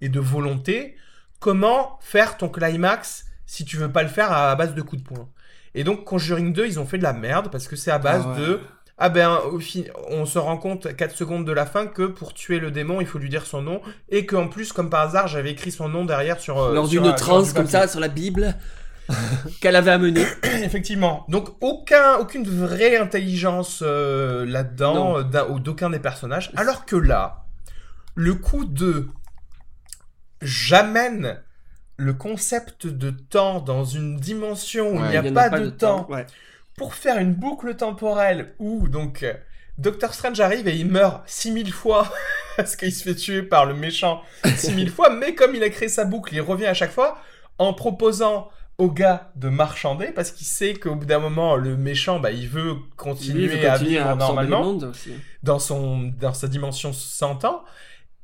et de volonté, comment faire ton climax si tu veux pas le faire à base de coups de poing? Et donc Conjuring 2, ils ont fait de la merde parce que c'est à base Ah ouais. de ah ben, au fin... on se rend compte 4 secondes de la fin que pour tuer le démon, il faut lui dire son nom. Et qu'en plus, comme par hasard, j'avais écrit son nom derrière sur. euh, Lors sur d'une transe comme ça sur la Bible qu'elle avait amenée. Effectivement. Donc, aucun, aucune vraie intelligence euh, là-dedans, euh, d'aucun des personnages. Alors que là, le coup de. J'amène le concept de temps dans une dimension où Ouais, il n'y a pas, de, temps Ouais. pour faire une boucle temporelle où donc euh, Doctor Strange arrive et il meurt 6000 fois parce qu'il se fait tuer par le méchant 6000 fois, mais comme il a créé sa boucle, il revient à chaque fois en proposant au gars de marchander parce qu'il sait qu'au bout d'un moment le méchant bah, il veut continuer, il veut à vivre à normalement dans son dans sa dimension 100 ans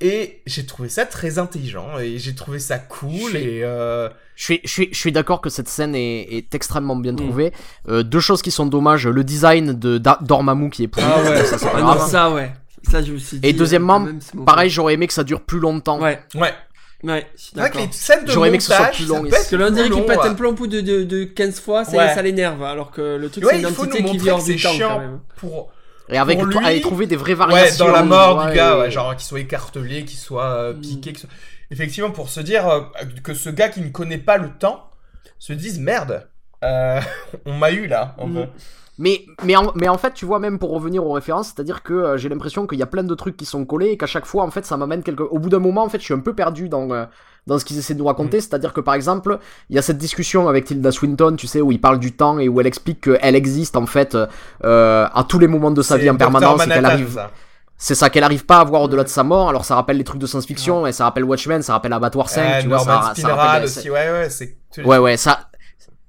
et j'ai trouvé ça très intelligent et j'ai trouvé ça cool Je- et euh, Je suis, je suis, je suis d'accord que cette scène est, est extrêmement bien Mm. trouvée. Euh, deux choses qui sont dommages. Le design de Dormammu qui est pourri. Ah ouais, ça c'est pas Ah grave. non, ça ouais. Ça je me suis dit. Et deuxièmement, Pareil, j'aurais aimé que ça dure plus longtemps. Ouais, ouais ouais, suis vrai que d'accord. les scènes de J'aurais aimé que ce soit plus long, Parce que là, on dirait qu'il pète un plomb de, de, de 15 fois, ça, Ouais. ça l'énerve. Alors que le truc, Ouais, c'est une il faut entité nous qui montrer vit hors du temps chiant quand même. pour Et avec lui, aller trouver des vraies ouais variations. dans la mort ouais, du gars et- ouais, genre qu'il soit écartelé qu'il soit euh, Mm. piqué qu'il soit- effectivement pour se dire euh, que ce gars qui ne connaît pas le temps se dise merde euh, on m'a eu là un Mm. peu Mais, mais, en, mais en fait, tu vois, même pour revenir aux références, c'est-à-dire que euh, j'ai l'impression qu'il y a plein de trucs qui sont collés et qu'à chaque fois, en fait, ça m'amène quelque. Au bout d'un moment, en fait, je suis un peu perdu dans, euh, dans ce qu'ils essaient de nous Mm. raconter. C'est-à-dire que, par exemple, il y a cette discussion avec Tilda Swinton, tu sais, où il parle du temps et où elle explique qu'elle existe, en fait, euh, à tous les moments de sa vie en permanence et qu'elle Manhattan, arrive. ça. C'est ça, qu'elle arrive pas à voir au-delà de sa mort. Alors, ça rappelle les trucs de science-fiction et ça rappelle Watchmen, ça rappelle Abattoir 5, Euh, tu vois, ça, ça rappelle. aussi ouais ouais c'est Ouais, ouais, ça.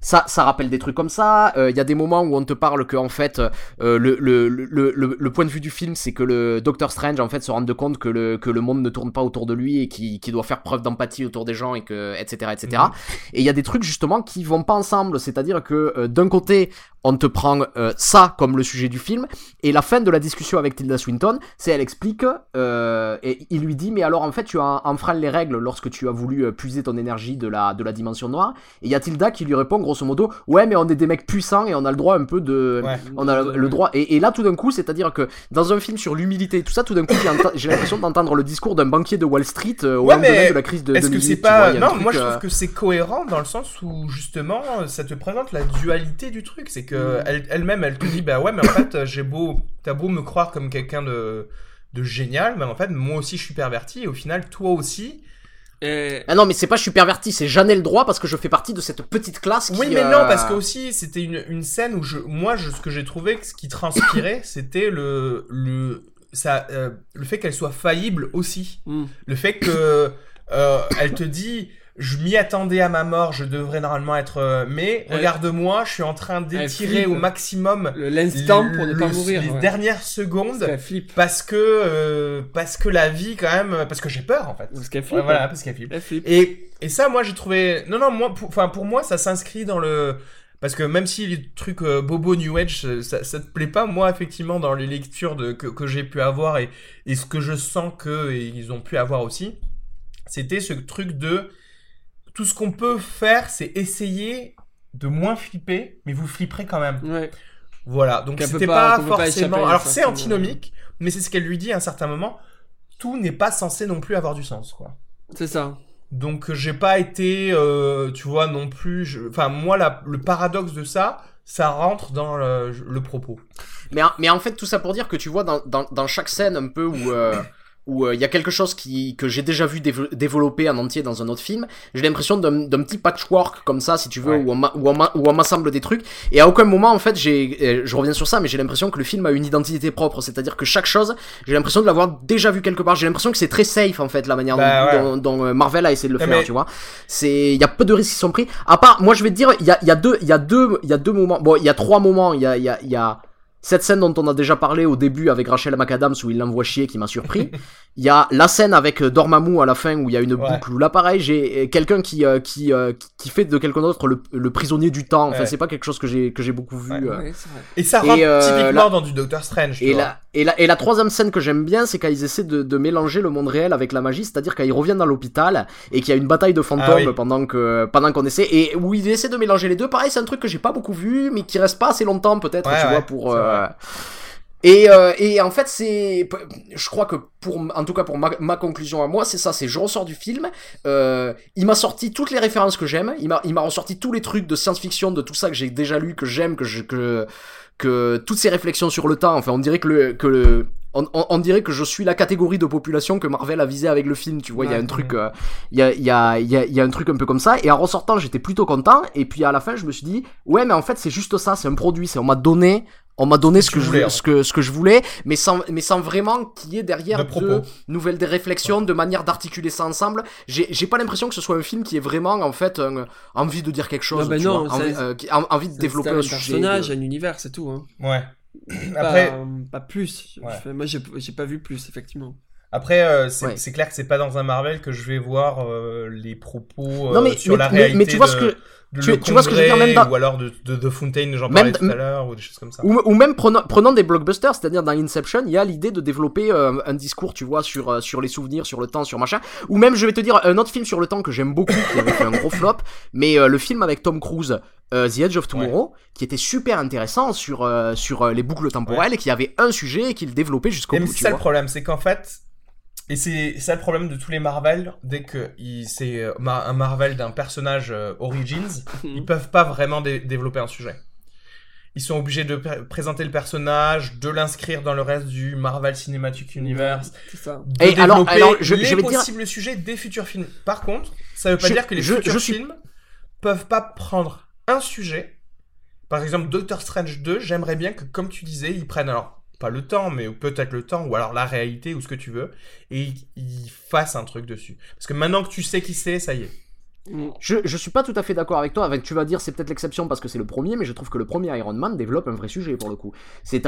Ça, ça rappelle des trucs comme ça. Euh, Il y a des moments où on te parle que en fait, euh, le, le, le, le, point de vue du film, c'est que le Docteur Strange en fait se rende compte que le, que le monde ne tourne pas autour de lui et qu'il qu'il doit faire preuve d'empathie autour des gens et que etc etc. Mhm. Et il y a des trucs justement qui vont pas ensemble. C'est-à-dire que euh, d'un côté, on te prend euh, ça comme le sujet du film et la fin de la discussion avec Tilda Swinton, c'est elle explique euh, et il lui dit mais alors en fait tu as enfreint les règles lorsque tu as voulu euh, puiser ton énergie de la de la dimension noire et il y a Tilda qui lui répond grosso modo ouais mais on est des mecs puissants et on a le droit un peu de Ouais. on a le, droit et, et là tout d'un coup c'est à dire que dans un film sur l'humilité et tout ça tout d'un coup j'ai l'impression d'entendre le discours d'un banquier de Wall Street euh, au Ouais, mais de la crise de Est-ce que 2008, c'est vois, pas non truc, moi je euh, trouve que c'est cohérent dans le sens où justement ça te présente la dualité du truc c'est Mm. que elle- elle-même elle te dit bah ouais mais en fait j'ai beau t'as beau me croire comme quelqu'un de de génial mais en fait moi aussi je suis perverti et au final toi aussi Et... Ah non mais c'est pas je suis perverti c'est j'en ai le droit parce que je fais partie de cette petite classe qui, oui mais euh, non parce que aussi c'était une, une scène où je moi je, ce que j'ai trouvé ce qui transpirait c'était le le ça euh, le fait qu'elle soit faillible aussi Hmm. Le fait que euh, elle te dit je m'y attendais à ma mort, je devrais normalement être euh, mais regarde-moi, je suis en train d'étirer au maximum Le- L'instant pour ne le- pas mourir. les ouais. dernières Parce secondes flippe. parce que euh, parce que la vie quand même parce que j'ai peur en fait. Parce qu'elle Ouais, flippe. voilà, parce qu'elle flippe. Flippe. Et, et ça, moi, j'ai trouvé. Non, non, moi, pour, enfin, pour moi, ça s'inscrit dans le. Parce que même si les trucs euh, bobo New Age, euh, ça, ça te plaît pas, moi, effectivement, dans les lectures de, que, que j'ai pu avoir et, et ce que je sens que et ils ont pu avoir aussi, c'était ce truc de. Tout ce qu'on peut faire, c'est essayer de moins flipper, mais vous flipperez quand même. Ouais. Voilà, donc c'était pas- pas, forcément. Alors c'est c'est- antinomique, mais c'est ce qu'elle lui dit à un certain moment. Tout n'est pas censé non plus avoir du sens, quoi. C'est ça. Donc j'ai pas été, euh, tu vois, non plus. je- Enfin, moi, la- le paradoxe de ça, ça rentre dans le, le propos. Mais, en- mais en fait, tout ça pour dire que tu vois, dans, dans, dans chaque scène un peu où, euh, où euh, il y a quelque chose qui que j'ai déjà vu dév- développer en entier dans un autre film. J'ai l'impression d'un petit patchwork comme ça, si tu veux, Ouais. où on m'a- où on m'a- où on m'assemble des trucs. Et à aucun moment, en fait, j'ai, euh, je reviens sur ça, mais j'ai l'impression que le film a une identité propre. C'est-à-dire que chaque chose, j'ai l'impression de l'avoir déjà vu quelque part. J'ai l'impression que c'est très safe, en fait, la manière Bah, dont, ouais. dont- dont, euh, Marvel a essayé de le faire, mais- tu vois. C'est, il y a peu de risques qui sont pris. À part, moi, je vais te dire, il y a, y a deux, il y a deux, il y a deux moments. Bon, il y a trois moments. Il y a, il y a, il y a cette scène dont on a déjà parlé au début avec Rachel McAdams où il l'envoie chier qui m'a surpris. Il y a la scène avec euh, Dormammu à la fin où il y a une Ouais. boucle où là pareil j'ai euh, quelqu'un qui euh, qui, euh, qui- fait de quelqu'un d'autre le, le prisonnier du temps. Enfin Ouais. c'est pas quelque chose que j'ai que j'ai beaucoup vu. Ouais. euh. Et ça Et, rentre euh, typiquement dans du Doctor Strange. tu Et vois. la, et, la, et la troisième scène que j'aime bien, c'est quand ils essaient de, de mélanger le monde réel avec la magie, c'est-à-dire quand ils reviennent dans l'hôpital et qu'il y a une bataille de fantômes Ah oui. pendant que pendant qu'on essaie et où ils essaient de mélanger les deux. Pareil, c'est un truc que j'ai pas beaucoup vu, mais qui reste pas assez longtemps peut-être, Ouais, tu ouais, vois, pour. Euh. Et, en fait, c'est, je crois que pour, en tout cas pour ma, conclusion à moi, c'est ça, c'est je ressors du film, euh, il m'a sorti toutes les références que j'aime, il m'a, ressorti tous les trucs de science-fiction, de tout ça que j'ai déjà lu, que j'aime, que que, toutes ces réflexions sur le temps, enfin, on dirait que que le, on, on- on dirait que je suis la catégorie de population que Marvel a visé avec le film, tu vois, il y a Ouais. un truc, euh, il y a, il y a, il y a, y a un truc un peu comme ça, et en ressortant, j'étais plutôt content, et puis à la fin, je me suis dit, ouais, mais en fait, c'est juste ça, c'est un produit, c'est, on m'a donné, on m'a donné ce que, je voulais, ce que, ce que je voulais, mais sans, mais sans vraiment qu'il y ait derrière De nouvelles des réflexions, de manière d'articuler ça ensemble. J'ai, j'ai pas l'impression que ce soit un film qui est vraiment, en fait, un- envie de dire quelque chose, Non, bah tu non, vois, ça- envie, euh, qui- en- envie de développer un un sujet. personnage, de- un univers, c'est tout. Hein. Ouais. Après, Pas, pas plus. Ouais. Moi, j'ai pas vu plus, effectivement. après euh, c'est Ouais. clair que c'est pas dans un Marvel que je vais voir euh, les propos euh, Non, mais- sur mais- la mais- réalité mais tu vois de, ce que- de tu- le tu vois ce que je veux dire, même dans- ou alors de, de, de Fontaine, j'en parlais tout à l'heure, ou des choses comme ça. Ou, ou même prenant, prenant des blockbusters, c'est-à-dire dans Inception, il y a l'idée de développer euh, un discours, tu vois, sur, euh, sur les souvenirs, sur le temps, sur machin. Ou même, je vais te dire, un autre film sur le temps que j'aime beaucoup, qui avait fait un gros flop, mais euh, le film avec Tom Cruise, The Edge of Tomorrow, qui était super intéressant sur, sur les boucles temporelles et qui avait un sujet et qui le développait jusqu'au bout, c'est ça le problème, c'est qu'en fait, et c'est ça le problème de tous les Marvel, dès que c'est euh, un Marvel d'un personnage euh, Origins, ils peuvent pas vraiment dé- développer un sujet. Ils sont obligés de pr- présenter le personnage, de l'inscrire dans le reste du Marvel Cinematic Universe, C'est ça. de Et développer alors- alors, je- les je vais te dire- possibles sujets des futurs films. Par contre, ça veut pas Je- dire que les je- futurs je suis- films peuvent pas prendre un sujet. Par exemple, Doctor Strange 2, j'aimerais bien que, comme tu disais, ils prennent alors pas le temps, mais peut-être le temps, ou alors la réalité, ou ce que tu veux, et ils fassent un truc dessus. Parce que maintenant que tu sais qui c'est, ça y est. Mm. Je, je suis pas tout à fait d'accord avec toi. Avec, tu vas dire c'est peut-être l'exception parce que c'est le premier, mais je trouve que le premier Iron Man développe un vrai sujet pour le coup. C'est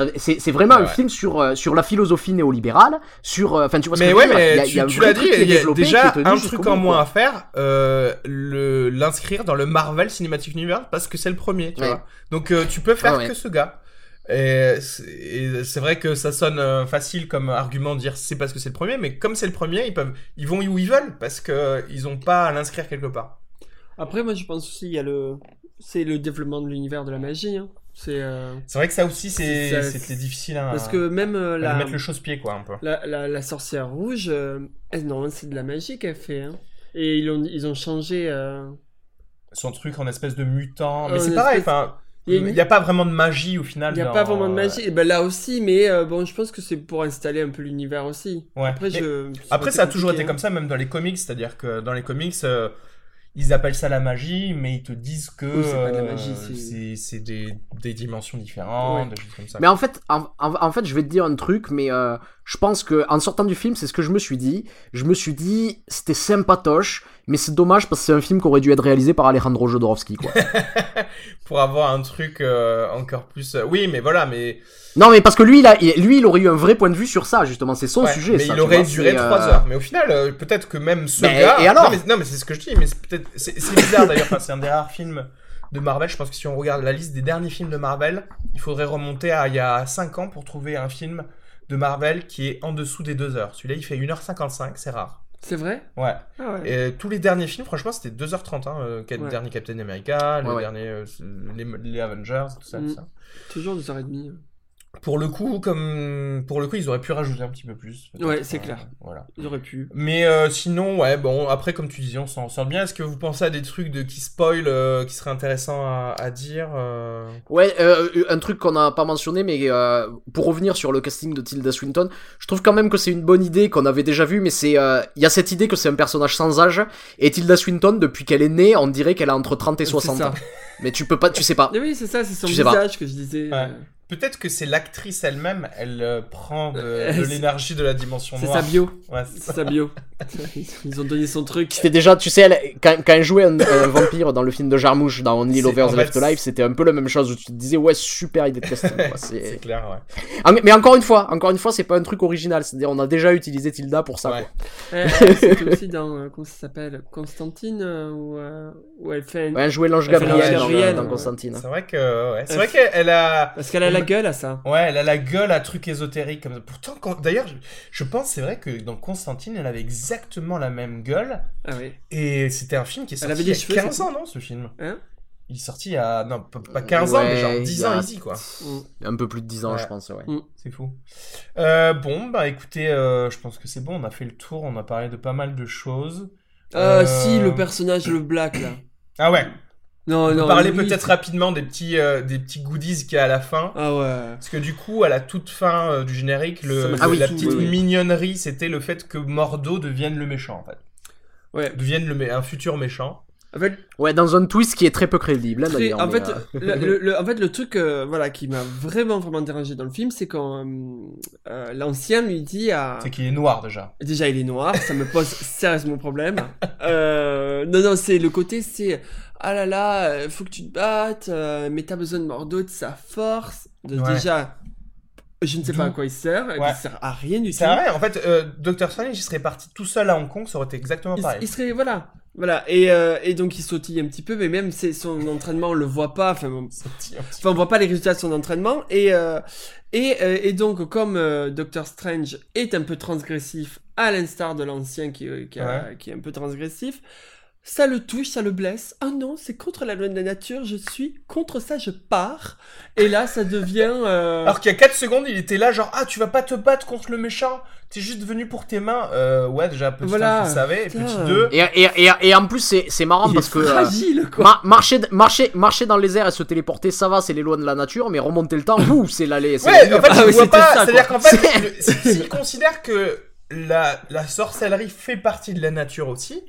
vraiment Ouais, un film sur euh, sur la philosophie néolibérale, sur euh, enfin tu vois ce Mais que ouais, je veux il mais il tu, l'as dit, il y a déjà un truc en moins à faire, euh, le l'inscrire dans le Marvel Cinematic Universe parce que c'est le premier, tu Ouais. vois. Donc euh, tu peux faire ouais. que ce gars. Et c'est vrai que ça sonne euh, facile comme argument de dire c'est parce que c'est le premier, mais comme c'est le premier, ils peuvent, ils vont où ils veulent parce que euh, ils ont pas à l'inscrire quelque part. Après, moi, je pense aussi, il y a le. C'est le développement de l'univers de la magie. Hein. C'est. euh, vrai que ça aussi c'était difficile à, Parce que même euh, la, mettre le chausse-pied quoi un peu. la, la, la sorcière rouge, euh, elle, c'est de la magie qu'elle fait. Hein. Et ils ont, ils ont changé. Son truc en espèce de mutant, mais c'est pareil. Enfin, il n'y a pas vraiment de magie au final. Il n'y a dans- pas vraiment de magie. Et ben là aussi, mais euh, bon, je pense que c'est pour installer un peu l'univers aussi. Ouais. Après, je... Après, ça a toujours été hein. comme ça, même dans les comics, c'est-à-dire que dans les comics, euh, ils appellent ça la magie, mais ils te disent que Oui, c'est pas de la euh, magie, c'est- c'est c'est des, des dimensions différentes, Ouais. des choses comme ça. Mais en fait, en, en- en fait, je vais te dire un truc, mais euh, je pense que en sortant du film, c'est ce que je me suis dit. Je me suis dit, c'était sympatoche, mais c'est dommage parce que c'est un film qui aurait dû être réalisé par Alejandro Jodorowsky, quoi. Pour avoir un truc euh, encore plus. euh, Oui, mais voilà, mais, non, mais parce que lui, il a, lui, il aurait eu un vrai point de vue sur ça, justement. C'est son ouais, sujet, mais ça. il aurait vois, duré 3 euh, heures. Mais au final, euh, peut-être que même ce Mais- gars. et alors non, mais, c'est ce que je dis, mais c'est peut-être. C'est c'est bizarre d'ailleurs, enfin, c'est un des rares films de Marvel. Je pense que si on regarde la liste des derniers films de Marvel, il faudrait remonter à il y a 5 ans pour trouver un film de Marvel qui est en dessous des 2 heures. Celui-là, il fait 1h55, c'est rare. C'est vrai? Ouais. Ah ouais. Et tous les derniers films, franchement, c'était 2h30. Hein, euh, le Ouais. dernier Captain America, le Ouais, ouais. dernier euh, les, les Avengers, tout ça, Mm. tout ça. Toujours deux heures et demie. Pour le coup, comme pour le coup, ils auraient pu rajouter un petit peu plus. Ouais, c'est Euh, clair. Voilà. Ils auraient pu. Mais euh, sinon, ouais, bon, après, comme tu disais, on s'en sort bien. Est-ce que vous pensez à des trucs de qui spoil euh, qui seraient intéressants à, à dire euh Ouais, euh, un truc qu'on n'a pas mentionné, mais euh, pour revenir sur le casting de Tilda Swinton, je trouve quand même que c'est une bonne idée qu'on avait déjà vue, mais c'est euh, il y a cette idée que c'est un personnage sans âge, et Tilda Swinton, depuis qu'elle est née, on dirait qu'elle a entre 30 et C'est 60 ça. ans. Mais tu peux pas, tu sais pas. Oui, c'est ça, c'est son Tu visage que je disais. Ouais. euh, Peut-être que c'est l'actrice elle-même, elle euh, prend de, Euh, de c'est- l'énergie de la dimension C'est noire. sa bio. Ouais, c'est C'est sa bio. Ils ont donné son truc. C'était déjà, tu sais, elle, quand, quand elle jouait un, un vampire dans le film de Jarmouche, dans Only C'est- Lovers Left Alive, c'était un peu la même chose où tu te disais, ouais, super idée de casting. quoi, C'est c'est- clair, ouais. Ah, mais encore une fois, encore une fois, c'est pas un truc original. C'est-à-dire, on a déjà utilisé Tilda pour ça. Ouais. quoi. Eh, eh, C'était aussi dans, euh, comment ça s'appelle? Constantine, euh, où, euh, où elle fait. un- Ouais, elle jouait l'ange fait Gabriel, l'ange dans, Gabriel, dans ouais. Constantine. C'est vrai que, ouais. C'est Euh, vrai qu'elle elle a, Parce qu'elle a la gueule à ça. ouais, elle a la gueule à trucs ésotériques comme ça. Pourtant, quand- d'ailleurs, je, je pense, c'est vrai que dans Constantine, elle avait exactement la même gueule. Ah oui. Et c'était un film qui est Elle sorti avait il y a des cheveux, 15 c'est ans, non, ce film Hein Il est sorti à, non, pas, pas 15 ans, mais genre il 10 y a- ans easy, quoi. Mm. Un peu plus de 10 ans, Ouais. je pense, ouais. C'est fou. Euh, bon, bah écoutez, euh, je pense que c'est bon, on a fait le tour, on a parlé de pas mal de choses. Euh, Euh, si, le personnage, le black, là. Ah ouais, Non, on peut non. parler peut-être rapidement des petits, euh, des petits goodies qu'il y a à la fin. Ah ouais. Parce que du coup, à la toute fin euh, du générique, le, la tout, petite oui, oui. mignonnerie, c'était le fait que Mordo devienne le méchant, en fait. Ouais. Devienne le, un futur méchant. En fait, Ouais, dans un twist qui est très peu crédible, hein, très- en, fait, euh, le, le- le- en fait, le truc euh, voilà, qui m'a vraiment, vraiment dérangé dans le film, c'est quand euh, euh, l'ancien lui dit à. C'est qu'il est noir, déjà. Déjà, il est noir, ça me pose sérieusement problème. Euh, non, non, c'est le côté, c'est ah là là, euh, faut que tu te battes, euh, mais t'as besoin de Mordo, de sa force. De, Ouais. Déjà, je ne sais pas à quoi il sert, Ouais. il sert à rien du tout. C'est vrai, en fait, euh, Dr. Strange, il serait parti tout seul à Hong Kong, ça aurait été exactement Il, pareil. il serait voilà, voilà, et, euh, et donc il sautille un petit peu, mais même son entraînement, on le voit pas. Enfin, bon, Enfin, on voit pas les résultats de son entraînement. Et, euh, et, et donc, comme Doctor Strange est un peu transgressif, à l'instar de l'ancien qui, qui, a- qui est un peu transgressif, ça le touche, ça le blesse. Ah non, c'est contre la loi de la nature, je suis contre ça, je pars. Et là, ça devient. euh, Alors qu'il y a 4 secondes, il était là, genre, ah, tu vas pas te battre contre le méchant, t'es juste venu pour tes mains. Euh, ouais, déjà, petit Voilà. un, tu le savais, et petit 2. Et, et, et, et en plus, c'est c'est marrant il parce est que. euh, fragile, quoi. ma- marcher, marcher, marcher dans les airs et se téléporter, ça va, c'est les lois de la nature, mais remonter le temps, ouh, c'est l'aller. c'est Ouais, en fait, Ah je vois pas, c'est-à-dire qu'en fait, s'il considère que la, la sorcellerie fait partie de la nature aussi,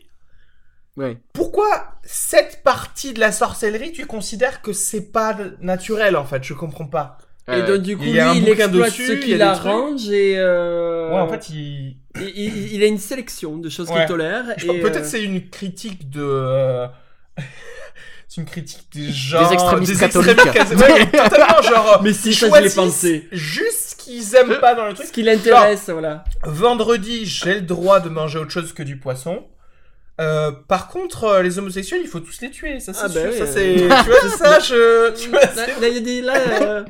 Ouais. pourquoi cette partie de la sorcellerie, tu considères que c'est pas naturel, en fait? Je comprends pas. Et donc, du coup, Il y lui, a un il exploite dessus, ce qui a des l'arrange et. euh, Ouais, en fait, il... il, il- il a une sélection de choses Ouais. qu'il tolère. et, peut-être euh, c'est une critique de... euh, c'est une critique des gens... Des extrémistes extrémistes catholiques. ouais, mais totalement, genre... Mais si, ça, je l'ai pensé. Juste ce qu'ils aiment pas dans le truc. Ce qui l'intéresse, voilà. Vendredi, j'ai le droit de manger autre chose que du poisson. Euh, par contre, euh, les homosexuels, il faut tous les tuer, ça c'est Ah bah sûr. oui, ça euh. c'est, tu vois, c'est ça, je, tu vois, Là, c'est- là, il y a des. Là, euh,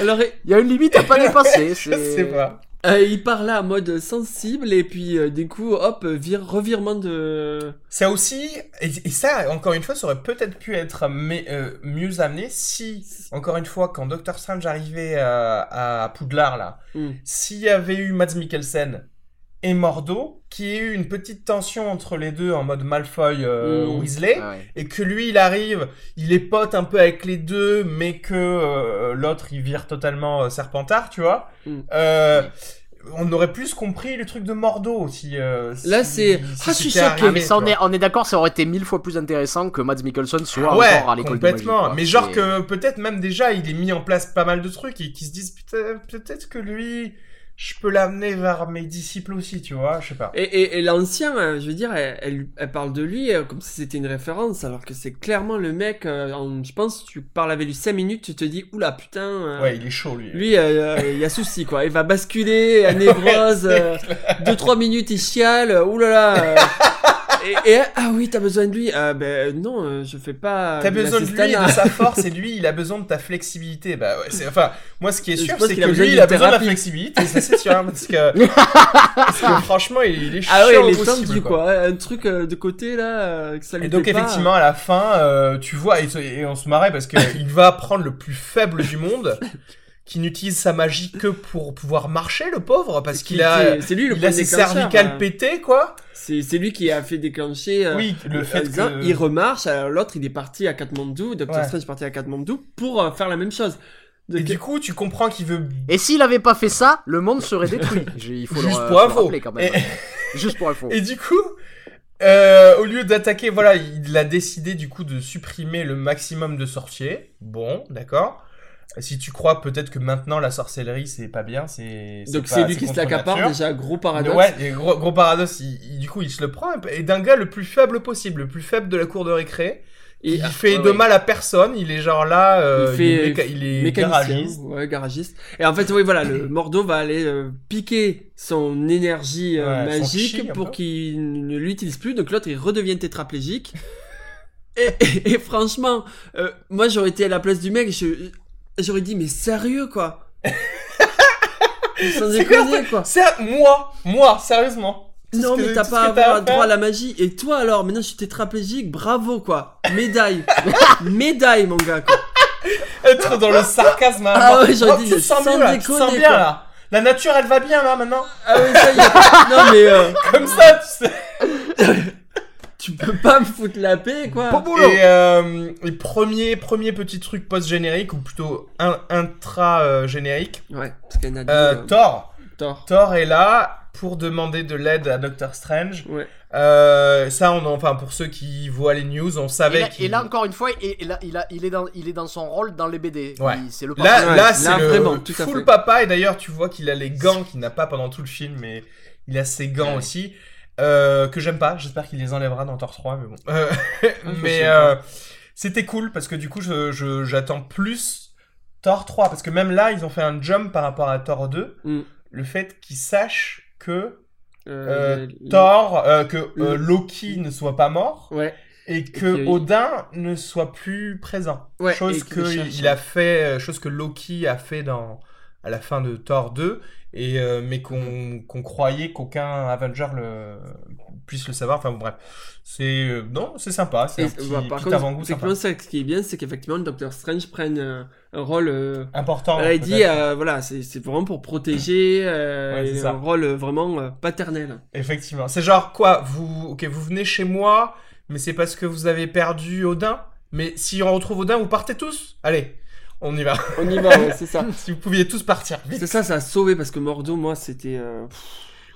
alors, Il y a une limite à pas dépasser. je sais pas. euh, il part là en mode sensible et puis euh, du coup, hop, vire, revirement de. Ça aussi, et, et ça, encore une fois, ça aurait peut-être pu être mais, euh, mieux amené si, encore une fois, quand Doctor Strange arrivait à, à Poudlard là, Hmm. s'il y avait eu Mads Mikkelsen et Mordo, qui ait eu une petite tension entre les deux en mode Malfoy euh, Mm. Weasley, Ah ouais. et que lui il arrive, il est pote un peu avec les deux, mais que euh, l'autre il vire totalement euh, Serpentard, tu vois. Mm. Euh, on aurait plus compris le truc de Mordo aussi. euh, Là, si- c'est- si Ah, je suis c'était choqué. Ah, mais ça, on est, on est d'accord, ça aurait été mille fois plus intéressant que Mads Mikkelsen soit Ah ouais, encore à l'école de magie. complètement. Mais genre C'est- que peut-être même déjà il est mis en place pas mal de trucs et qu'ils se disent peut-être que lui je peux l'amener vers mes disciples aussi, tu vois, je sais pas. Et, et, et l'ancien, euh, je veux dire, elle, elle, elle parle de lui euh, comme si c'était une référence, alors que c'est clairement le mec. euh, en- je pense, tu parles avec lui 5 minutes, tu te dis, oula, putain. euh, Ouais, il est chaud lui. Lui, euh, il y a souci, quoi. Il va basculer, à névrose, 2-3 minutes, il chiale, oulala. et, et, ah oui, t'as besoin de lui. Ah ben non, euh, je fais pas. T'as besoin de lui, de sa force, et lui, il a besoin de ta flexibilité. Bah ouais, c'est, enfin, moi, ce qui est sûr, c'est qu'il que lui, il a besoin de la flexibilité, ça c'est sûr, hein, parce que, parce que franchement, il, il est chiant Ah ouais, il est tendu, quoi. quoi. Un truc euh, de côté, là, euh, que ça lui Et donc pas. effectivement à la fin, euh, tu vois, et, et on se marrait parce qu'il va prendre le plus faible du monde, qui n'utilise sa magie que pour pouvoir marcher, le pauvre, parce Qui- qu'il a, c'est lui le il a ses cervicales euh. pétées, quoi. C'est c'est lui qui a fait déclencher. euh, Oui, le fait Elsa. que... Il remarche, alors l'autre il est parti à Katmandou, Doctor Ouais. Strange est parti à Katmandou pour euh, faire la même chose. Et du coup, tu comprends qu'il veut Et s'il avait pas fait ça, le monde serait détruit. Il faut Juste le, pour le info. quand même. Et- Juste pour info. Et du coup, euh, au lieu d'attaquer, voilà, il a décidé du coup de supprimer le maximum de sorciers. Bon, d'accord. Si tu crois peut-être que maintenant la sorcellerie c'est pas bien, c'est donc c'est lui qui se l'accapare, déjà gros paradoxe. Ouais, et gros, gros paradoxe, il- il- du coup il se le prend et d'un gars le plus faible possible, le plus faible de la cour de récré. Et il fait ouais, de ouais. mal à personne, il est genre là, euh, il fait il est, méca- il est garagiste. ouais, garagiste. Et en fait, oui, voilà, le Mordo va aller euh, piquer son énergie euh, Ouais, son magique chi, pour qu'il ne l'utilise plus. Donc l'autre, il redevient tétraplégique. et, et- et franchement, euh, moi, j'aurais été à la place du mec, je- j'aurais dit, mais sérieux, quoi. Sans déconner, quoi. C'est moi, moi, sérieusement. Non, mais t'as pas avoir à droit à la magie. Et toi alors, maintenant je suis tétraplégique, bravo quoi. Médaille. Médaille mon gars quoi. Être dans le sarcasme. hein. Ah ouais, j'aurais Oh, dit, tu sens tu bien quoi. là. La nature elle va bien là maintenant. Ah oui, ça y est. Non mais euh, Comme ça, tu sais. Tu peux pas me foutre la paix quoi. Bon boulot. Et, euh, et premier, premier petit truc post-générique, ou plutôt un, intra-générique. Ouais, parce qu'elle a dit Euh, euh, Thor. Thor. Thor est là pour demander de l'aide à Doctor Strange. Ouais. Euh, ça, on, enfin, pour ceux qui voient les news, on Et savait là, qu'il... et là, encore une fois, et, et là, il, a, il, est dans, il est dans son rôle dans les BD. Ouais. C'est le Là, papa. Ouais, là, là, c'est le vraiment, tout à full fait. papa. Et d'ailleurs, tu vois qu'il a les gants qu'il n'a pas pendant tout le film, mais il a ses gants aussi. Euh, que j'aime pas. J'espère qu'il les enlèvera dans Thor 3, mais bon. Euh, mais euh, c'était cool parce que du coup, je- j'attends plus Thor 3 parce que même là, ils ont fait un jump par rapport à Thor 2. Mm. Le fait qu'ils sachent que Thor, que Mm. Loki ne soit pas mort Ouais. et que Et Odin ne soit plus présent. Ouais, chose qu'il il a fait, chose que Loki a fait dans à la fin de Thor 2 et euh, mais qu'on qu'on croyait qu'aucun Avenger le puisse le savoir. Enfin bon, bref, c'est euh, non, c'est sympa, c'est un petit, bah, par petit avant-goût sympa. ce qui est bien, c'est qu'effectivement, le Docteur Strange prenne euh, un rôle. important. Il dit, voilà, c'est vraiment pour protéger, Ouais, un rôle vraiment paternel. Effectivement, c'est genre quoi Vous, ok, vous venez chez moi, mais c'est parce que vous avez perdu Odin. Mais si on retrouve Odin, vous partez tous. Allez, on y va. On y va, ouais, c'est ça. si vous pouviez tous partir, vite. C'est ça, ça a sauvé parce que Mordo, moi, c'était. euh,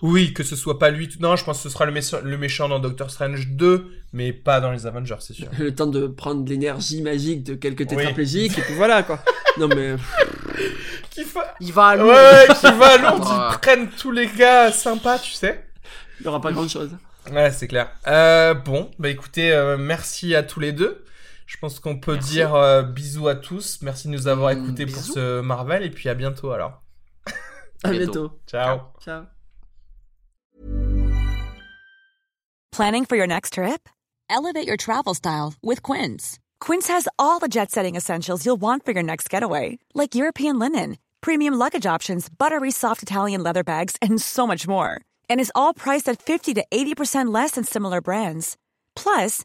Oui, que ce soit pas lui. tout- Non, je pense que ce sera le, méchant- le méchant dans Doctor Strange 2, mais pas dans les Avengers, c'est sûr. le temps de prendre l'énergie magique de quelques Oui. tétraplégiques, et puis voilà, quoi. Non, mais. pff, Qui fa... Il va à Lourdes. Ouais, qui va à Lourdes, Ah. ils prennent tous les gars sympas, tu sais. Il n'y aura pas grand chose. Ouais, c'est clair. Euh, bon, bah écoutez, euh, merci à tous les deux. Je pense qu'on peut Merci. dire euh, bisous à tous. Merci de nous avoir Mm, écoutés pour ce Marvel et puis à bientôt alors. À bientôt. Ciao. Ciao. Planning for your next trip? Elevate your travel style with Quince. Quince has all the jet setting essentials you'll want for your next getaway, like European linen, premium luggage options, buttery soft Italian leather bags, and so much more. And is all priced at 50 to 80% less than similar brands. Plus,